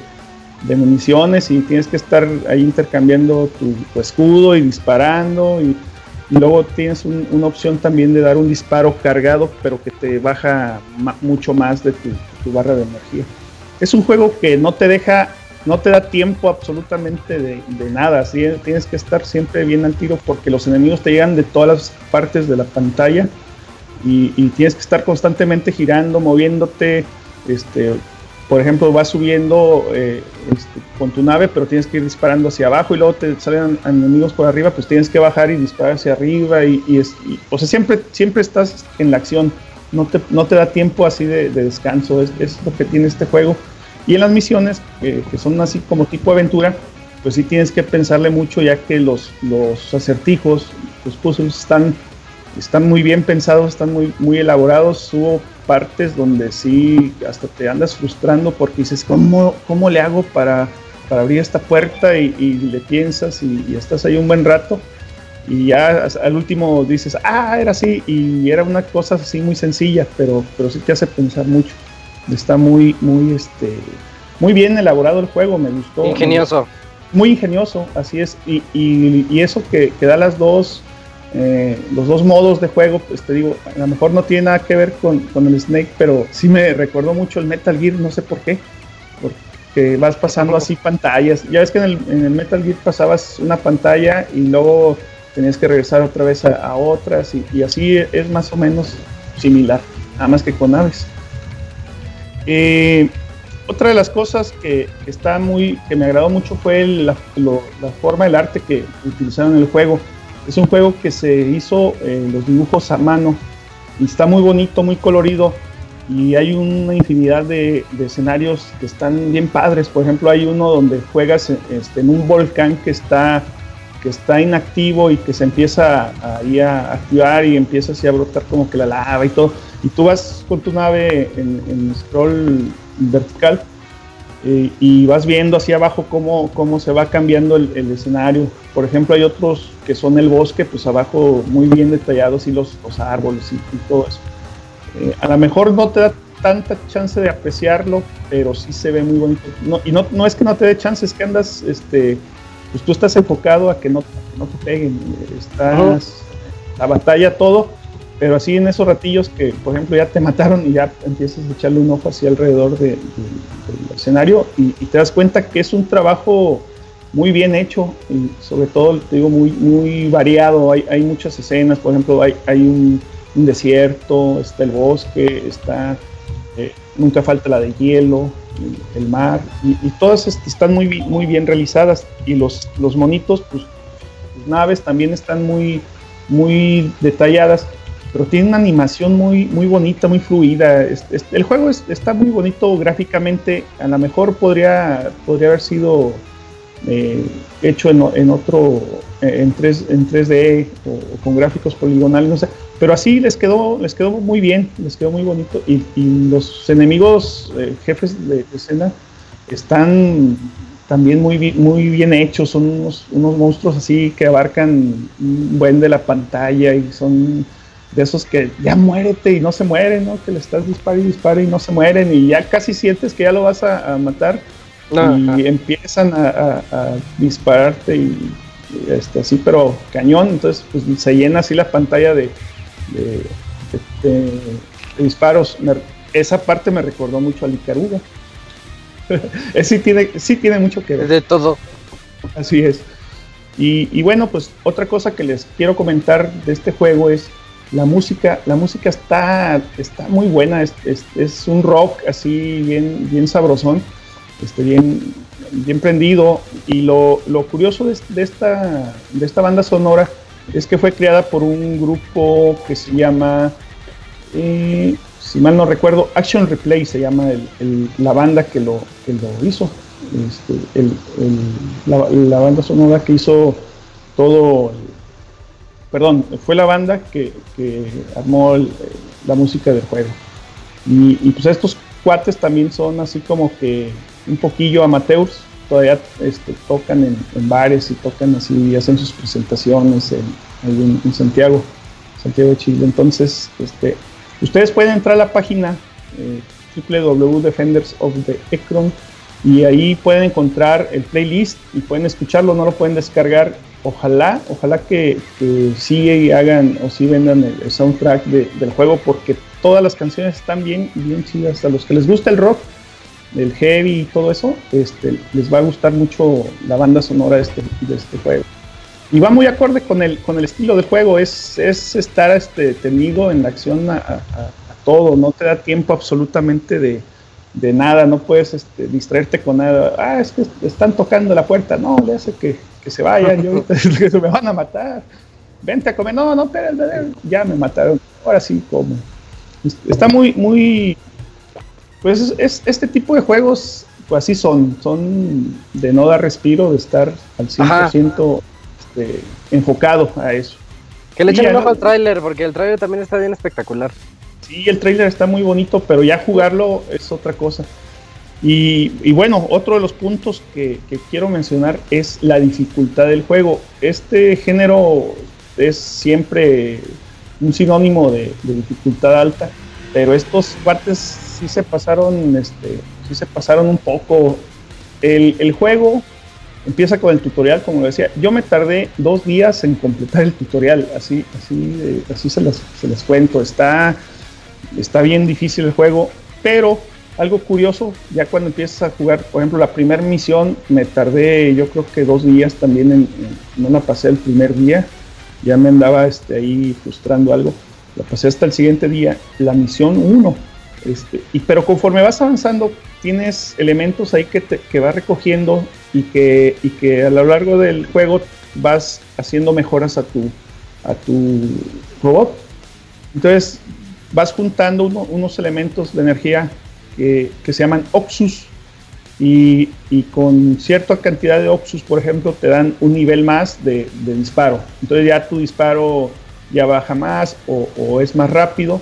municiones y tienes que estar ahí intercambiando tu, tu escudo y disparando y luego tienes una opción también de dar un disparo cargado, pero que te baja mucho más de tu, barra de energía. Es un juego que no te deja, no te da tiempo absolutamente de, nada. Tienes que estar siempre bien al tiro porque los enemigos te llegan de todas las partes de la pantalla y, tienes que estar constantemente girando, moviéndote. este, por ejemplo, vas subiendo eh, este, con tu nave, pero tienes que ir disparando hacia abajo y luego te salen enemigos por arriba, pues tienes que bajar y disparar hacia arriba y, o sea, siempre, siempre estás en la acción, no te, no te da tiempo así de, descanso, es, lo que tiene este juego. Y en las misiones, que son así como tipo aventura, pues sí tienes que pensarle mucho ya que los, los acertijos, los puzzles están, están muy bien pensados, están muy, muy elaborados, hubo partes donde sí hasta te andas frustrando porque dices, ¿cómo, cómo le hago para, para abrir esta puerta? Y, le piensas y, estás ahí un buen rato y ya al último dices, ah, era así y era una cosa así muy sencilla, pero, pero sí te hace pensar mucho. Está muy, muy, este, muy bien elaborado el juego, me gustó. Ingenioso. Muy ingenioso, así es. Y, y, eso que, que da las dos eh, los dos modos de juego, pues te digo, a lo mejor no tiene nada que ver con, el Snake, pero sí me recordó mucho el Metal Gear, no sé por qué. Porque vas pasando así pantallas. Ya ves que en el, Metal Gear pasabas una pantalla y luego tenías que regresar otra vez a, otras y, así es más o menos similar, nada más que con aves. Eh, otra de las cosas que, está muy, que me agradó mucho fue la, la forma del arte que utilizaron en el juego es un juego que se hizo los dibujos a mano y está muy bonito, muy colorido y hay una infinidad de, escenarios que están bien padres. Por ejemplo, hay uno donde juegas este, en un volcán que está, que está inactivo y que se empieza a, a activar y empieza así a brotar como que la lava y todo. Y tú vas con tu nave en scroll vertical y vas viendo hacia abajo cómo, cómo se va cambiando el, escenario. Por ejemplo, hay otros que son el bosque, pues abajo muy bien detallados y los, los árboles y, todo eso. Eh, a lo mejor no te da tanta chance de apreciarlo, pero sí se ve muy bonito. No, y no, no es que no te dé chance, es que andas, este, pues tú estás enfocado a que no, no te peguen, estás, la batalla, todo pero así en esos ratillos que, por ejemplo, ya te mataron y ya empiezas a echarle un ojo así alrededor del escenario y, te das cuenta que es un trabajo muy bien hecho y sobre todo, te digo, muy, muy variado. Hay, hay muchas escenas, por ejemplo, hay, hay un, desierto, está el bosque, está, eh, nunca falta la de hielo, el, mar, y, todas están muy, muy bien realizadas y los, los monitos, pues, naves también están muy, muy detalladas pero tiene una animación muy, muy bonita, muy fluida. el juego está muy bonito gráficamente, a lo mejor podría, podría haber sido eh, hecho en, otro, eh, en, 3, en 3D o, con gráficos poligonales, no sé, pero así les quedó, les quedó muy bien, les quedó muy bonito. Y, los enemigos, eh, jefes de, escena, están también muy, muy bien hechos, son unos, unos monstruos así que abarcan un buen de la pantalla y son de esos que ya muérete y no se mueren, ¿no? Que le estás disparando y disparando y no se mueren y ya casi sientes que ya lo vas a, matar y empiezan a, dispararte y, este, así, pero cañón, entonces pues, se llena así la pantalla de, de, disparos. esa parte me recordó mucho a Licaruga. (laughs) sí, tiene, sí tiene mucho que ver. De todo. Así es. Y, y bueno, pues otra cosa que les quiero comentar de este juego es la música, la música está, está muy buena, es, es, un rock así bien, bien sabrosón, este, bien, bien prendido. Y lo, lo curioso de, esta, de esta banda sonora es que fue creada por un grupo que se llama, eh, si mal no recuerdo, Action Replay se llama la banda que lo, que lo hizo. Este, la, la, banda sonora que hizo todo perdón, fue la banda que, armó la música del juego. Y, pues estos cuates también son así como que un poquillo amateurs, todavía este, tocan en, bares y tocan así, y hacen sus presentaciones en, Santiago, Santiago de Chile. Entonces, este, ustedes pueden entrar a la página eh, www.defenders of the Ekron y ahí pueden encontrar el playlist y pueden escucharlo, no lo pueden descargar ojalá, ojalá que, que sí hagan o sí vendan el, soundtrack del juego porque todas las canciones están bien, bien chidas. A los que les gusta el rock, el heavy y todo eso, este, les va a gustar mucho la banda sonora de este, de este juego. Y va muy acorde con el, con el estilo del juego, es, es estar este, tenido en la acción a, todo, no te da tiempo absolutamente de, de nada, no puedes este, distraerte con nada. Ah, es que están tocando la puerta. No, le hace que, que se vayan, yo ahorita (laughs) me van a matar. Vente a comer. No, no, espera, ya me mataron. Ahora sí, como. Está muy, muy. Pues es, este tipo de juegos, pues así son. Son de no dar respiro, de estar al 100% este, enfocado a eso. Que le echen un ojo al tráiler, porque el tráiler también está bien espectacular. Sí, el tráiler está muy bonito, pero ya jugarlo es otra cosa. Y, bueno, otro de los puntos que, quiero mencionar es la dificultad del juego. Este género es siempre un sinónimo de, dificultad alta, pero estos cuates sí se pasaron, este, sí se pasaron un poco. El, juego empieza con el tutorial, como decía. Yo me tardé dos días en completar el tutorial, así, así, así se les, se les cuento. Está, está bien difícil el juego, pero algo curioso, ya cuando empiezas a jugar, por ejemplo, la primera misión me tardé yo creo que dos días también, en, no la pasé el primer día, ya me andaba este, ahí frustrando algo, la pasé hasta el siguiente día, la misión 1, este, y, pero conforme vas avanzando tienes elementos ahí que, te, que vas recogiendo y que, y que a lo largo del juego vas haciendo mejoras a tu, a tu robot. Entonces vas juntando unos elementos de energía que, se llaman Oxus y, con cierta cantidad de Oxus, por ejemplo, te dan un nivel más de, disparo. Entonces ya tu disparo ya baja más o, es más rápido.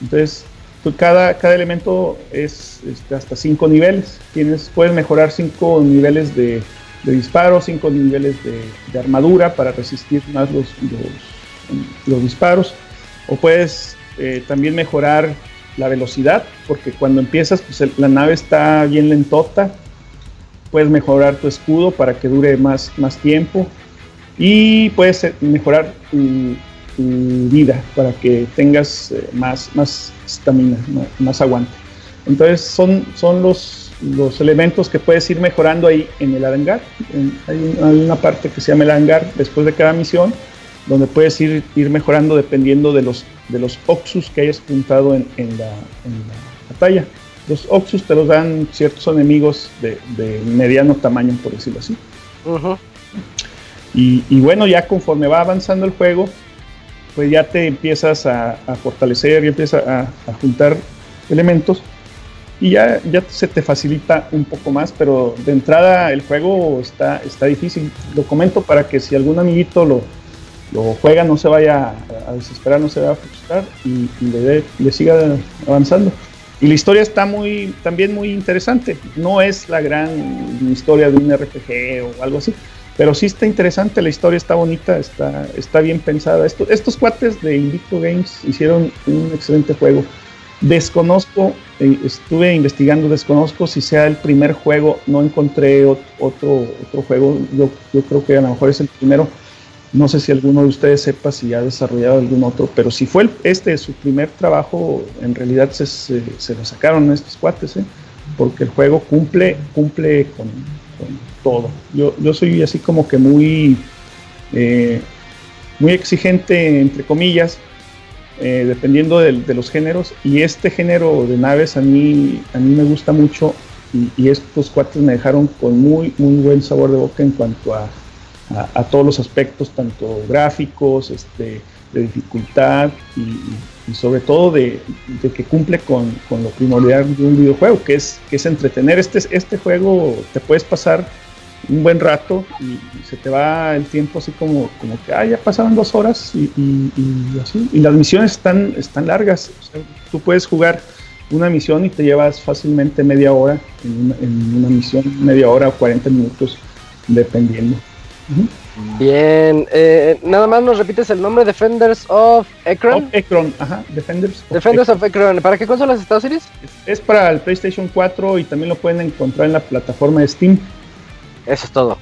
Entonces cada, cada elemento es este, hasta 5 niveles. Tienes, puedes mejorar 5 niveles de, disparo, 5 niveles de, armadura para resistir más los, los, disparos. O puedes eh, también mejorar la velocidad, porque cuando empiezas, pues la nave está bien lentota. Puedes mejorar tu escudo para que dure más, más tiempo. Y puedes eh, mejorar tu, vida para que tengas eh, más más estamina, más, aguante. Entonces son, son los, los elementos que puedes ir mejorando ahí en el hangar. hay, una parte que se llama el hangar después de cada misión, donde puedes ir, ir mejorando dependiendo de los de los Oxus que hayas juntado en, la, batalla. Los Oxus te los dan ciertos enemigos de, mediano tamaño, por decirlo así. y, bueno, ya conforme va avanzando el juego, pues ya te empiezas a, fortalecer y empiezas a, juntar elementos y ya, ya se te facilita un poco más, pero de entrada el juego está, está difícil. Lo comento para que si algún amiguito lo, lo juega, no se vaya a desesperar, no se vaya a frustrar y, le, siga avanzando. Y la historia está muy, también muy interesante. No es la gran historia de un RPG o algo así, pero sí está interesante. La historia está bonita, está, está bien pensada. estos cuates de Invicto Games hicieron un excelente juego. Desconozco, eh, estuve investigando, desconozco si sea el primer juego, no encontré otro, otro, juego, yo, yo creo que a lo mejor es el primero no sé si alguno de ustedes sepa si ha desarrollado algún otro, pero si fue este su primer trabajo, en realidad se, lo sacaron estos cuates, ¿eh? porque el juego cumple, cumple con, todo. Yo, yo soy así como que muy, eh, muy exigente, entre comillas, eh, dependiendo de, los géneros, y este género de naves a mí, a mí me gusta mucho, y, y estos cuates me dejaron con muy, muy buen sabor de boca en cuanto a a, todos los aspectos, tanto gráficos, este, de dificultad y, sobre todo de, que cumple con, lo primordial de un videojuego, que es, que es entretener. Este, este juego te puedes pasar un buen rato y, se te va el tiempo así como, como que ah, ya pasaron dos horas y, así. Y las misiones están, están largas. tú puedes jugar una misión y te llevas fácilmente media hora en una, en una misión, media hora o 40 minutos, dependiendo. Bien, eh, nada más nos repites el nombre Defenders of Ekron. Of ajá, Defenders. Of Defenders of Ekron. ¿Para qué consolas está Osiris? Es, para el PlayStation 4 y también lo pueden encontrar en la plataforma de Steam. Eso es todo.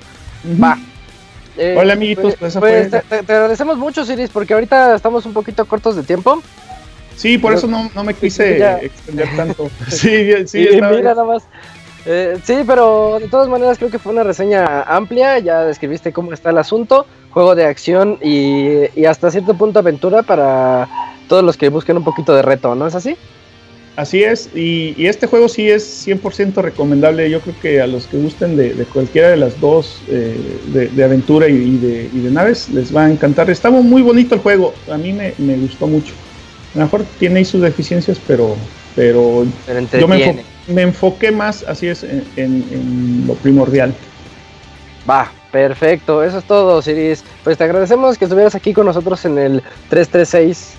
Va. Eh, Hola amiguitos, pues, pues te, agradecemos mucho, Osiris, porque ahorita estamos un poquito cortos de tiempo. Sí, por eso no, no me (laughs) quise extender tanto. (laughs) sí, sí, mira nada más. Eh, sí, pero de todas maneras creo que fue una reseña amplia, ya describiste cómo está el asunto, juego de acción y, hasta cierto punto aventura para todos los que busquen un poquito de reto, ¿no es así? Así es, y, este juego sí es 100% recomendable. Yo creo que a los que gusten de, cualquiera de las dos, eh, de, aventura y, de, naves, les va a encantar. Estaba muy bonito el juego, a mí me, gustó mucho. A lo mejor tiene ahí sus deficiencias, pero, pero, yo me, enfoqué más, así es, en, lo primordial. Va, perfecto, eso es todo, Siris. Pues te agradecemos que estuvieras aquí con nosotros en el 336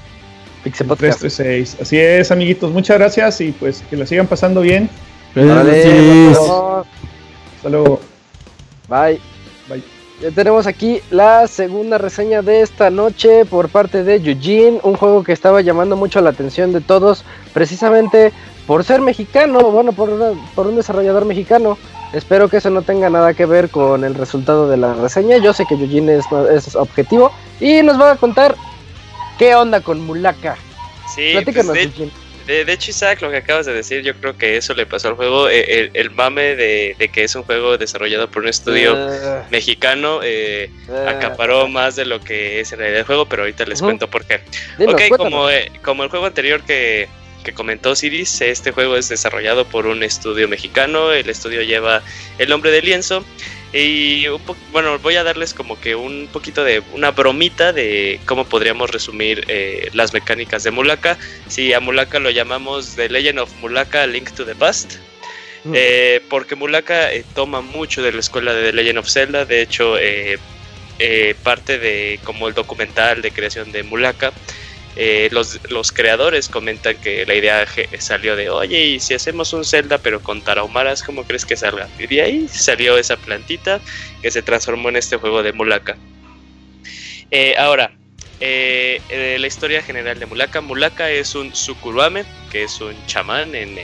Pixel Podcast. 336. Así es, amiguitos. Muchas gracias y pues que la sigan pasando bien. Gracias. Hasta luego. Bye. Bye. Ya tenemos aquí la segunda reseña de esta noche por parte de Eugene, un juego que estaba llamando mucho la atención de todos, precisamente por ser mexicano, bueno, por, por un desarrollador mexicano. Espero que eso no tenga nada que ver con el resultado de la reseña. Yo sé que Eugene es, es objetivo y nos va a contar ¿Qué onda con Mulaka? Sí, pues de, de, hecho, Isaac, lo que acabas de decir, yo creo que eso le pasó al juego. Eh, el, mame de, que es un juego desarrollado por un estudio ah. mexicano eh, ah. acaparó más de lo que es en realidad el juego, pero ahorita les cuento por qué. ok, como, eh, como el juego anterior que, que comentó Siris, este juego es desarrollado por un estudio mexicano. El estudio lleva el nombre de lienzo. Y bueno, voy a darles como que un poquito de una bromita de cómo podríamos resumir eh, las mecánicas de Mulaka. Si a Mulaka lo llamamos The Legend of Mulaka Link to the Past. Mm. Eh, porque Mulaka eh, toma mucho de la escuela de The Legend of Zelda. De hecho, parte de como el documental de creación de Mulaka eh, los, los, creadores comentan que la idea salió de, oye, y si hacemos un Zelda pero con tarahumaras, ¿cómo crees que salga? Y de ahí salió esa plantita que se transformó en este juego de Mulaka. Eh, ahora, eh, la historia general de Mulaka. Mulaka es un Sukuruame, que es un chamán en,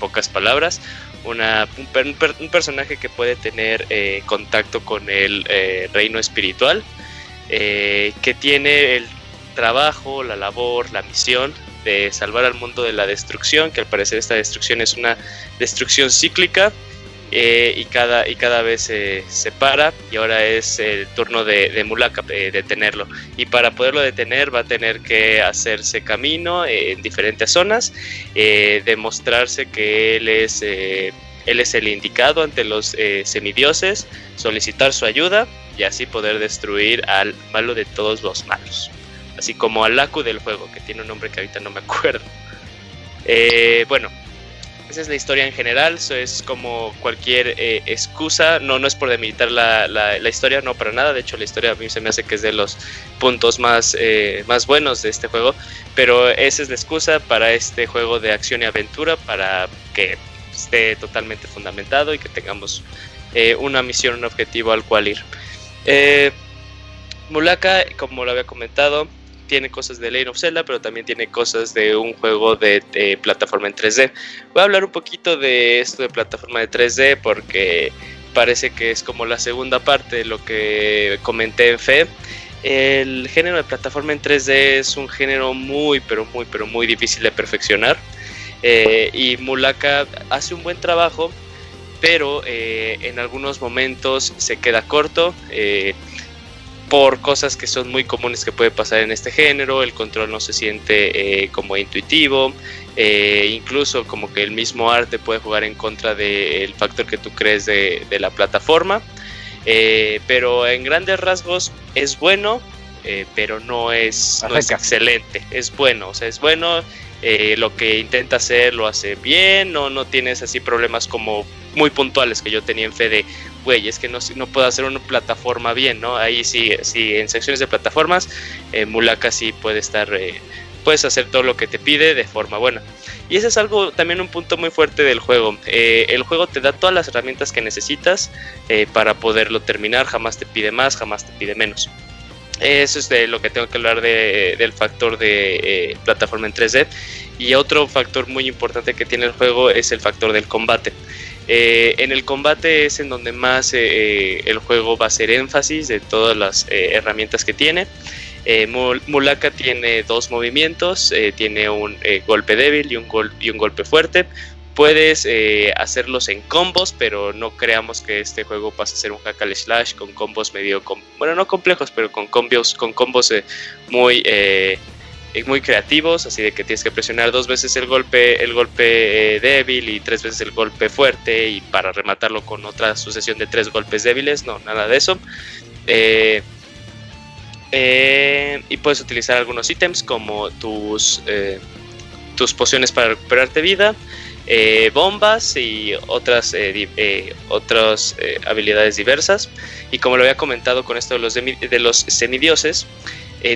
pocas palabras. Una, un, personaje que puede tener contacto con el reino espiritual. que tiene el trabajo, la labor, la misión de salvar al mundo de la destrucción, que al parecer esta destrucción es una destrucción cíclica eh, y, cada, y cada vez se separa y ahora es el turno de, Mulaka eh, detenerlo. Y para poderlo detener va a tener que hacerse camino en diferentes zonas, eh, demostrarse que él es, él es el indicado ante los semidioses, solicitar su ayuda y así poder destruir al malo de todos los malos así como Alaku del juego, que tiene un nombre que ahorita no me (laughs) acuerdo. Eh, bueno, esa es la historia en general, eso es como cualquier eh, excusa, no, no es por demilitar la, la, historia, no para nada, de hecho la historia a mí se me hace que es de los puntos más, eh, más buenos de este juego, pero esa es la excusa para este juego de acción y aventura, para que esté totalmente fundamentado y que tengamos una misión, un objetivo al cual ir. Mulaka, como lo había comentado, tiene cosas de Lane of Zelda, pero también tiene cosas de un juego de, plataforma en 3D. Voy a hablar un poquito de esto de plataforma de 3D porque parece que es como la segunda parte de lo que comenté en Fe. El género de plataforma en 3D es un género muy, pero muy, pero muy difícil de perfeccionar. Eh, y Mulaka hace un buen trabajo, pero eh, en algunos momentos se queda corto. Eh, por cosas que son muy comunes que puede pasar en este género, el control no se siente eh, como intuitivo, eh, incluso como que el mismo arte puede jugar en contra del factor que tú crees de, la plataforma, eh, pero en grandes rasgos es bueno, pero no es, no es excelente, es bueno, o sea, es bueno, lo que intenta hacer lo hace bien, no, no tienes así problemas como muy puntuales que yo tenía en fe de, güey, es que no, no puedo hacer una plataforma bien, ¿no? Ahí sí, sí en secciones de plataformas, eh, Mulaka sí puede estar, eh, puedes hacer todo lo que te pide de forma buena. Y ese es algo, también un punto muy fuerte del juego. Eh, el juego te da todas las herramientas que necesitas para poderlo terminar, jamás te pide más, jamás te pide menos. Eso es de lo que tengo que hablar de, del factor de plataforma en 3D. Y otro factor muy importante que tiene el juego es el factor del combate. Eh, en el combate es en donde más eh, eh, el juego va a hacer énfasis de todas las herramientas que tiene. Mulaka tiene dos movimientos, tiene un golpe débil y un, y un golpe fuerte. Puedes hacerlos en combos, pero no creamos que este juego pase a ser un hack slash con combos medio, bueno, no complejos, pero con combos, con combos muy muy creativos, así de que tienes que presionar dos veces el golpe, el golpe débil y tres veces el golpe fuerte y para rematarlo con otra sucesión de tres golpes débiles, no, nada de eso. y puedes utilizar algunos ítems como tus, tus pociones para recuperarte vida, eh, bombas y otras, eh, eh, otras habilidades diversas. Y como lo había comentado con esto de los, de los semidioses,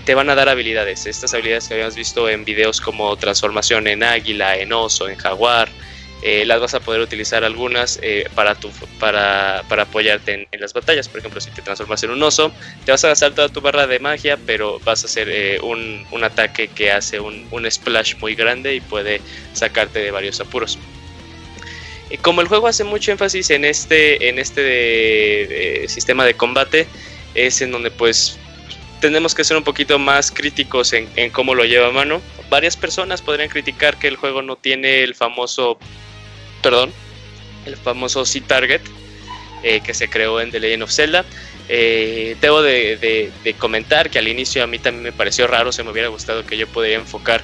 te van a dar habilidades. Estas habilidades que habíamos visto en videos como transformación en águila, en oso, en jaguar, eh, las vas a poder utilizar algunas eh, para, tu, para, para apoyarte en, las batallas. Por ejemplo, si te transformas en un oso, te vas a gastar toda tu barra de magia, pero vas a hacer eh, un, un, ataque que hace un, un, splash muy grande y puede sacarte de varios apuros. Y como el juego hace mucho énfasis en este, en este sistema de combate, es en donde pues tenemos que ser un poquito más críticos en, cómo lo lleva a mano. Varias personas podrían criticar que el juego no tiene el famoso perdón, el famoso C-Target eh, que se creó en The Legend of Zelda. Eh, debo de, comentar que al inicio a mí también me pareció raro, se me hubiera gustado que yo pudiera enfocar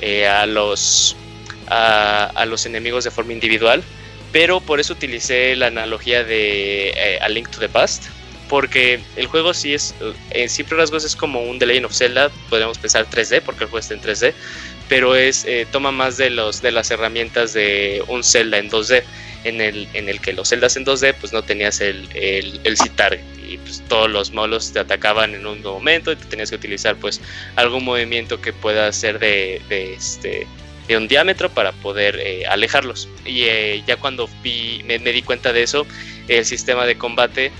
eh, a, los, a, los enemigos de forma individual, pero por eso utilicé la analogía de A Link to the Past, porque el juego sí es, en simple rasgos es como un The Legend of Zelda, podríamos pensar 3D, porque el juego está en 3D, pero es eh, toma más de los de las herramientas de un Zelda en 2D en el, en el que los celdas en 2D pues no tenías el, el, el citar y pues todos los molos te atacaban en un momento y te tenías que utilizar pues algún movimiento que pueda ser de, de este de un diámetro para poder eh, alejarlos. Y eh, ya cuando vi, me, me, di cuenta de eso el sistema de combate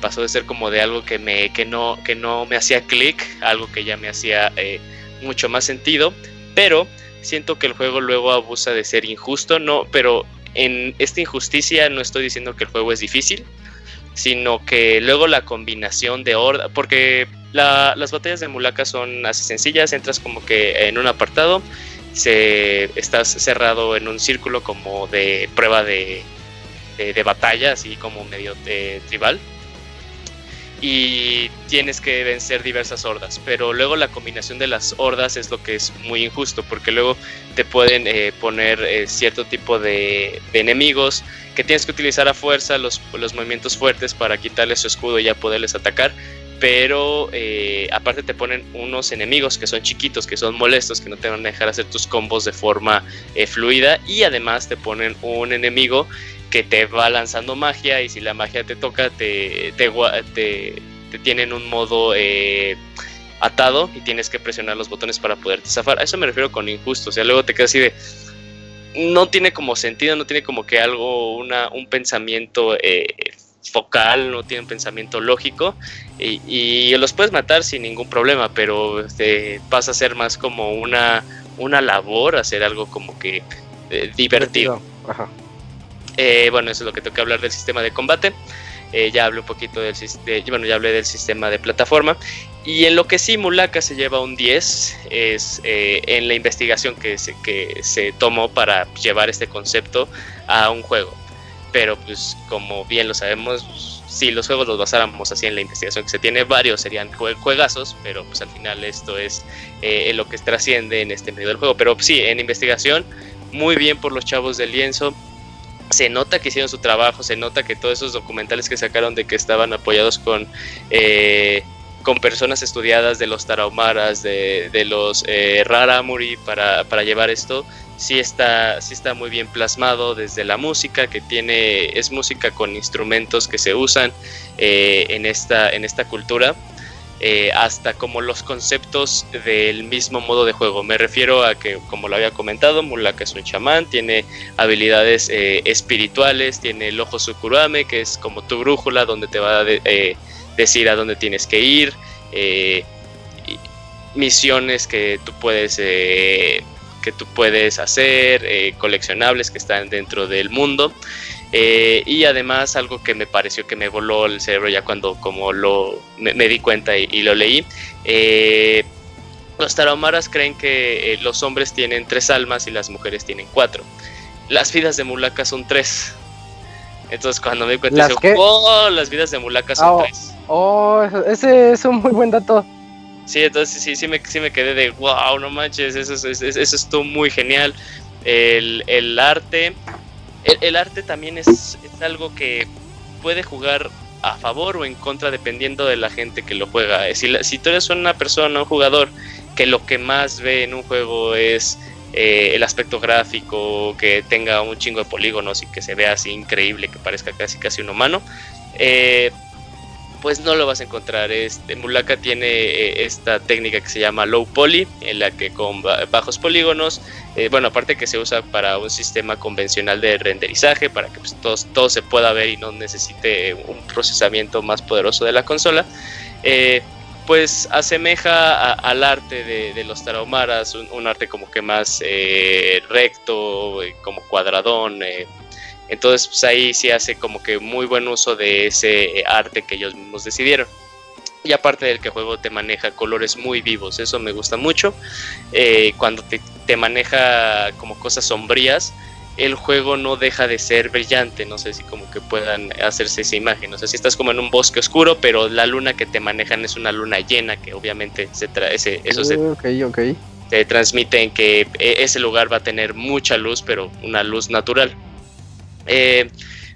pasó de ser como de algo que me que no que no me hacía clic algo que ya me hacía mucho más sentido pero siento que el juego luego abusa de ser injusto, no, pero en esta injusticia no estoy diciendo que el juego es difícil, sino que luego la combinación de horda, porque las batallas de Mulaka son así sencillas, entras como que en un apartado, se, estás cerrado en un círculo como de prueba de, de, batalla, así como medio tribal y tienes que vencer diversas hordas. Pero luego la combinación de las hordas es lo que es muy injusto, porque luego te pueden eh, poner eh, cierto tipo de, enemigos que tienes que utilizar a fuerza los, los movimientos fuertes para quitarles su escudo y ya poderles atacar. Pero eh, aparte te ponen unos enemigos que son chiquitos, que son molestos, que no te van a dejar hacer tus combos de forma fluida. Y además te ponen un enemigo te va lanzando magia y si la magia te toca te, te, te, tienen un modo eh, atado y tienes que presionar los botones para poderte zafar. A eso me refiero con injusto. O sea, luego te quedas así de... No tiene como sentido, no tiene como que algo, una, un pensamiento eh, focal, no tiene un pensamiento lógico y, los puedes matar sin ningún problema, pero este, pasa a ser más como una, una labor, hacer algo como que eh, divertido. Ajá. Eh, bueno, eso es lo que tengo que hablar del sistema de combate. Eh, ya hablé un poquito del de, bueno, ya hablé del sistema de plataforma. Y en lo que sí Mulaka se lleva un 10 es eh, en la investigación que se, que se tomó para llevar este concepto a un juego. Pero pues como bien lo sabemos, si los juegos los basáramos así en la investigación que se tiene, varios serían juegazos, pero pues al final esto es lo que trasciende en este medio del juego. Pero sí, en investigación, muy bien por los chavos del lienzo se nota que hicieron su trabajo, se nota que todos esos documentales que sacaron de que estaban apoyados con, eh, con personas estudiadas de los tarahumaras, de, de los eh, raramuri para, para, llevar esto, sí está, sí está muy bien plasmado desde la música, que tiene, es música con instrumentos que se usan eh, en, esta, en esta cultura eh, hasta como los conceptos del mismo modo de juego. Me refiero a que, como lo había comentado, Mulaka es un chamán, tiene habilidades eh, espirituales, tiene el ojo Sukurame, que es como tu brújula donde te va a eh, decir a dónde tienes que ir, misiones que tú puedes que tú puedes hacer, coleccionables que están dentro del mundo. Eh, y además algo que me pareció que me voló el cerebro ya cuando como lo me, di cuenta y, lo leí. Eh, los tarahumaras creen que eh, los hombres tienen tres almas y las mujeres tienen cuatro. Las vidas de Mulaka son tres. Entonces cuando me di cuenta, dije, oh, las vidas de Mulaka son oh, tres. Oh, ese es un muy buen dato. Sí, entonces sí, sí me, sí me quedé de wow, no manches, eso, eso, eso estuvo muy genial. El, el arte, el, el, arte también es, es algo que puede jugar a favor o en contra dependiendo de la gente que lo juega. Si, la, si tú eres una persona, un jugador que lo que más ve en un juego es eh, el aspecto gráfico, que tenga un chingo de polígonos y que se vea así increíble, que parezca casi casi un humano, eh, pues no lo vas a encontrar. Este, Mulaka tiene eh, esta técnica que se llama low poly, en la que con bajos polígonos, eh, bueno, aparte que se usa para un sistema convencional de renderizaje, para que pues, todo, todo, se pueda ver y no necesite un procesamiento más poderoso de la consola, eh, pues asemeja al arte de, los tarahumaras, un, un, arte como que más eh, recto, como cuadradón, entonces, pues ahí sí hace como que muy buen uso de ese arte que ellos mismos decidieron. Y aparte del que el juego te maneja colores muy vivos, eso me gusta mucho. Eh, cuando te, te, maneja como cosas sombrías, el juego no deja de ser brillante. No sé si como que puedan hacerse esa imagen. No sé si estás como en un bosque oscuro, pero la luna que te manejan es una luna llena, que obviamente se trae eso se, okay, okay. te transmite en que e, ese lugar va a tener mucha luz, pero una luz natural. Eh,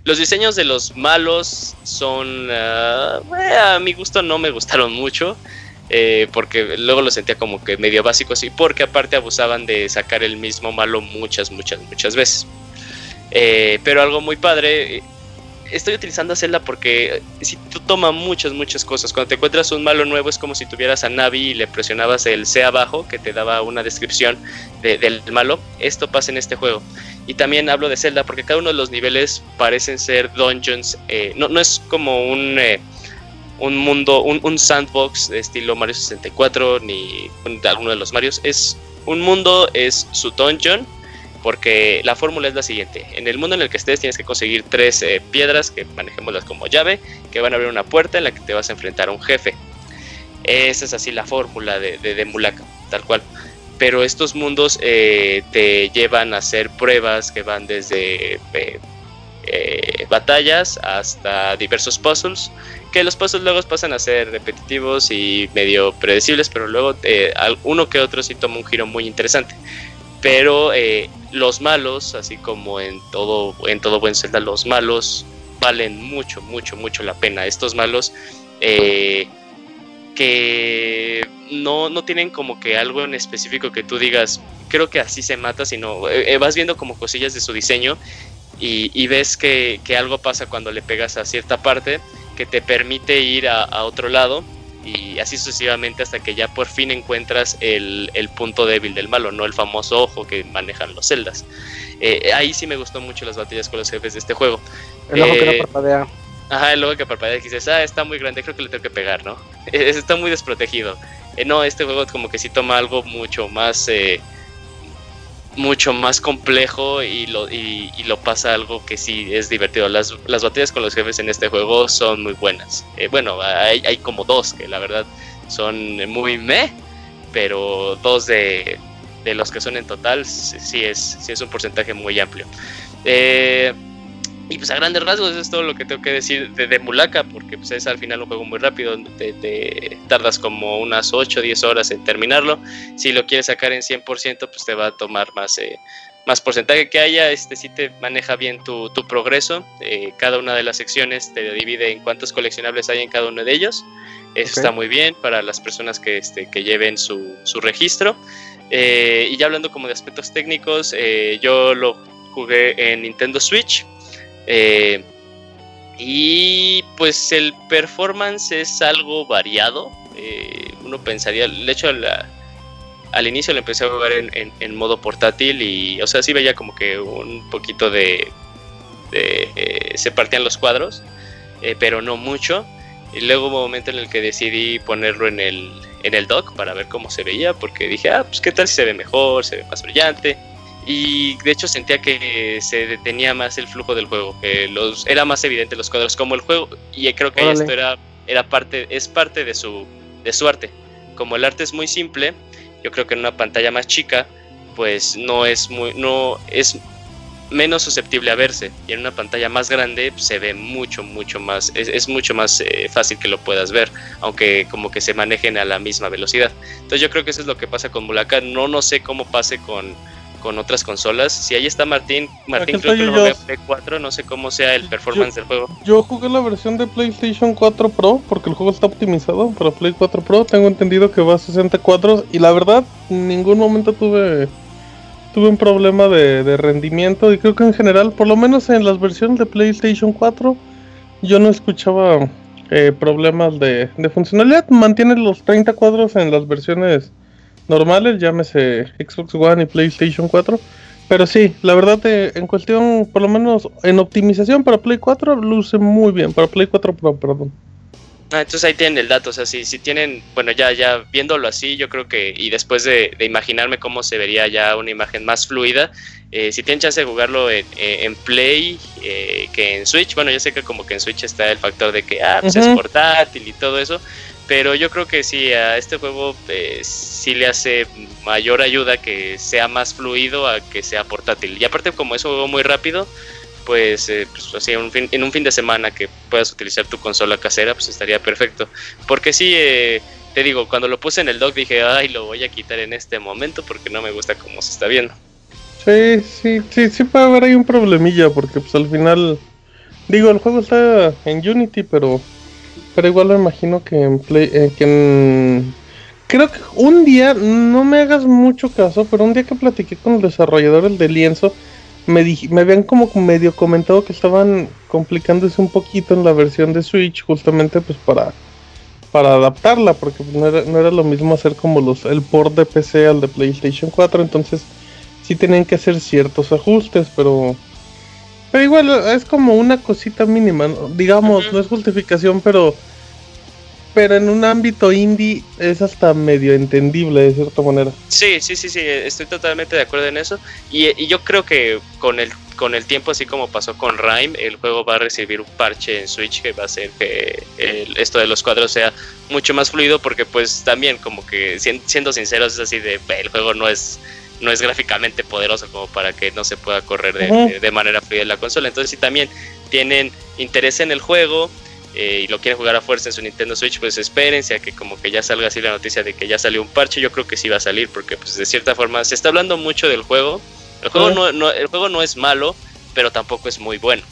los diseños de los malos son, uh, a mi gusto no me gustaron mucho, eh, porque luego los sentía como que medio básicos y porque aparte abusaban de sacar el mismo malo muchas, muchas, muchas veces. Eh, pero algo muy padre, estoy utilizando a Zelda porque si tú tomas muchas, muchas cosas, cuando te encuentras un malo nuevo es como si tuvieras a Navi y le presionabas el C abajo que te daba una descripción de, del malo. Esto pasa en este juego. Y también hablo de Zelda porque cada uno de los niveles parecen ser dungeons. Eh, no, no, es como un, eh, un mundo, un, un, sandbox de estilo Mario 64 ni alguno de los Marios. Es un mundo, es su dungeon. Porque la fórmula es la siguiente: en el mundo en el que estés tienes que conseguir tres eh, piedras que manejémoslas como llave, que van a abrir una puerta en la que te vas a enfrentar a un jefe. Esa es así la fórmula de, de, Mulaka, tal cual pero estos mundos eh, te llevan a hacer pruebas que van desde eh, eh, batallas hasta diversos puzzles, que los puzzles luego pasan a ser repetitivos y medio predecibles, pero luego eh, uno que otro sí toma un giro muy interesante. Pero eh, los malos, así como en todo, en todo buen Zelda, los malos valen mucho, mucho, mucho la pena. Estos malos que no, no tienen como que algo en específico que tú digas, creo que así se mata, sino eh, vas viendo como cosillas de su diseño y, ves que, que, algo pasa cuando le pegas a cierta parte que te permite ir a, otro lado y así sucesivamente hasta que ya por fin encuentras el, el punto débil del malo, no el famoso ojo que manejan los celdas. Eh, ahí sí me gustó mucho las batallas con los jefes de este juego. El ojo eh, que no parpadea. Ajá, el ojo que parpadea y dices, ah, está muy grande, creo que le tengo que pegar, ¿no? (laughs) está muy desprotegido. Eh, no, este juego como que sí toma algo mucho más eh, mucho más complejo y lo, y, lo pasa algo que sí es divertido. Las, las batallas con los jefes en este juego son muy buenas. Eh, bueno, hay, hay, como dos que la verdad son muy meh, pero dos de, de los que son en total sí es, sí es un porcentaje muy amplio. Eh, y pues a grandes rasgos eso es todo lo que tengo que decir de, de Mulaka, porque pues es al final un juego muy rápido, te, te tardas como unas 8 o 10 horas en terminarlo. Si lo quieres sacar en 100%, pues te va a tomar más, eh, más porcentaje que haya, este sí te maneja bien tu, tu progreso. Eh, cada una de las secciones te divide en cuántos coleccionables hay en cada uno de ellos. Eso okay. está muy bien para las personas que, este, que lleven su, su registro. Eh, y ya hablando como de aspectos técnicos, eh, yo lo jugué en Nintendo Switch. Eh, y pues el performance es algo variado. Eh, uno pensaría, de hecho, al inicio lo empecé a jugar en, modo portátil y, o sea, sí veía como que un poquito de. de eh, se partían los cuadros, eh, pero no mucho. Y luego hubo un momento en el que decidí ponerlo en el, en el dock para ver cómo se veía, porque dije, ah, pues qué tal si se ve mejor, se ve más brillante y de hecho sentía que se detenía más el flujo del juego, que los era más evidente los cuadros como el juego y creo que esto era era parte es parte de su de su arte. Como el arte es muy simple, yo creo que en una pantalla más chica pues no es muy no es menos susceptible a verse y en una pantalla más grande se ve mucho mucho más es, mucho más eh, fácil que lo puedas ver aunque como que se manejen a la misma velocidad entonces yo creo que eso es lo que pasa con Mulaka no no sé cómo pase con con otras consolas. Si ahí está Martín, Martín creo que lo ve Play 4, no sé cómo sea el performance del juego. Yo jugué la versión de PlayStation 4 Pro porque el juego está optimizado para Play 4 Pro. Tengo entendido que va a 64 y la verdad, en ningún momento tuve tuve un problema de, rendimiento y creo que en general, por lo menos en las versiones de PlayStation 4, yo no escuchaba eh, problemas de, de funcionalidad. Mantiene los 30 cuadros en las versiones normales, llámese Xbox One y PlayStation 4. Pero sí, la verdad, eh, en cuestión, por lo menos en optimización para Play 4, luce muy bien. Para Play 4 Pro, perdón. Ah, entonces ahí tienen el dato, o sea, si, si tienen, bueno, ya, ya viéndolo así, yo creo que, y después de, imaginarme cómo se vería ya una imagen más fluida, eh, si tienen chance de jugarlo en, eh, en Play que en Switch, bueno, yo sé que como que en Switch está el factor de que, ah, pues es portátil y todo eso, pero yo creo que sí, a este juego eh, sí le hace mayor ayuda que sea más fluido a que sea portátil. Y aparte como es un juego muy rápido, pues, eh, pues así, un, fin, en un fin de semana que puedas utilizar tu consola casera, pues estaría perfecto. Porque sí, eh, te digo, cuando lo puse en el dock dije, ay, lo voy a quitar en este momento porque no me gusta cómo se está viendo. Sí, sí, sí, sí puede haber ahí un problemilla porque pues al final, digo, el juego está en Unity, pero pero igual lo imagino que en Play. Eh, que creo que un día, no me hagas mucho caso, pero un día que platiqué con los desarrolladores de lienzo, me, me habían como medio comentado que estaban complicándose un poquito en la versión de Switch, justamente pues para, para adaptarla, porque no era, no era lo mismo hacer como los el port de PC al de PlayStation 4, entonces sí tenían que hacer ciertos ajustes, pero pero igual es como una cosita mínima, digamos, no es justificación, pero pero en un ámbito indie es hasta medio entendible de cierta manera. Sí, sí, sí, sí, estoy totalmente de acuerdo en eso. Y, yo creo que con el, con el tiempo, así como pasó con Rime, el juego va a recibir un parche en Switch que va a hacer que esto de los cuadros sea mucho más fluido, porque pues también como que siendo sinceros es así de, el juego no es no es gráficamente poderoso como para que no se pueda correr de, manera fluida en la consola. Entonces, si también tienen interés en el juego eh, y lo quieren jugar a fuerza en su Nintendo Switch, pues espérense a que como que ya salga así la noticia de que ya salió un parche. Yo creo que sí va a salir porque pues de cierta forma se está hablando mucho del juego. El juego, no, el juego no es malo, pero tampoco es muy bueno.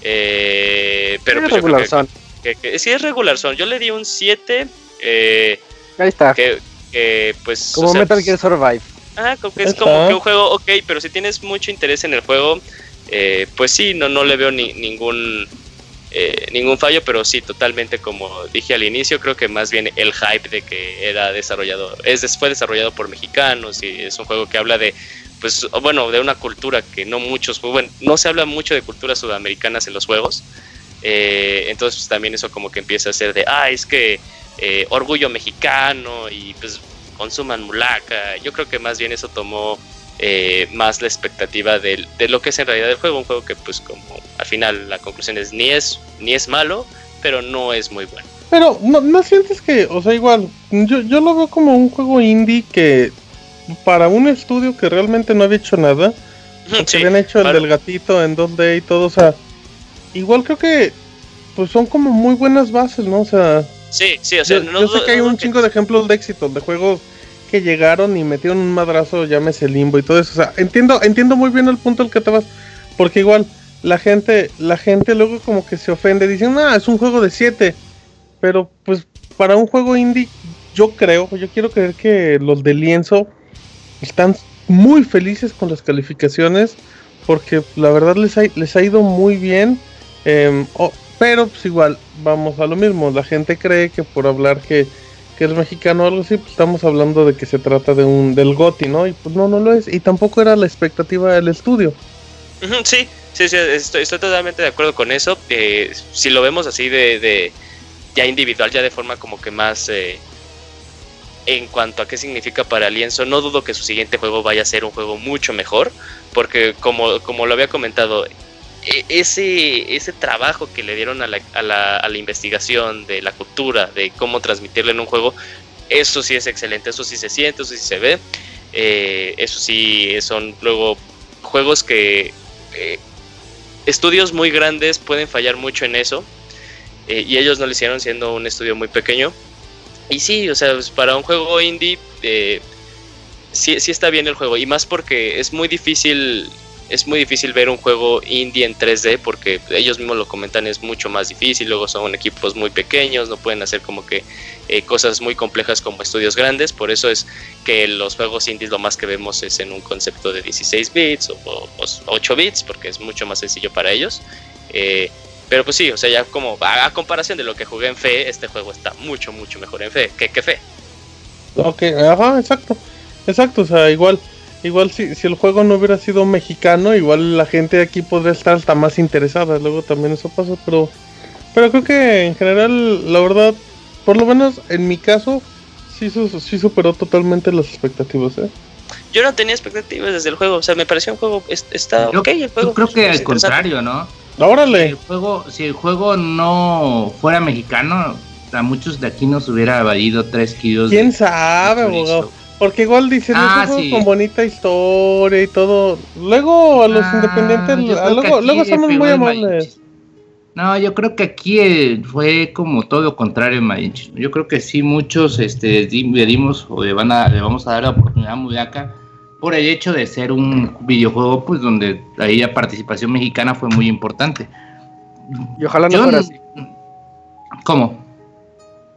Eh, pero es pues, regular son. Que, sí es regular son. Yo le di un 7. Eh, Ahí está. Que, pues, Como Metal Gear Survive. Ah, es como que un juego, ok, pero si tienes mucho interés en el juego, eh, pues sí, no, no le veo ni, ningún, eh, ningún fallo, pero sí, totalmente como dije al inicio, creo que más bien el hype de que era desarrollado, es, fue desarrollado por mexicanos y es un juego que habla de, pues bueno, de una cultura que no muchos, bueno, no se habla mucho de culturas sudamericanas en los juegos, eh, entonces pues, también eso como que empieza a ser de, ah, es que orgullo mexicano y pues consuman mulaca. Yo creo que más bien eso tomó eh, más la expectativa de, lo que es en realidad el juego. Un juego que pues como al final la conclusión es ni es, ni es malo, pero no es muy bueno. Pero no, no sientes que, o sea, igual, yo, yo lo veo como un juego indie que para un estudio que realmente no había hecho nada, (laughs) que habían hecho el del gatito en 2D y todo, o sea, igual creo que pues son como muy buenas bases, ¿no? O sea, Sí, sí, o sea, yo, no, sé que hay un chingo de ejemplos de éxito, de juegos que llegaron y metieron un madrazo, llámese limbo y todo eso. O sea, entiendo, entiendo muy bien el punto al que te vas, porque igual la gente, la gente luego como que se ofende, dicen, ah, es un juego de 7. Pero pues para un juego indie, yo creo, yo quiero creer que los de lienzo están muy felices con las calificaciones, porque la verdad les ha, les ha ido muy bien. Eh, pero pues igual, vamos a lo mismo. La gente cree que por hablar que, es mexicano o algo así, pues estamos hablando de que se trata de un del GOTI, ¿no? Y pues no, no lo es. Y tampoco era la expectativa del estudio. Sí, sí, sí, estoy, totalmente de acuerdo con eso. Eh, si lo vemos así de, de, ya individual, ya de forma como que más... Eh, en cuanto a qué significa para Lienzo, no dudo que su siguiente juego vaya a ser un juego mucho mejor, porque como, como lo había comentado, ese, ese trabajo que le dieron a la, a, la, a la, investigación de la cultura, de cómo transmitirlo en un juego, eso sí es excelente, eso sí se siente, eso sí se ve, eh, eso sí son luego juegos que eh, estudios muy grandes pueden fallar mucho en eso. eh, y ellos no lo hicieron siendo un estudio muy pequeño. Y sí, o sea, pues, para un juego indie, sí, sí está bien el juego. Y más porque es muy difícil. Es muy difícil ver un juego indie en 3D porque ellos mismos lo comentan, es mucho más difícil. Luego son equipos muy pequeños, no pueden hacer como que eh, cosas muy complejas como estudios grandes. Por eso es que los juegos indies lo más que vemos es en un concepto de 16 bits o, o- o 8 bits porque es mucho más sencillo para ellos. Eh, pero pues sí, o sea, ya como a, a comparación de lo que jugué en Fe, este juego está mucho, mucho mejor en Fe que, que Fe. Ok, ajá, exacto. Exacto, o sea, igual, igual si, si el juego no hubiera sido mexicano, igual la gente de aquí podría estar hasta más interesada. Luego también eso pasa, pero, pero creo que en general, la verdad, por lo menos en mi caso, sí, su- sí superó totalmente las expectativas, ¿eh? Yo no tenía expectativas desde el juego, o sea, me pareció un juego, es- está Yo, ok el juego. yo creo que al contrario, ¿no? Si Órale. el juego, si el juego no fuera mexicano, a muchos de aquí nos hubiera evadido 3 kilos. ¿Quién de- sabe, abogado? Porque igual dicen, Ah, sí. con bonita historia y todo. Luego a los Ah, independientes, yo a- creo que luego, luego somos muy amables. No, yo creo que aquí eh, fue como todo lo contrario en Malinche. Yo creo que sí muchos este, le dimos o le, van a, le vamos a dar la oportunidad a Mudaka por el hecho de ser un videojuego pues donde ahí la participación mexicana fue muy importante. Y ojalá no Yo fuera así. ¿Cómo?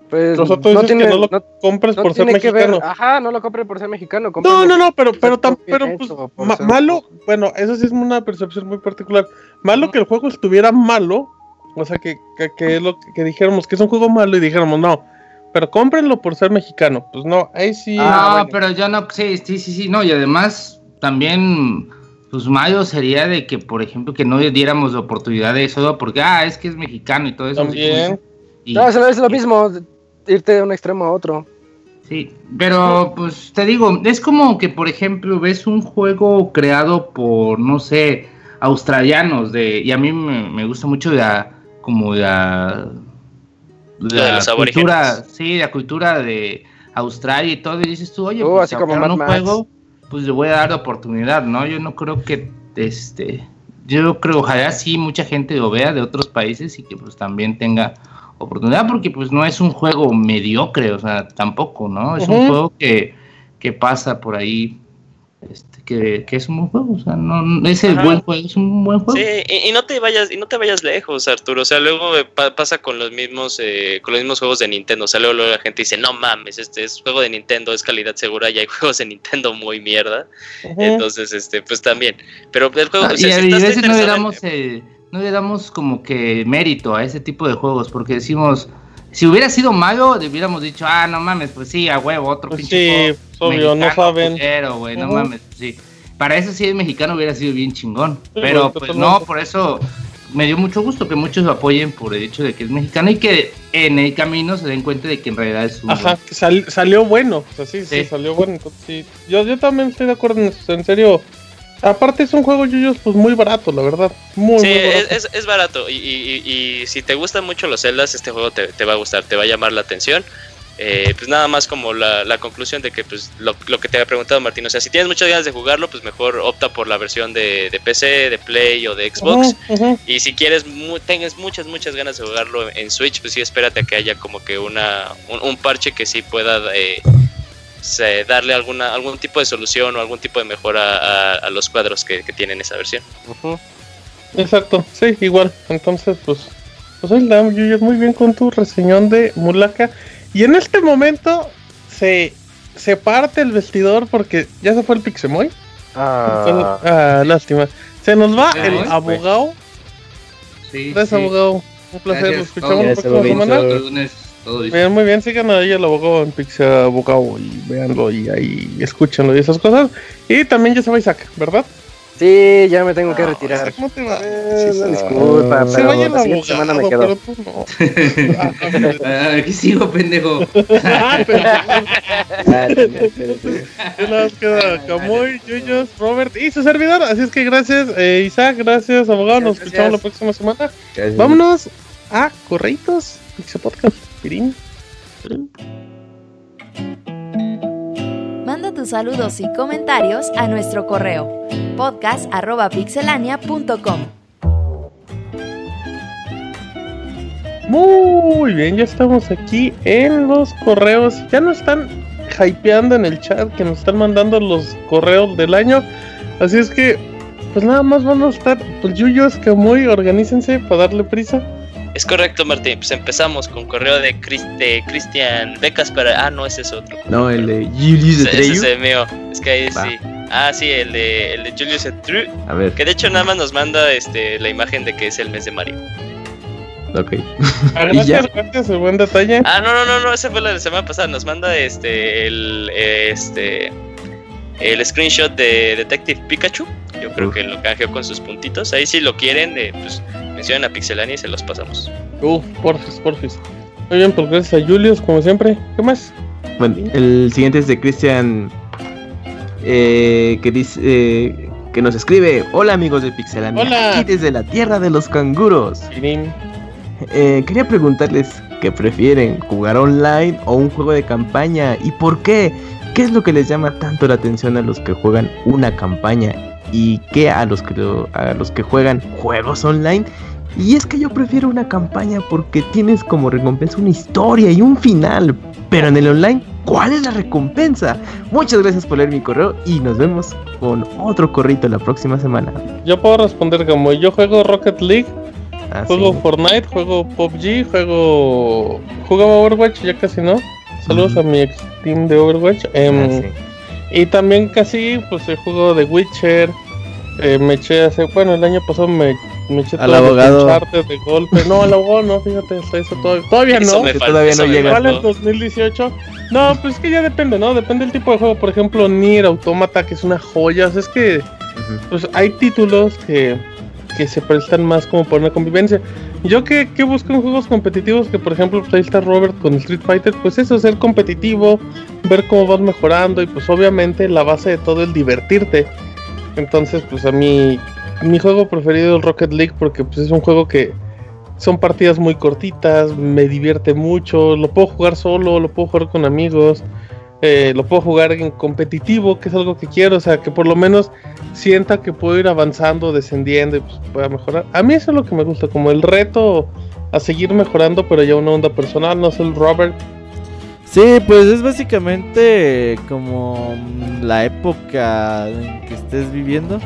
Pues sea, tú no tiene, que no lo no- compres no por ser mexicano. ver. Ajá, no lo compre por ser mexicano. No, no, no, pero, pero, tam- pero pues, ma- malo, bueno, eso sí es una percepción muy particular. Malo que el juego estuviera malo, o sea, que, que, que lo que dijéramos que es un juego malo y dijéramos, no, pero cómprenlo por ser mexicano. Pues no, ahí sí. Ah, no, bueno. pero yo no, sí, sí, sí, sí, no, y además también, pues malo sería de que, por ejemplo, que no diéramos la oportunidad de solo porque, ah, es que es mexicano y todo eso. También. Y- No, es lo mismo, irte de un extremo a otro. Sí, pero pues te digo, es como que, por ejemplo, ves un juego creado por, no sé, australianos, de, y a mí me, me gusta mucho la, como la, de los cultura, sí, la cultura de Australia y todo, y dices tú, oye, Oh, pues así si como Mad un Max. juego, pues le voy a dar la oportunidad, ¿no? Yo no creo que, este, yo creo, ojalá sí mucha gente lo vea de otros países y que pues también tenga oportunidad porque pues no es un juego mediocre, o sea, tampoco, ¿no? Es un juego que, que pasa por ahí, este, que, que es un buen juego, o sea, no, es el Ajá. buen juego, es un buen juego. Sí, y, y no te vayas, y no te vayas lejos, Arturo. O sea, luego eh, pa- pasa con los mismos, eh, con los mismos juegos de Nintendo. O sea, luego, luego la gente dice, no mames, este es juego de Nintendo, es calidad segura, y hay (laughs) juegos de Nintendo muy mierda. Entonces, este, pues también. Pero el juego, Ah, o sea, si y a veces no le damos eh, no le damos como que mérito a ese tipo de juegos porque decimos si hubiera sido malo le hubiéramos dicho ah no mames pues sí a huevo otro Pues pinche sí, juego obvio, no saben. culero, güey, no Ujú. mames sí para eso sí el mexicano hubiera sido bien chingón Sí, pero güey, pues totalmente. no por eso me dio mucho gusto que muchos lo apoyen por el hecho de que es mexicano y que en el camino se den cuenta de que en realidad es un Ajá, que sal- salió bueno. O sea, sí, sí, Sí. salió bueno. Entonces, sí. Yo, yo también estoy de acuerdo en eso. En serio. Aparte es un juego, Yuyos, pues muy barato, la verdad. Muy, Sí, muy es, barato. es, es barato. Y, y- y- si te gustan mucho los Zeldas, este juego te, te va a gustar, te va a llamar la atención. Eh, pues nada más como la, la conclusión de que pues lo, lo que te había preguntado Martín, o sea, si tienes muchas ganas de jugarlo, pues mejor opta por la versión de, de PC, de Play o de Xbox. Y si quieres, mu- tengas muchas, muchas ganas de jugarlo en Switch, pues sí, espérate a que haya como que una un, un parche que sí pueda eh, se- darle alguna algún tipo de solución o algún tipo de mejora a, a los cuadros que, que tienen esa versión. Ujú. Exacto, sí, igual. Entonces, pues, pues ahí la Yuyos, muy bien con tu reseñón de Mulaka. Y en este momento se, se parte el vestidor porque ya se fue el Pixemoy. Ah, Ah, lástima. Se nos va el pues. abogado. Sí, Gracias, sí. abogado. Un placer, Gracias. lo escuchamos la próxima semana. Todo. Bien, muy bien, sigan ahí el abogado en Pixel Abogado y véanlo y ahí escúchenlo y esas cosas. Y también ya se va Isaac, ¿verdad? sí, ya me tengo que retirar. Isaac, ¿cómo te va? Eh, una disculpa, Se pero vaya el la siguiente semana me quedo. pero tú no. Ah, (laughs) aquí sigo, pendejo. (laughs) Ah, Ah, más queda Camuy, Yuyos, Robert y su servidor. Así es que gracias, eh, Isaac, gracias, abogado. Nos Gracias. escuchamos la próxima semana. Gracias. Vámonos a Correitos, Pixel Podcast. Pirín. Manda tus saludos y comentarios a nuestro correo podcast.pixelania.com. Muy bien, ya estamos aquí en los correos. Ya nos están hypeando en el chat que nos están mandando los correos del año. Así es que, pues nada más van a estar, pues Yuyos, que muy organícense para darle prisa. Es correcto, Martín. Pues empezamos con correo de, Cristian Becas para. Ah, no, ese es otro. No, el de Julius Ese, ese es el mío. Es que ahí sí. Ah, sí, el de, el de Julius Etru. A ver. Que de hecho nada más nos manda este la imagen de que es el mes de Mario. Ok. (laughs) Gracias, gracias, buen detalle. Ah, no, no, no, no, ese fue la de la semana pasada. Nos manda este el este el screenshot de Detective Pikachu. Yo creo que lo canjeó con sus puntitos. Ahí si lo quieren, eh, pues mencionen a Pixelania y se los pasamos. Uf, porfis, porfis. Muy bien, pues gracias a Julius, como siempre. ¿Qué más? Bueno, el siguiente es de Cristian, eh, que dice, eh, que nos escribe, hola amigos de Pixelania, Hola. aquí desde la tierra de los canguros. Eh, quería preguntarles qué prefieren, jugar online o un juego de campaña y por qué. ¿Qué es lo que les llama tanto la atención a los que juegan una campaña y qué a los que a los que juegan juegos online? Y es que yo prefiero una campaña porque tienes como recompensa una historia y un final, pero en el online, ¿cuál es la recompensa? Muchas gracias por leer mi correo y nos vemos con otro corrito la próxima semana. Yo puedo responder como yo juego Rocket League, Así. juego Fortnite, juego PUBG, juego... Jugaba Overwatch, ya casi no. Saludos a mi ex team de Overwatch. Em, Ah, sí. Y también casi, pues he jugado de Witcher. eh, me eché hace, bueno, el año pasado me, me eché Al abogado. De golpe. No, al abogado no, fíjate, hasta eso todavía, todavía Eso no. falta, todavía no llega. Igual en faltó. 2018. No, pues es que ya depende, ¿no? Depende del tipo de juego. Por ejemplo, Nier Automata, que es una joya. O sea, es que pues hay títulos que, que se prestan más como para una convivencia. Yo que, que busco en juegos competitivos, que por ejemplo pues ahí está Robert con Street Fighter, pues eso, ser competitivo, ver cómo vas mejorando y pues obviamente la base de todo es divertirte. Entonces pues a mí, mi juego preferido es Rocket League porque pues es un juego que son partidas muy cortitas, me divierte mucho, lo puedo jugar solo, lo puedo jugar con amigos, eh, lo puedo jugar en competitivo, que es algo que quiero, o sea, que por lo menos sienta que puedo ir avanzando, descendiendo y pues pueda mejorar. A mí eso es lo que me gusta, como el reto a seguir mejorando, pero ya una onda personal, no sé el Robert. Sí, pues es básicamente como la época en que estés viviendo.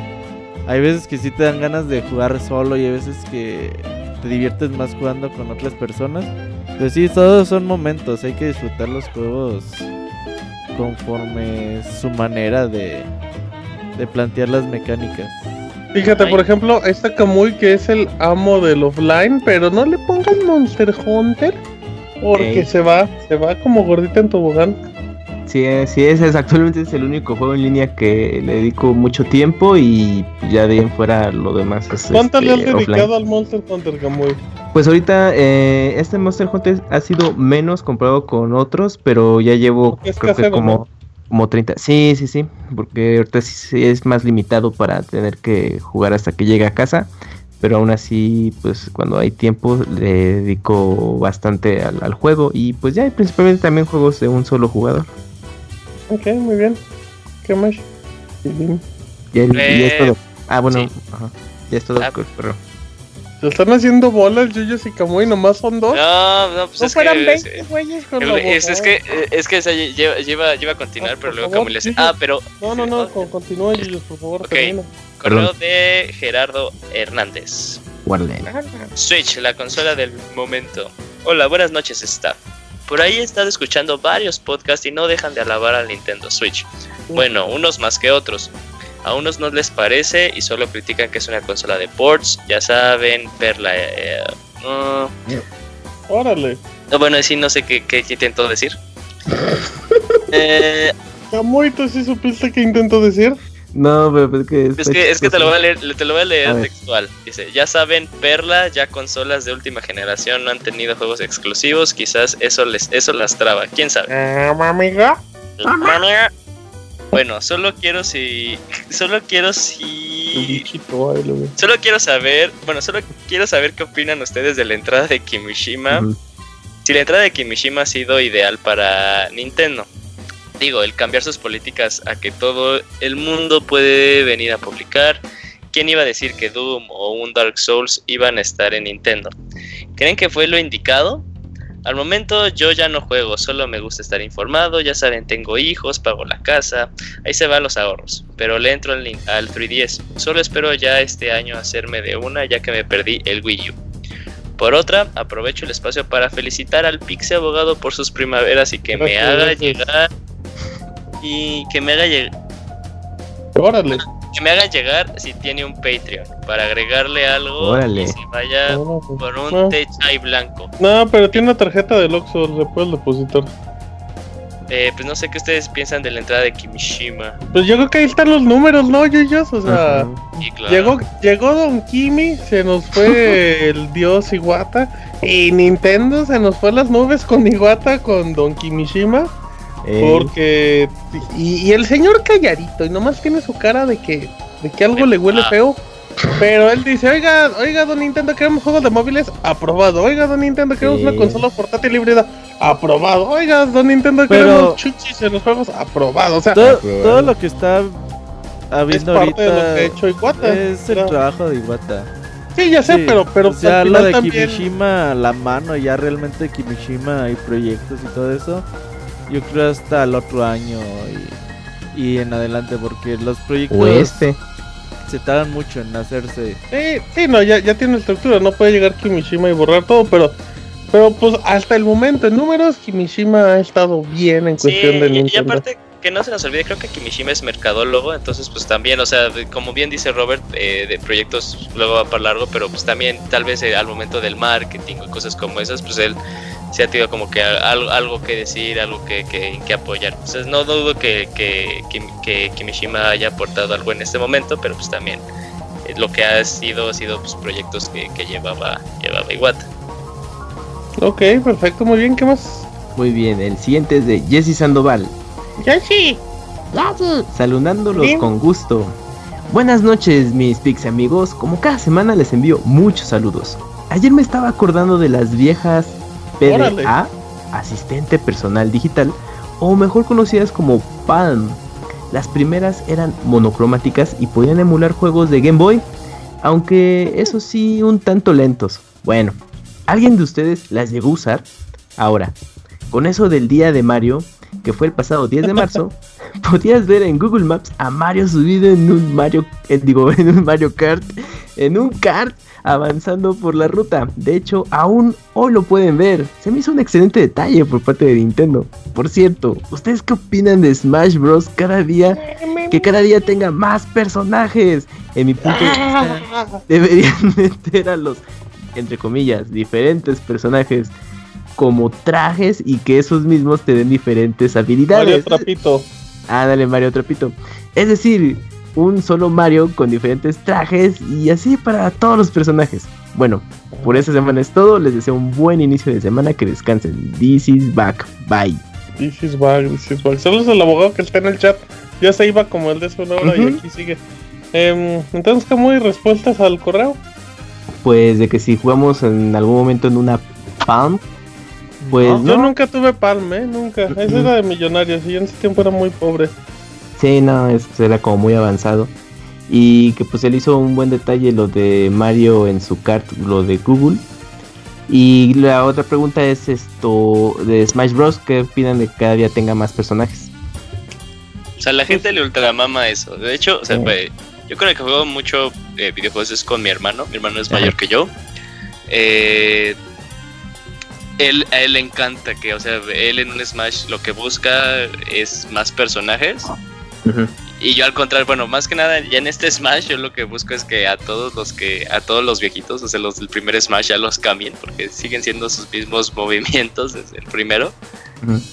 Hay veces que sí te dan ganas de jugar solo y hay veces que te diviertes más jugando con otras personas. Pero sí, todos son momentos, hay que disfrutar los juegos conforme su manera de, de plantear las mecánicas. Fíjate, por ejemplo, esta Kamui que es el amo del offline, pero no le pongan Monster Hunter porque Ey. se va, se va como gordita en tobogán. Sí, sí, ese es actualmente es el único juego en línea que le dedico mucho tiempo y ya de ahí en fuera lo demás es ¿Cuánto le has este, dedicado offline. al Monster Hunter Kamui? Pues ahorita eh, este Monster Hunter ha sido menos comparado con otros, pero ya llevo es creo que como ¿no? como 30. Sí, sí, sí, porque ahorita sí, sí es más limitado para tener que jugar hasta que llegue a casa, pero aún así pues cuando hay tiempo le dedico bastante al, al juego y pues ya principalmente también juegos de un solo jugador. Ok, muy bien. ¿Qué más? Y, y es Eh, todo. Ah, bueno, sí. ajá, ya es todo. Ah. pero- Se están haciendo bolas Yuyos y Kamui, nomás son dos. No, no, pues No es fueran que. 20 güeyes con el- es, la es que, es que esa lleva, lleva, lleva a continuar, Ah, pero luego como le hace. Ah, pero No, no, no, (laughs) con- continúa Yuyos, por favor, Ok. termina. correo de Gerardo Hernández. Guarden. Switch, la consola del momento. Hola, buenas noches, staff. Por ahí he estado escuchando varios podcasts y no dejan de alabar al Nintendo Switch. Bueno, unos más que otros. A unos no les parece y solo critican que es una consola de ports. Ya saben, Perla. eh, uh, Órale. no, bueno, sí, no sé qué, qué, qué intento decir. (laughs) Eh, Kamui, ¿tú sí supiste qué intento decir? No, pero es que es que, es que te lo voy a leer, te lo voy a leer A ver. textual. Dice, ya saben, Perla, ya consolas de última generación no han tenido juegos exclusivos, quizás eso les, eso las traba, quién sabe. Ah, amiga. Bueno, solo quiero si. (laughs) Solo quiero si. bichito, ay, lo veo. Solo quiero saber. Bueno, solo quiero saber qué opinan ustedes de la entrada de Kimishima. Ujú. Si la entrada de Kimishima ha sido ideal para Nintendo. Digo, el cambiar sus políticas a que todo el mundo puede venir a publicar. ¿Quién iba a decir que Doom o un Dark Souls iban a estar en Nintendo? ¿Creen que fue lo indicado? Al momento yo ya no juego, solo me gusta estar informado, ya saben, tengo hijos, pago la casa, ahí se van los ahorros, pero le entro al, al 3DS, solo espero ya este año hacerme de una ya que me perdí el Wii U. Por otra, aprovecho el espacio para felicitar al Pixie Abogado por sus primaveras y que me haga llegar y que me haga llegar Órale. que me haga llegar si tiene un Patreon para agregarle algo Órale. y se vaya No, por un no. Techai blanco. No, pero tiene una tarjeta del Oxxo, le puedes depositar. Eh, pues no sé qué ustedes piensan de la entrada de Kimishima. Pues yo creo que ahí están los números, ¿no, Yuyos? O sea, Y claro, llegó, llegó Don Kimi, se nos fue (laughs) el dios Iwata. Y Nintendo se nos fue a las nubes con Iwata, con Don Kimishima. Eh, Porque. Y, y el señor calladito, y nomás tiene su cara de que, de que algo le huele Ah. feo. Pero él dice, oiga, oiga, don Nintendo, queremos juegos de móviles, aprobado. Oiga, don Nintendo, queremos Sí. una consola portátil híbrida, aprobado. Oiga, don Nintendo, Pero- queremos chuchis en los juegos, aprobado. O sea, Todo, aprobado. todo lo que está es habiendo parte de lo que ha ahorita hecho Iwata. es el trabajo de Iwata. Sí, ya sé, Sí, pero, pero o sea, al lo de también- Kimishima a la mano, ya realmente Kimishima hay proyectos y todo eso. Yo creo hasta el otro año y, y en adelante, porque los proyectos o este. se tardan mucho en hacerse. Sí, sí, no, ya, ya tiene estructura, no puede llegar Kimishima y borrar todo, pero, pero pues hasta el momento, en números, Kimishima ha estado bien en Sí, cuestión de y- y, Nintendo. aparte que no se nos olvide, creo que Kimishima es mercadólogo, entonces pues también, o sea, como bien dice Robert, eh, de proyectos luego va para largo, pero pues también tal vez eh, al momento del marketing o cosas como esas, pues él se ha tenido como que algo, algo que decir, algo que, que, que apoyar. Entonces no dudo que, que, que, que Kimishima haya aportado algo en este momento, pero pues también eh, lo que ha sido, ha sido pues proyectos que, que llevaba, llevaba Iwata. Ok, perfecto, muy bien, ¿qué más? Muy bien, el siguiente es de Jesse Sandoval. Sí. Saludándolos con gusto. Buenas noches, mis Pix amigos. Como cada semana les envío muchos saludos. Ayer me estaba acordando de las viejas Órale. PDA, asistente personal digital, o mejor conocidas como Palm. Las primeras eran monocromáticas y podían emular juegos de Game Boy, aunque eso sí, un tanto lentos. Bueno, ¿alguien de ustedes las llegó a usar? Ahora, con eso del día de Mario, que fue el pasado 10 de marzo, (laughs) podías ver en Google Maps a Mario subido en un Mario, eh, digo, (laughs) en un Mario Kart, en un kart avanzando por la ruta. De hecho, aún hoy lo pueden ver. Se me hizo un excelente detalle por parte de Nintendo. Por cierto, ¿ustedes qué opinan de Smash Bros. cada día que cada día tenga más personajes? En mi punto de (laughs) vista, deberían meter a los, entre comillas, diferentes personajes como trajes y que esos mismos te den diferentes habilidades. Mario Trapito. Ah, dale, Mario Trapito. Es decir, un solo Mario con diferentes trajes y así para todos los personajes. Bueno, por esta semana es todo. Les deseo un buen inicio de semana. Que descansen. This is back. Bye. This is back, this is back. Saludos al abogado que está en el chat. Ya se iba como el de una hora y aquí sigue. Em, entonces, ¿cómo hay respuestas al correo? Pues de que si jugamos en algún momento en una Palm, pues Yo no. nunca tuve Palm, ¿eh? Nunca. Ese era de millonarios y yo en ese tiempo era muy pobre. Sí, no, eso era como muy avanzado. Y que pues él hizo un buen detalle lo de Mario en su kart, lo de Google. Y la otra pregunta es esto de Smash Bros. ¿Qué opinan de que cada día tenga más personajes? O sea, la gente le ultramama eso. De hecho, o sea, Sí. pues, yo con el que juego mucho eh, videojuegos es con mi hermano. Mi hermano es Ajá. mayor que yo. Eh, él, a él le encanta que, o sea, él en un Smash lo que busca es más personajes. Y yo al contrario, bueno, más que nada, ya en este Smash yo lo que busco es que a todos los que, a todos los viejitos, o sea, los del primer Smash ya los cambien, porque siguen siendo sus mismos (laughs) movimientos desde el primero.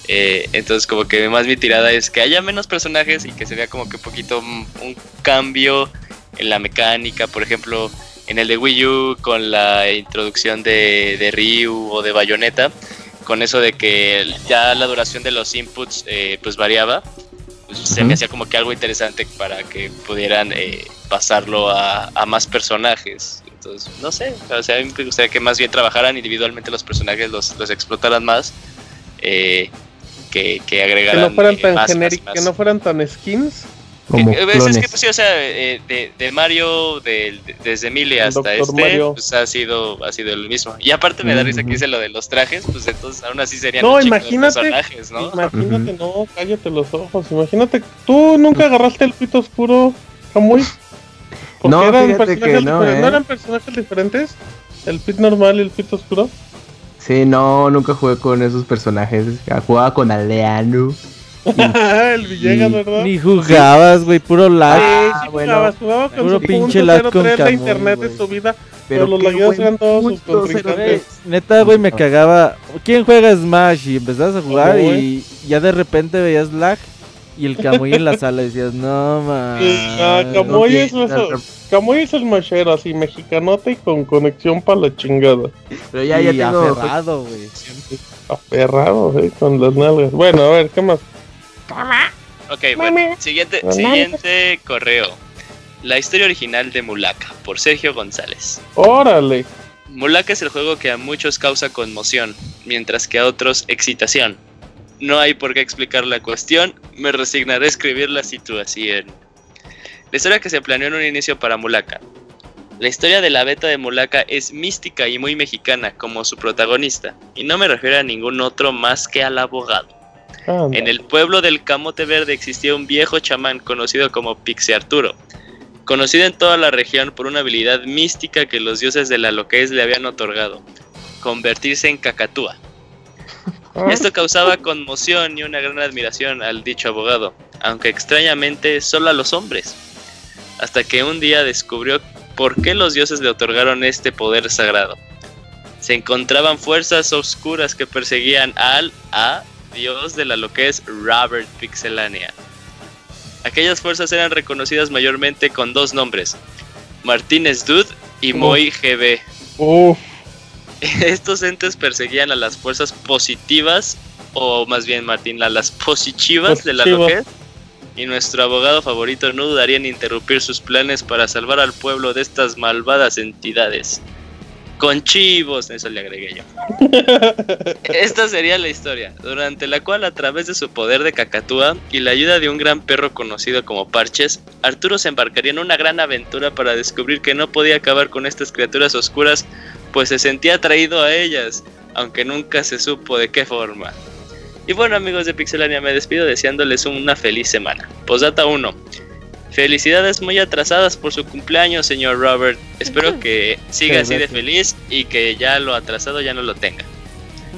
Eh, entonces como que más mi tirada es que haya menos personajes y que se vea como que un poquito un cambio en la mecánica, por ejemplo, en el de Wii U con la introducción de, de Ryu o de Bayonetta, con eso de que ya la duración de los inputs eh, pues variaba, pues, se me hacía como que algo interesante para que pudieran eh, pasarlo a, a más personajes. Entonces, no sé, o sea, a mí me gustaría que más bien trabajaran individualmente los personajes, los, los explotaran más. eh, que, que Que agregaran no fueran eh, tan más, más, más. que no fueran tan skins. Como Eh, pues, es que pues sí, o sea, eh, de, de Mario, de, de- desde Mili hasta este, Mario. pues ha sido, ha sido el mismo. Y aparte me da risa que dice lo de los trajes, pues entonces aún así serían No, de imagínate. personajes, ¿no? Imagínate, no, cállate los ojos. Imagínate, tú nunca agarraste el pito oscuro. Porque No, eran personajes que no. ¿eh? ¿No eran personajes diferentes? ¿El pit normal y el pit oscuro? Sí, no, nunca jugué con esos personajes. Jugaba con Aleano. (laughs) el Villegas, y- ¿verdad? Ni jugabas, güey, puro lag. Sí, sí bueno. jugabas, jugaba con Puro su pinche lag 03 con de Kamui, internet güey. de su vida. Pero Pero los buen eran todos sus contrincantes. Neta, güey, me cagaba. ¿Quién juega Smash? Y empezabas a jugar Oh, y ya de repente veías lag y el Camuy en la sala y decías, no, man. Ah, es, eso. El machero, así, mexicanote y con conexión para la chingada. Pero ya, y ya tengo. aferrado, güey. Aferrado, eh, con las nalgas. Bueno, a ver, ¿qué más? Ok, bueno, siguiente, siguiente correo. La historia original de Mulaka, por Sergio González. Órale. Mulaka es el juego que a muchos causa conmoción, mientras que a otros excitación. No hay por qué explicar la cuestión, me resignaré a escribir la situación. La historia que se planeó en un inicio para Mulaka. La historia de la beta de Mulaka es mística y muy mexicana, como su protagonista, y no me refiero a ningún otro más que al abogado. Anda. En el pueblo del Camote Verde existía un viejo chamán conocido como Pixie Arturo, conocido en toda la región por una habilidad mística que los dioses de la loquez le habían otorgado, convertirse en cacatúa. Ah, Esto causaba conmoción y una gran admiración al dicho abogado, aunque extrañamente solo a los hombres, hasta que un día descubrió por qué los dioses le otorgaron este poder sagrado. Se encontraban fuerzas oscuras que perseguían al a dios de la loquez Robert Pixelania. Aquellas fuerzas eran reconocidas mayormente con dos nombres, Martínez Dude y. Moy GB. Uf, (laughs) Estos entes perseguían a las fuerzas positivas, o más bien Martín, a las positivas de la loquez. Y nuestro abogado favorito no dudaría en interrumpir sus planes para salvar al pueblo de estas malvadas entidades. Con chivos, eso le agregué yo. (laughs) Esta sería la historia, durante la cual a través de su poder de cacatúa y la ayuda de un gran perro conocido como Parches, Arturo se embarcaría en una gran aventura para descubrir que no podía acabar con estas criaturas oscuras, pues se sentía atraído a ellas, aunque nunca se supo de qué forma. Y bueno amigos de Pixelania, me despido deseándoles una feliz semana. Posdata 1. Felicidades muy atrasadas por su cumpleaños, señor Robert. Espero que siga así de feliz y que ya lo atrasado ya no lo tenga.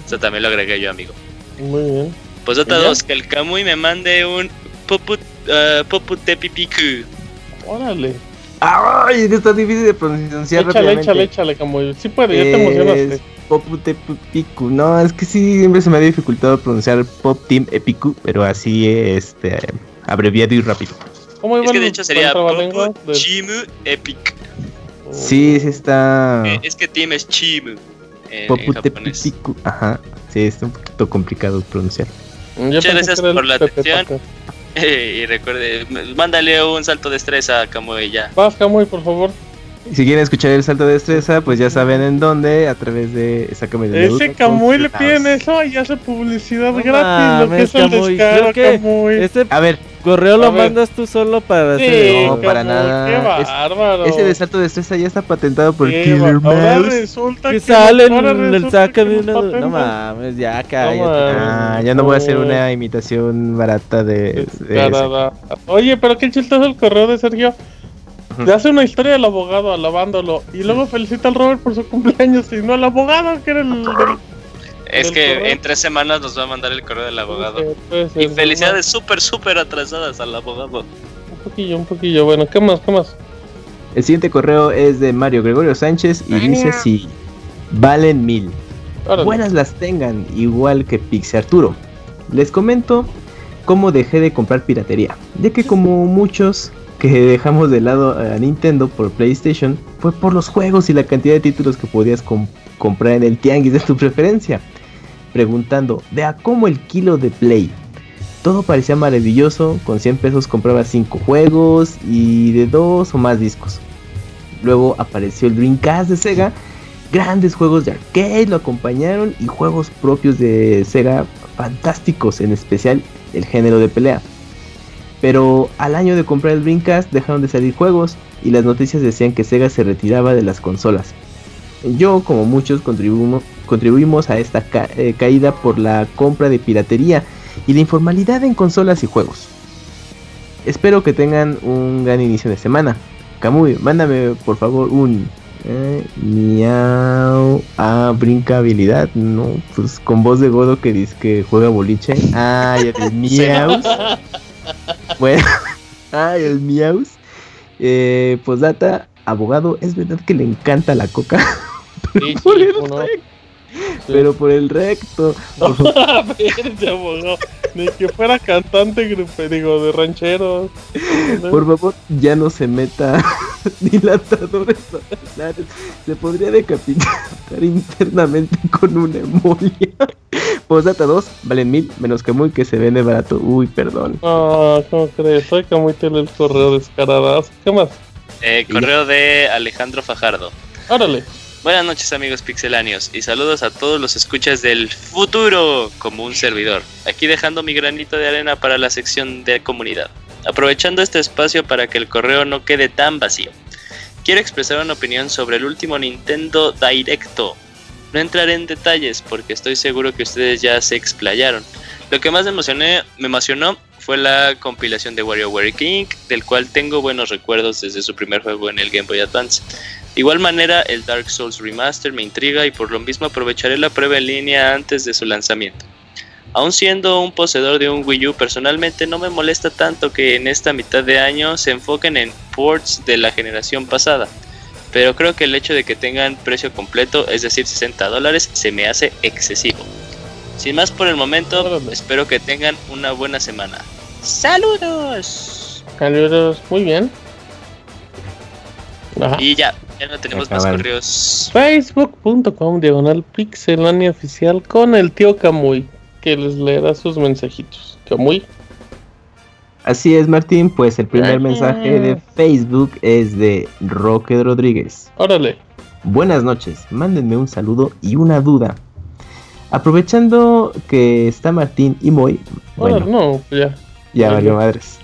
Eso también lo agregué yo, amigo. muy bien. ¿Y ya? 2. Que el Kamui me mande un Poput, uh, Poputepipiku. Órale. Ay, esto está difícil de pronunciar Échale, rápidamente. échale, échale, Kamui. Sí puede, ya te emocionaste. Poputepiku. No, es que sí, siempre se me ha dificultado pronunciar Pop Team Epicu, pero así este abreviado y rápido. ¿Cómo iba Es que de hecho sería de- Chimu Epic. Sí, sí está. Eh, es que Team es Chimu en, en japonés. Ajá. Sí, está un poquito complicado de pronunciar. Yo Muchas gracias por la Pepe atención. Paca. (laughs) y recuerde, mándale un salto de estrés a Kamui ya. Vas, Kamui, por favor. Si quieren escuchar el salto de destreza, pues ya saben en dónde, a través de Sácame de Ese Kamui le piden eso y hace publicidad No gratis. Lo que es el descaro, creo que Kamui. Este A ver, correo lo ver. mandas tú solo para Sí, hacer. No, para nada. Qué Es- bárbaro. ese de salto de destreza ya está patentado por Qué Killer ba- Ahora Mouse. resulta Que que sale en ahora el una. nos No mames, ya cállate. Ah, ya no voy a hacer una imitación barata de, de. Oye, pero qué chistoso el correo de Sergio. Le hace una historia del abogado alabándolo y luego felicita al Robert por su cumpleaños y no al abogado que era el. (laughs) Es ¿Del que correo? en tres semanas nos va a mandar el correo del abogado. Puede ser, Y felicidades súper, súper atrasadas al abogado. Un poquillo, un poquillo. Bueno, ¿qué más? ¿Qué más? El siguiente correo es de Mario Gregorio Sánchez y dice así: Valen mil. Órale. Buenas las tengan, igual que Pixie Arturo. Les comento cómo dejé de comprar piratería, ya que como muchos que dejamos de lado a Nintendo por PlayStation, fue por los juegos y la cantidad de títulos que podías com- comprar en el tianguis de tu preferencia. Preguntando, ¿de a cómo el kilo de Play? Todo parecía maravilloso, con 100 pesos compraba 5 juegos y de 2 o más discos. Luego apareció el Dreamcast de Sega, grandes juegos de arcade lo acompañaron y juegos propios de Sega fantásticos, en especial el género de pelea. Pero al año de comprar el Dreamcast dejaron de salir juegos y las noticias decían que Sega se retiraba de las consolas. Yo, como muchos, contribuimos, contribuimos a esta eh, caída por la compra de piratería y la informalidad en consolas y juegos. Espero que tengan un gran inicio de semana. Kamui, mándame por favor un eh, miau. Ah, brincabilidad. No, pues con voz de godo que dice que juega boliche. Ay, el (laughs) miau. Bueno, (laughs) ay, el miaus. Eh, pues data, abogado, es verdad que le encanta la coca. Sí, (laughs) sí, ¿cómo no? Pero por el recto. (laughs) Ni que fuera cantante, grupo, digo, de rancheros. Por favor, ya no se meta (laughs) dilatadores anales. Se podría decapitar (laughs) internamente con una emolia. Posdata 2, valen mil, menos que muy que se vende barato. Uy, perdón. Ah, ¿cómo crees? Soy Camuy tiene el correo descaradazo. ¿Qué más? Eh, correo de Alejandro Fajardo. Órale. Buenas noches amigos pixeláneos y saludos a todos los escuchas del futuro como un servidor. Aquí dejando mi granito de arena para la sección de comunidad. Aprovechando este espacio para que el correo no quede tan vacío. Quiero expresar una opinión sobre el último Nintendo Directo. No entraré en detalles porque estoy seguro que ustedes ya se explayaron. Lo que más me, emocionó fue la compilación de WarioWare King, del cual tengo buenos recuerdos desde su primer juego en el Game Boy Advance. De igual manera, el Dark Souls Remaster me intriga y por lo mismo aprovecharé la prueba en línea antes de su lanzamiento. Aun siendo un poseedor de un Wii U, personalmente no me molesta tanto que en esta mitad de año se enfoquen en ports de la generación pasada, pero creo que el hecho de que tengan precio completo, es decir 60 dólares, se me hace excesivo. Sin más por el momento, espero que tengan una buena semana. ¡Saludos! Saludos, muy bien. Ajá. Y ya, ya no tenemos más correos. Facebook.com diagonal pixelania oficial con el tío Camuy que les leerá sus mensajitos. Camuy. Así es, Martín. Pues el primer Gracias. mensaje de Facebook es de Roque Rodríguez. Órale. Buenas noches, mándenme un saludo y una duda. Aprovechando que está Martín y Moy, bueno, no, pues ya. ya ya, valió madres.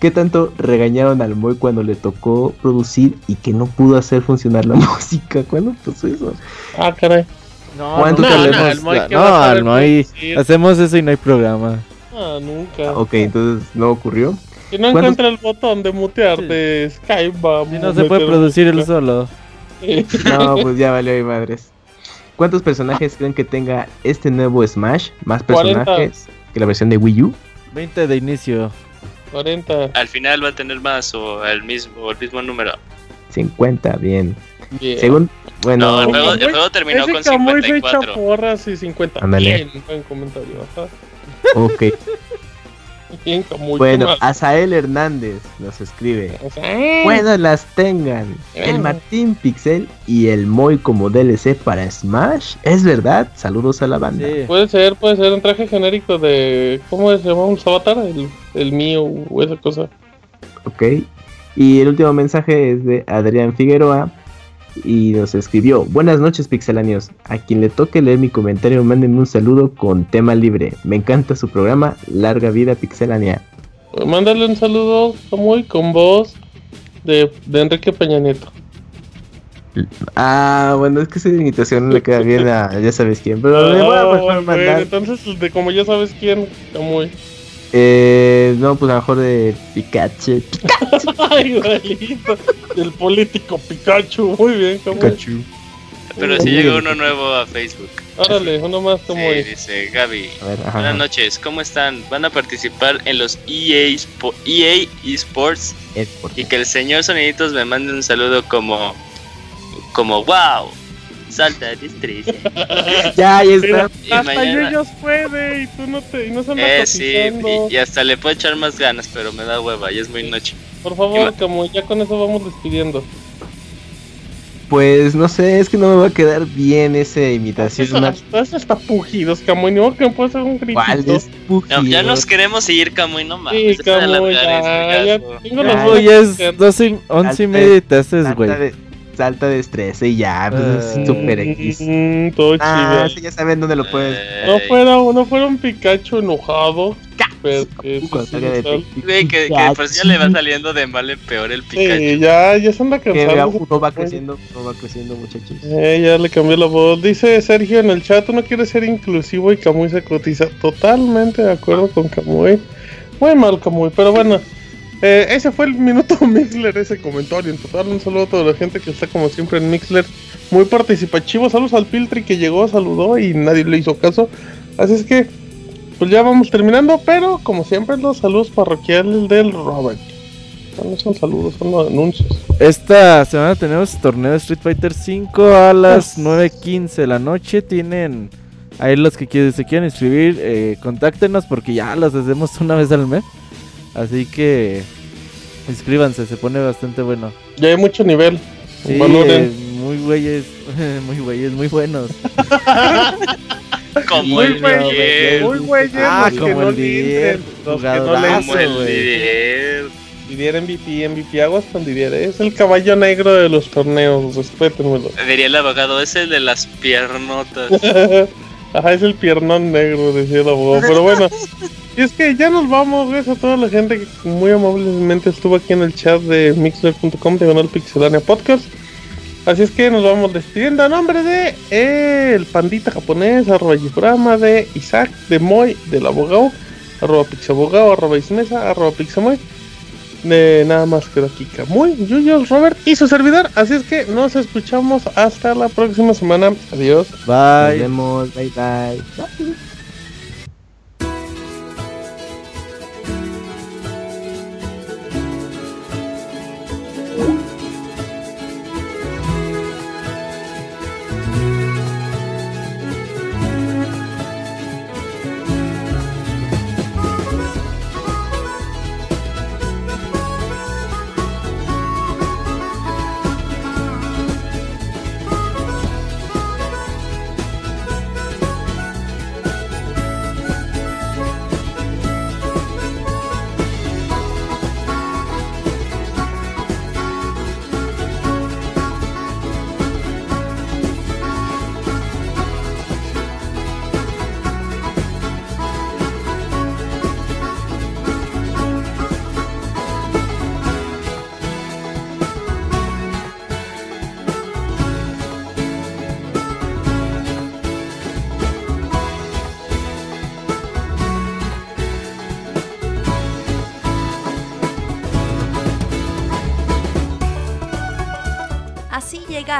¿Qué tanto regañaron al Moy cuando le tocó producir y que no pudo hacer funcionar la (laughs) música? ¿Cuándo pasó eso? Ah, caray. No, ¿Cuánto no, no, no, el Moy al Moy hacemos eso y no hay programa. Ah, nunca. Ok, entonces no ocurrió. Si no ¿Cuántos- encuentra el botón de mutear de Skype, va Si no se puede producir él solo. (laughs) No, pues ya valió mi madres. ¿Cuántos personajes creen que tenga este nuevo Smash? ¿Más 40. personajes que la versión de Wii U? 20 de inicio. 40. Al final va a tener más o el mismo, o el mismo número. 50, bien. Bien. Según, bueno, No, el juego, Camuy- el juego terminó Ese con Camuy se echa 54. porras y 50. Ándale. Bien, buen comentario. Ajá. ok. (laughs) Bien. Bueno. Azael Hernández nos escribe. Sea, Bueno, las tengan. El. Martín Pixel y el Moy como DLC para Smash. ¿Es verdad? Saludos a la banda. Sí. Puede ser, puede ser un traje genérico de. ¿Cómo se llama? ¿Un avatar? El, el mío o esa cosa. Ok. Y el último mensaje es de Adrián Figueroa. Y nos escribió, buenas noches pixelanios, a quien le toque leer mi comentario mándenme un saludo con tema libre, me encanta su programa, larga vida pixelania. Mándale un saludo, Camuy, con voz de, de Enrique Peña Nieto. Ah, bueno, es que esa imitación no le queda bien a ya sabes quién, pero le voy a (laughs) Ah, mandar, entonces, de como ya sabes quién, Camuy. Eh, no, pues a lo mejor de Pikachu, (laughs) Ay, igualito. El político Pikachu. Muy bien, Camuy. Pikachu. Pero si llega uno nuevo a Facebook. Órale, uno más, Sí, Camuy. dice Gaby. A ver, ajá. Buenas noches, ¿cómo están? ¿Van a participar en los EA, Spo- EA eSports? Es por- Y que el señor Soniditos me mande un saludo como. Como wow. Salta destreza. (laughs) Ya, ahí está. Y hasta mañana- ellos puede y tú no te y no se andas Eh, sí, y, y hasta le puedo echar más ganas, pero me da hueva, ya es muy noche. Por favor, Camuy, ya con eso vamos despidiendo. Pues no sé, es que no me va a quedar bien esa imitación. una- Estás hasta pujidos, Camuy. Ni modo que me puedes hacer un gritito. ¿Cuál es No, ya nos queremos ir, Camuy, no Sí, mames. de Camuy, ya, eso, ya tengo Ya, los ya que- es 12 y 11 y media y te haces, güey. Salta de estrés y ya, pues es Eh, super X. Mm, todo Ah, chido. sí, ya saben dónde lo puedes. No fuera, no fuera un Pikachu enojado. Pero que sí que, que por si ya le va saliendo de mal en peor el Pikachu. Sí, ya, ya se anda Que cansando. uno va creciendo, uno va creciendo, muchachos. Eh, ya le cambió la voz. Dice Sergio en el chat, uno quiere ser inclusivo y Camuy se cotiza. Totalmente de acuerdo con Camuy. Muy mal Camuy, pero bueno. Eh, ese fue el minuto (laughs) Mixler, ese comentario. En total, un saludo a toda la gente que está como siempre en Mixler. Muy participativo. Saludos al Piltri que llegó, saludó y nadie le hizo caso. Así es que, pues ya vamos terminando. Pero como siempre, los saludos parroquiales del Robert. No son saludos, son los anuncios. Esta semana tenemos torneo de Street Fighter 5 a las 9.15 de la noche. Tienen ahí los que se quieran inscribir, eh, contáctenos porque ya las hacemos una vez al mes. Así que inscríbanse, se pone bastante bueno. Ya hay mucho nivel. Sí, eh, muy güeyes, (laughs) muy güeyes, muy buenos. Como Muy el Didier. Muy güeyes, Ah, los como el que no le jugadorazo. Didier. Didier MVP, MVP Aguas con Didier. Es el caballo negro de los torneos, respétenmelo. Diría el abogado, es el de las piernotas. (laughs) Ajá, es el piernón negro, decía el abogado. Pero bueno, (laughs) y es que ya nos vamos. Gracias a toda la gente que muy amablemente estuvo aquí en el chat de mixler.com, diagonal pixelania podcast. Así es que nos vamos despidiendo a nombre de eh, el pandita japonés, arroba Gifurama, de Isaac, de Moy, del abogado, arroba pixabogado, arroba ismesa, arroba pixamoy. De nada más quedó aquí Camuy, Yuyo, Robert y su servidor. Así es que nos escuchamos hasta la próxima semana. Adiós. Nos Bye. vemos, bye bye.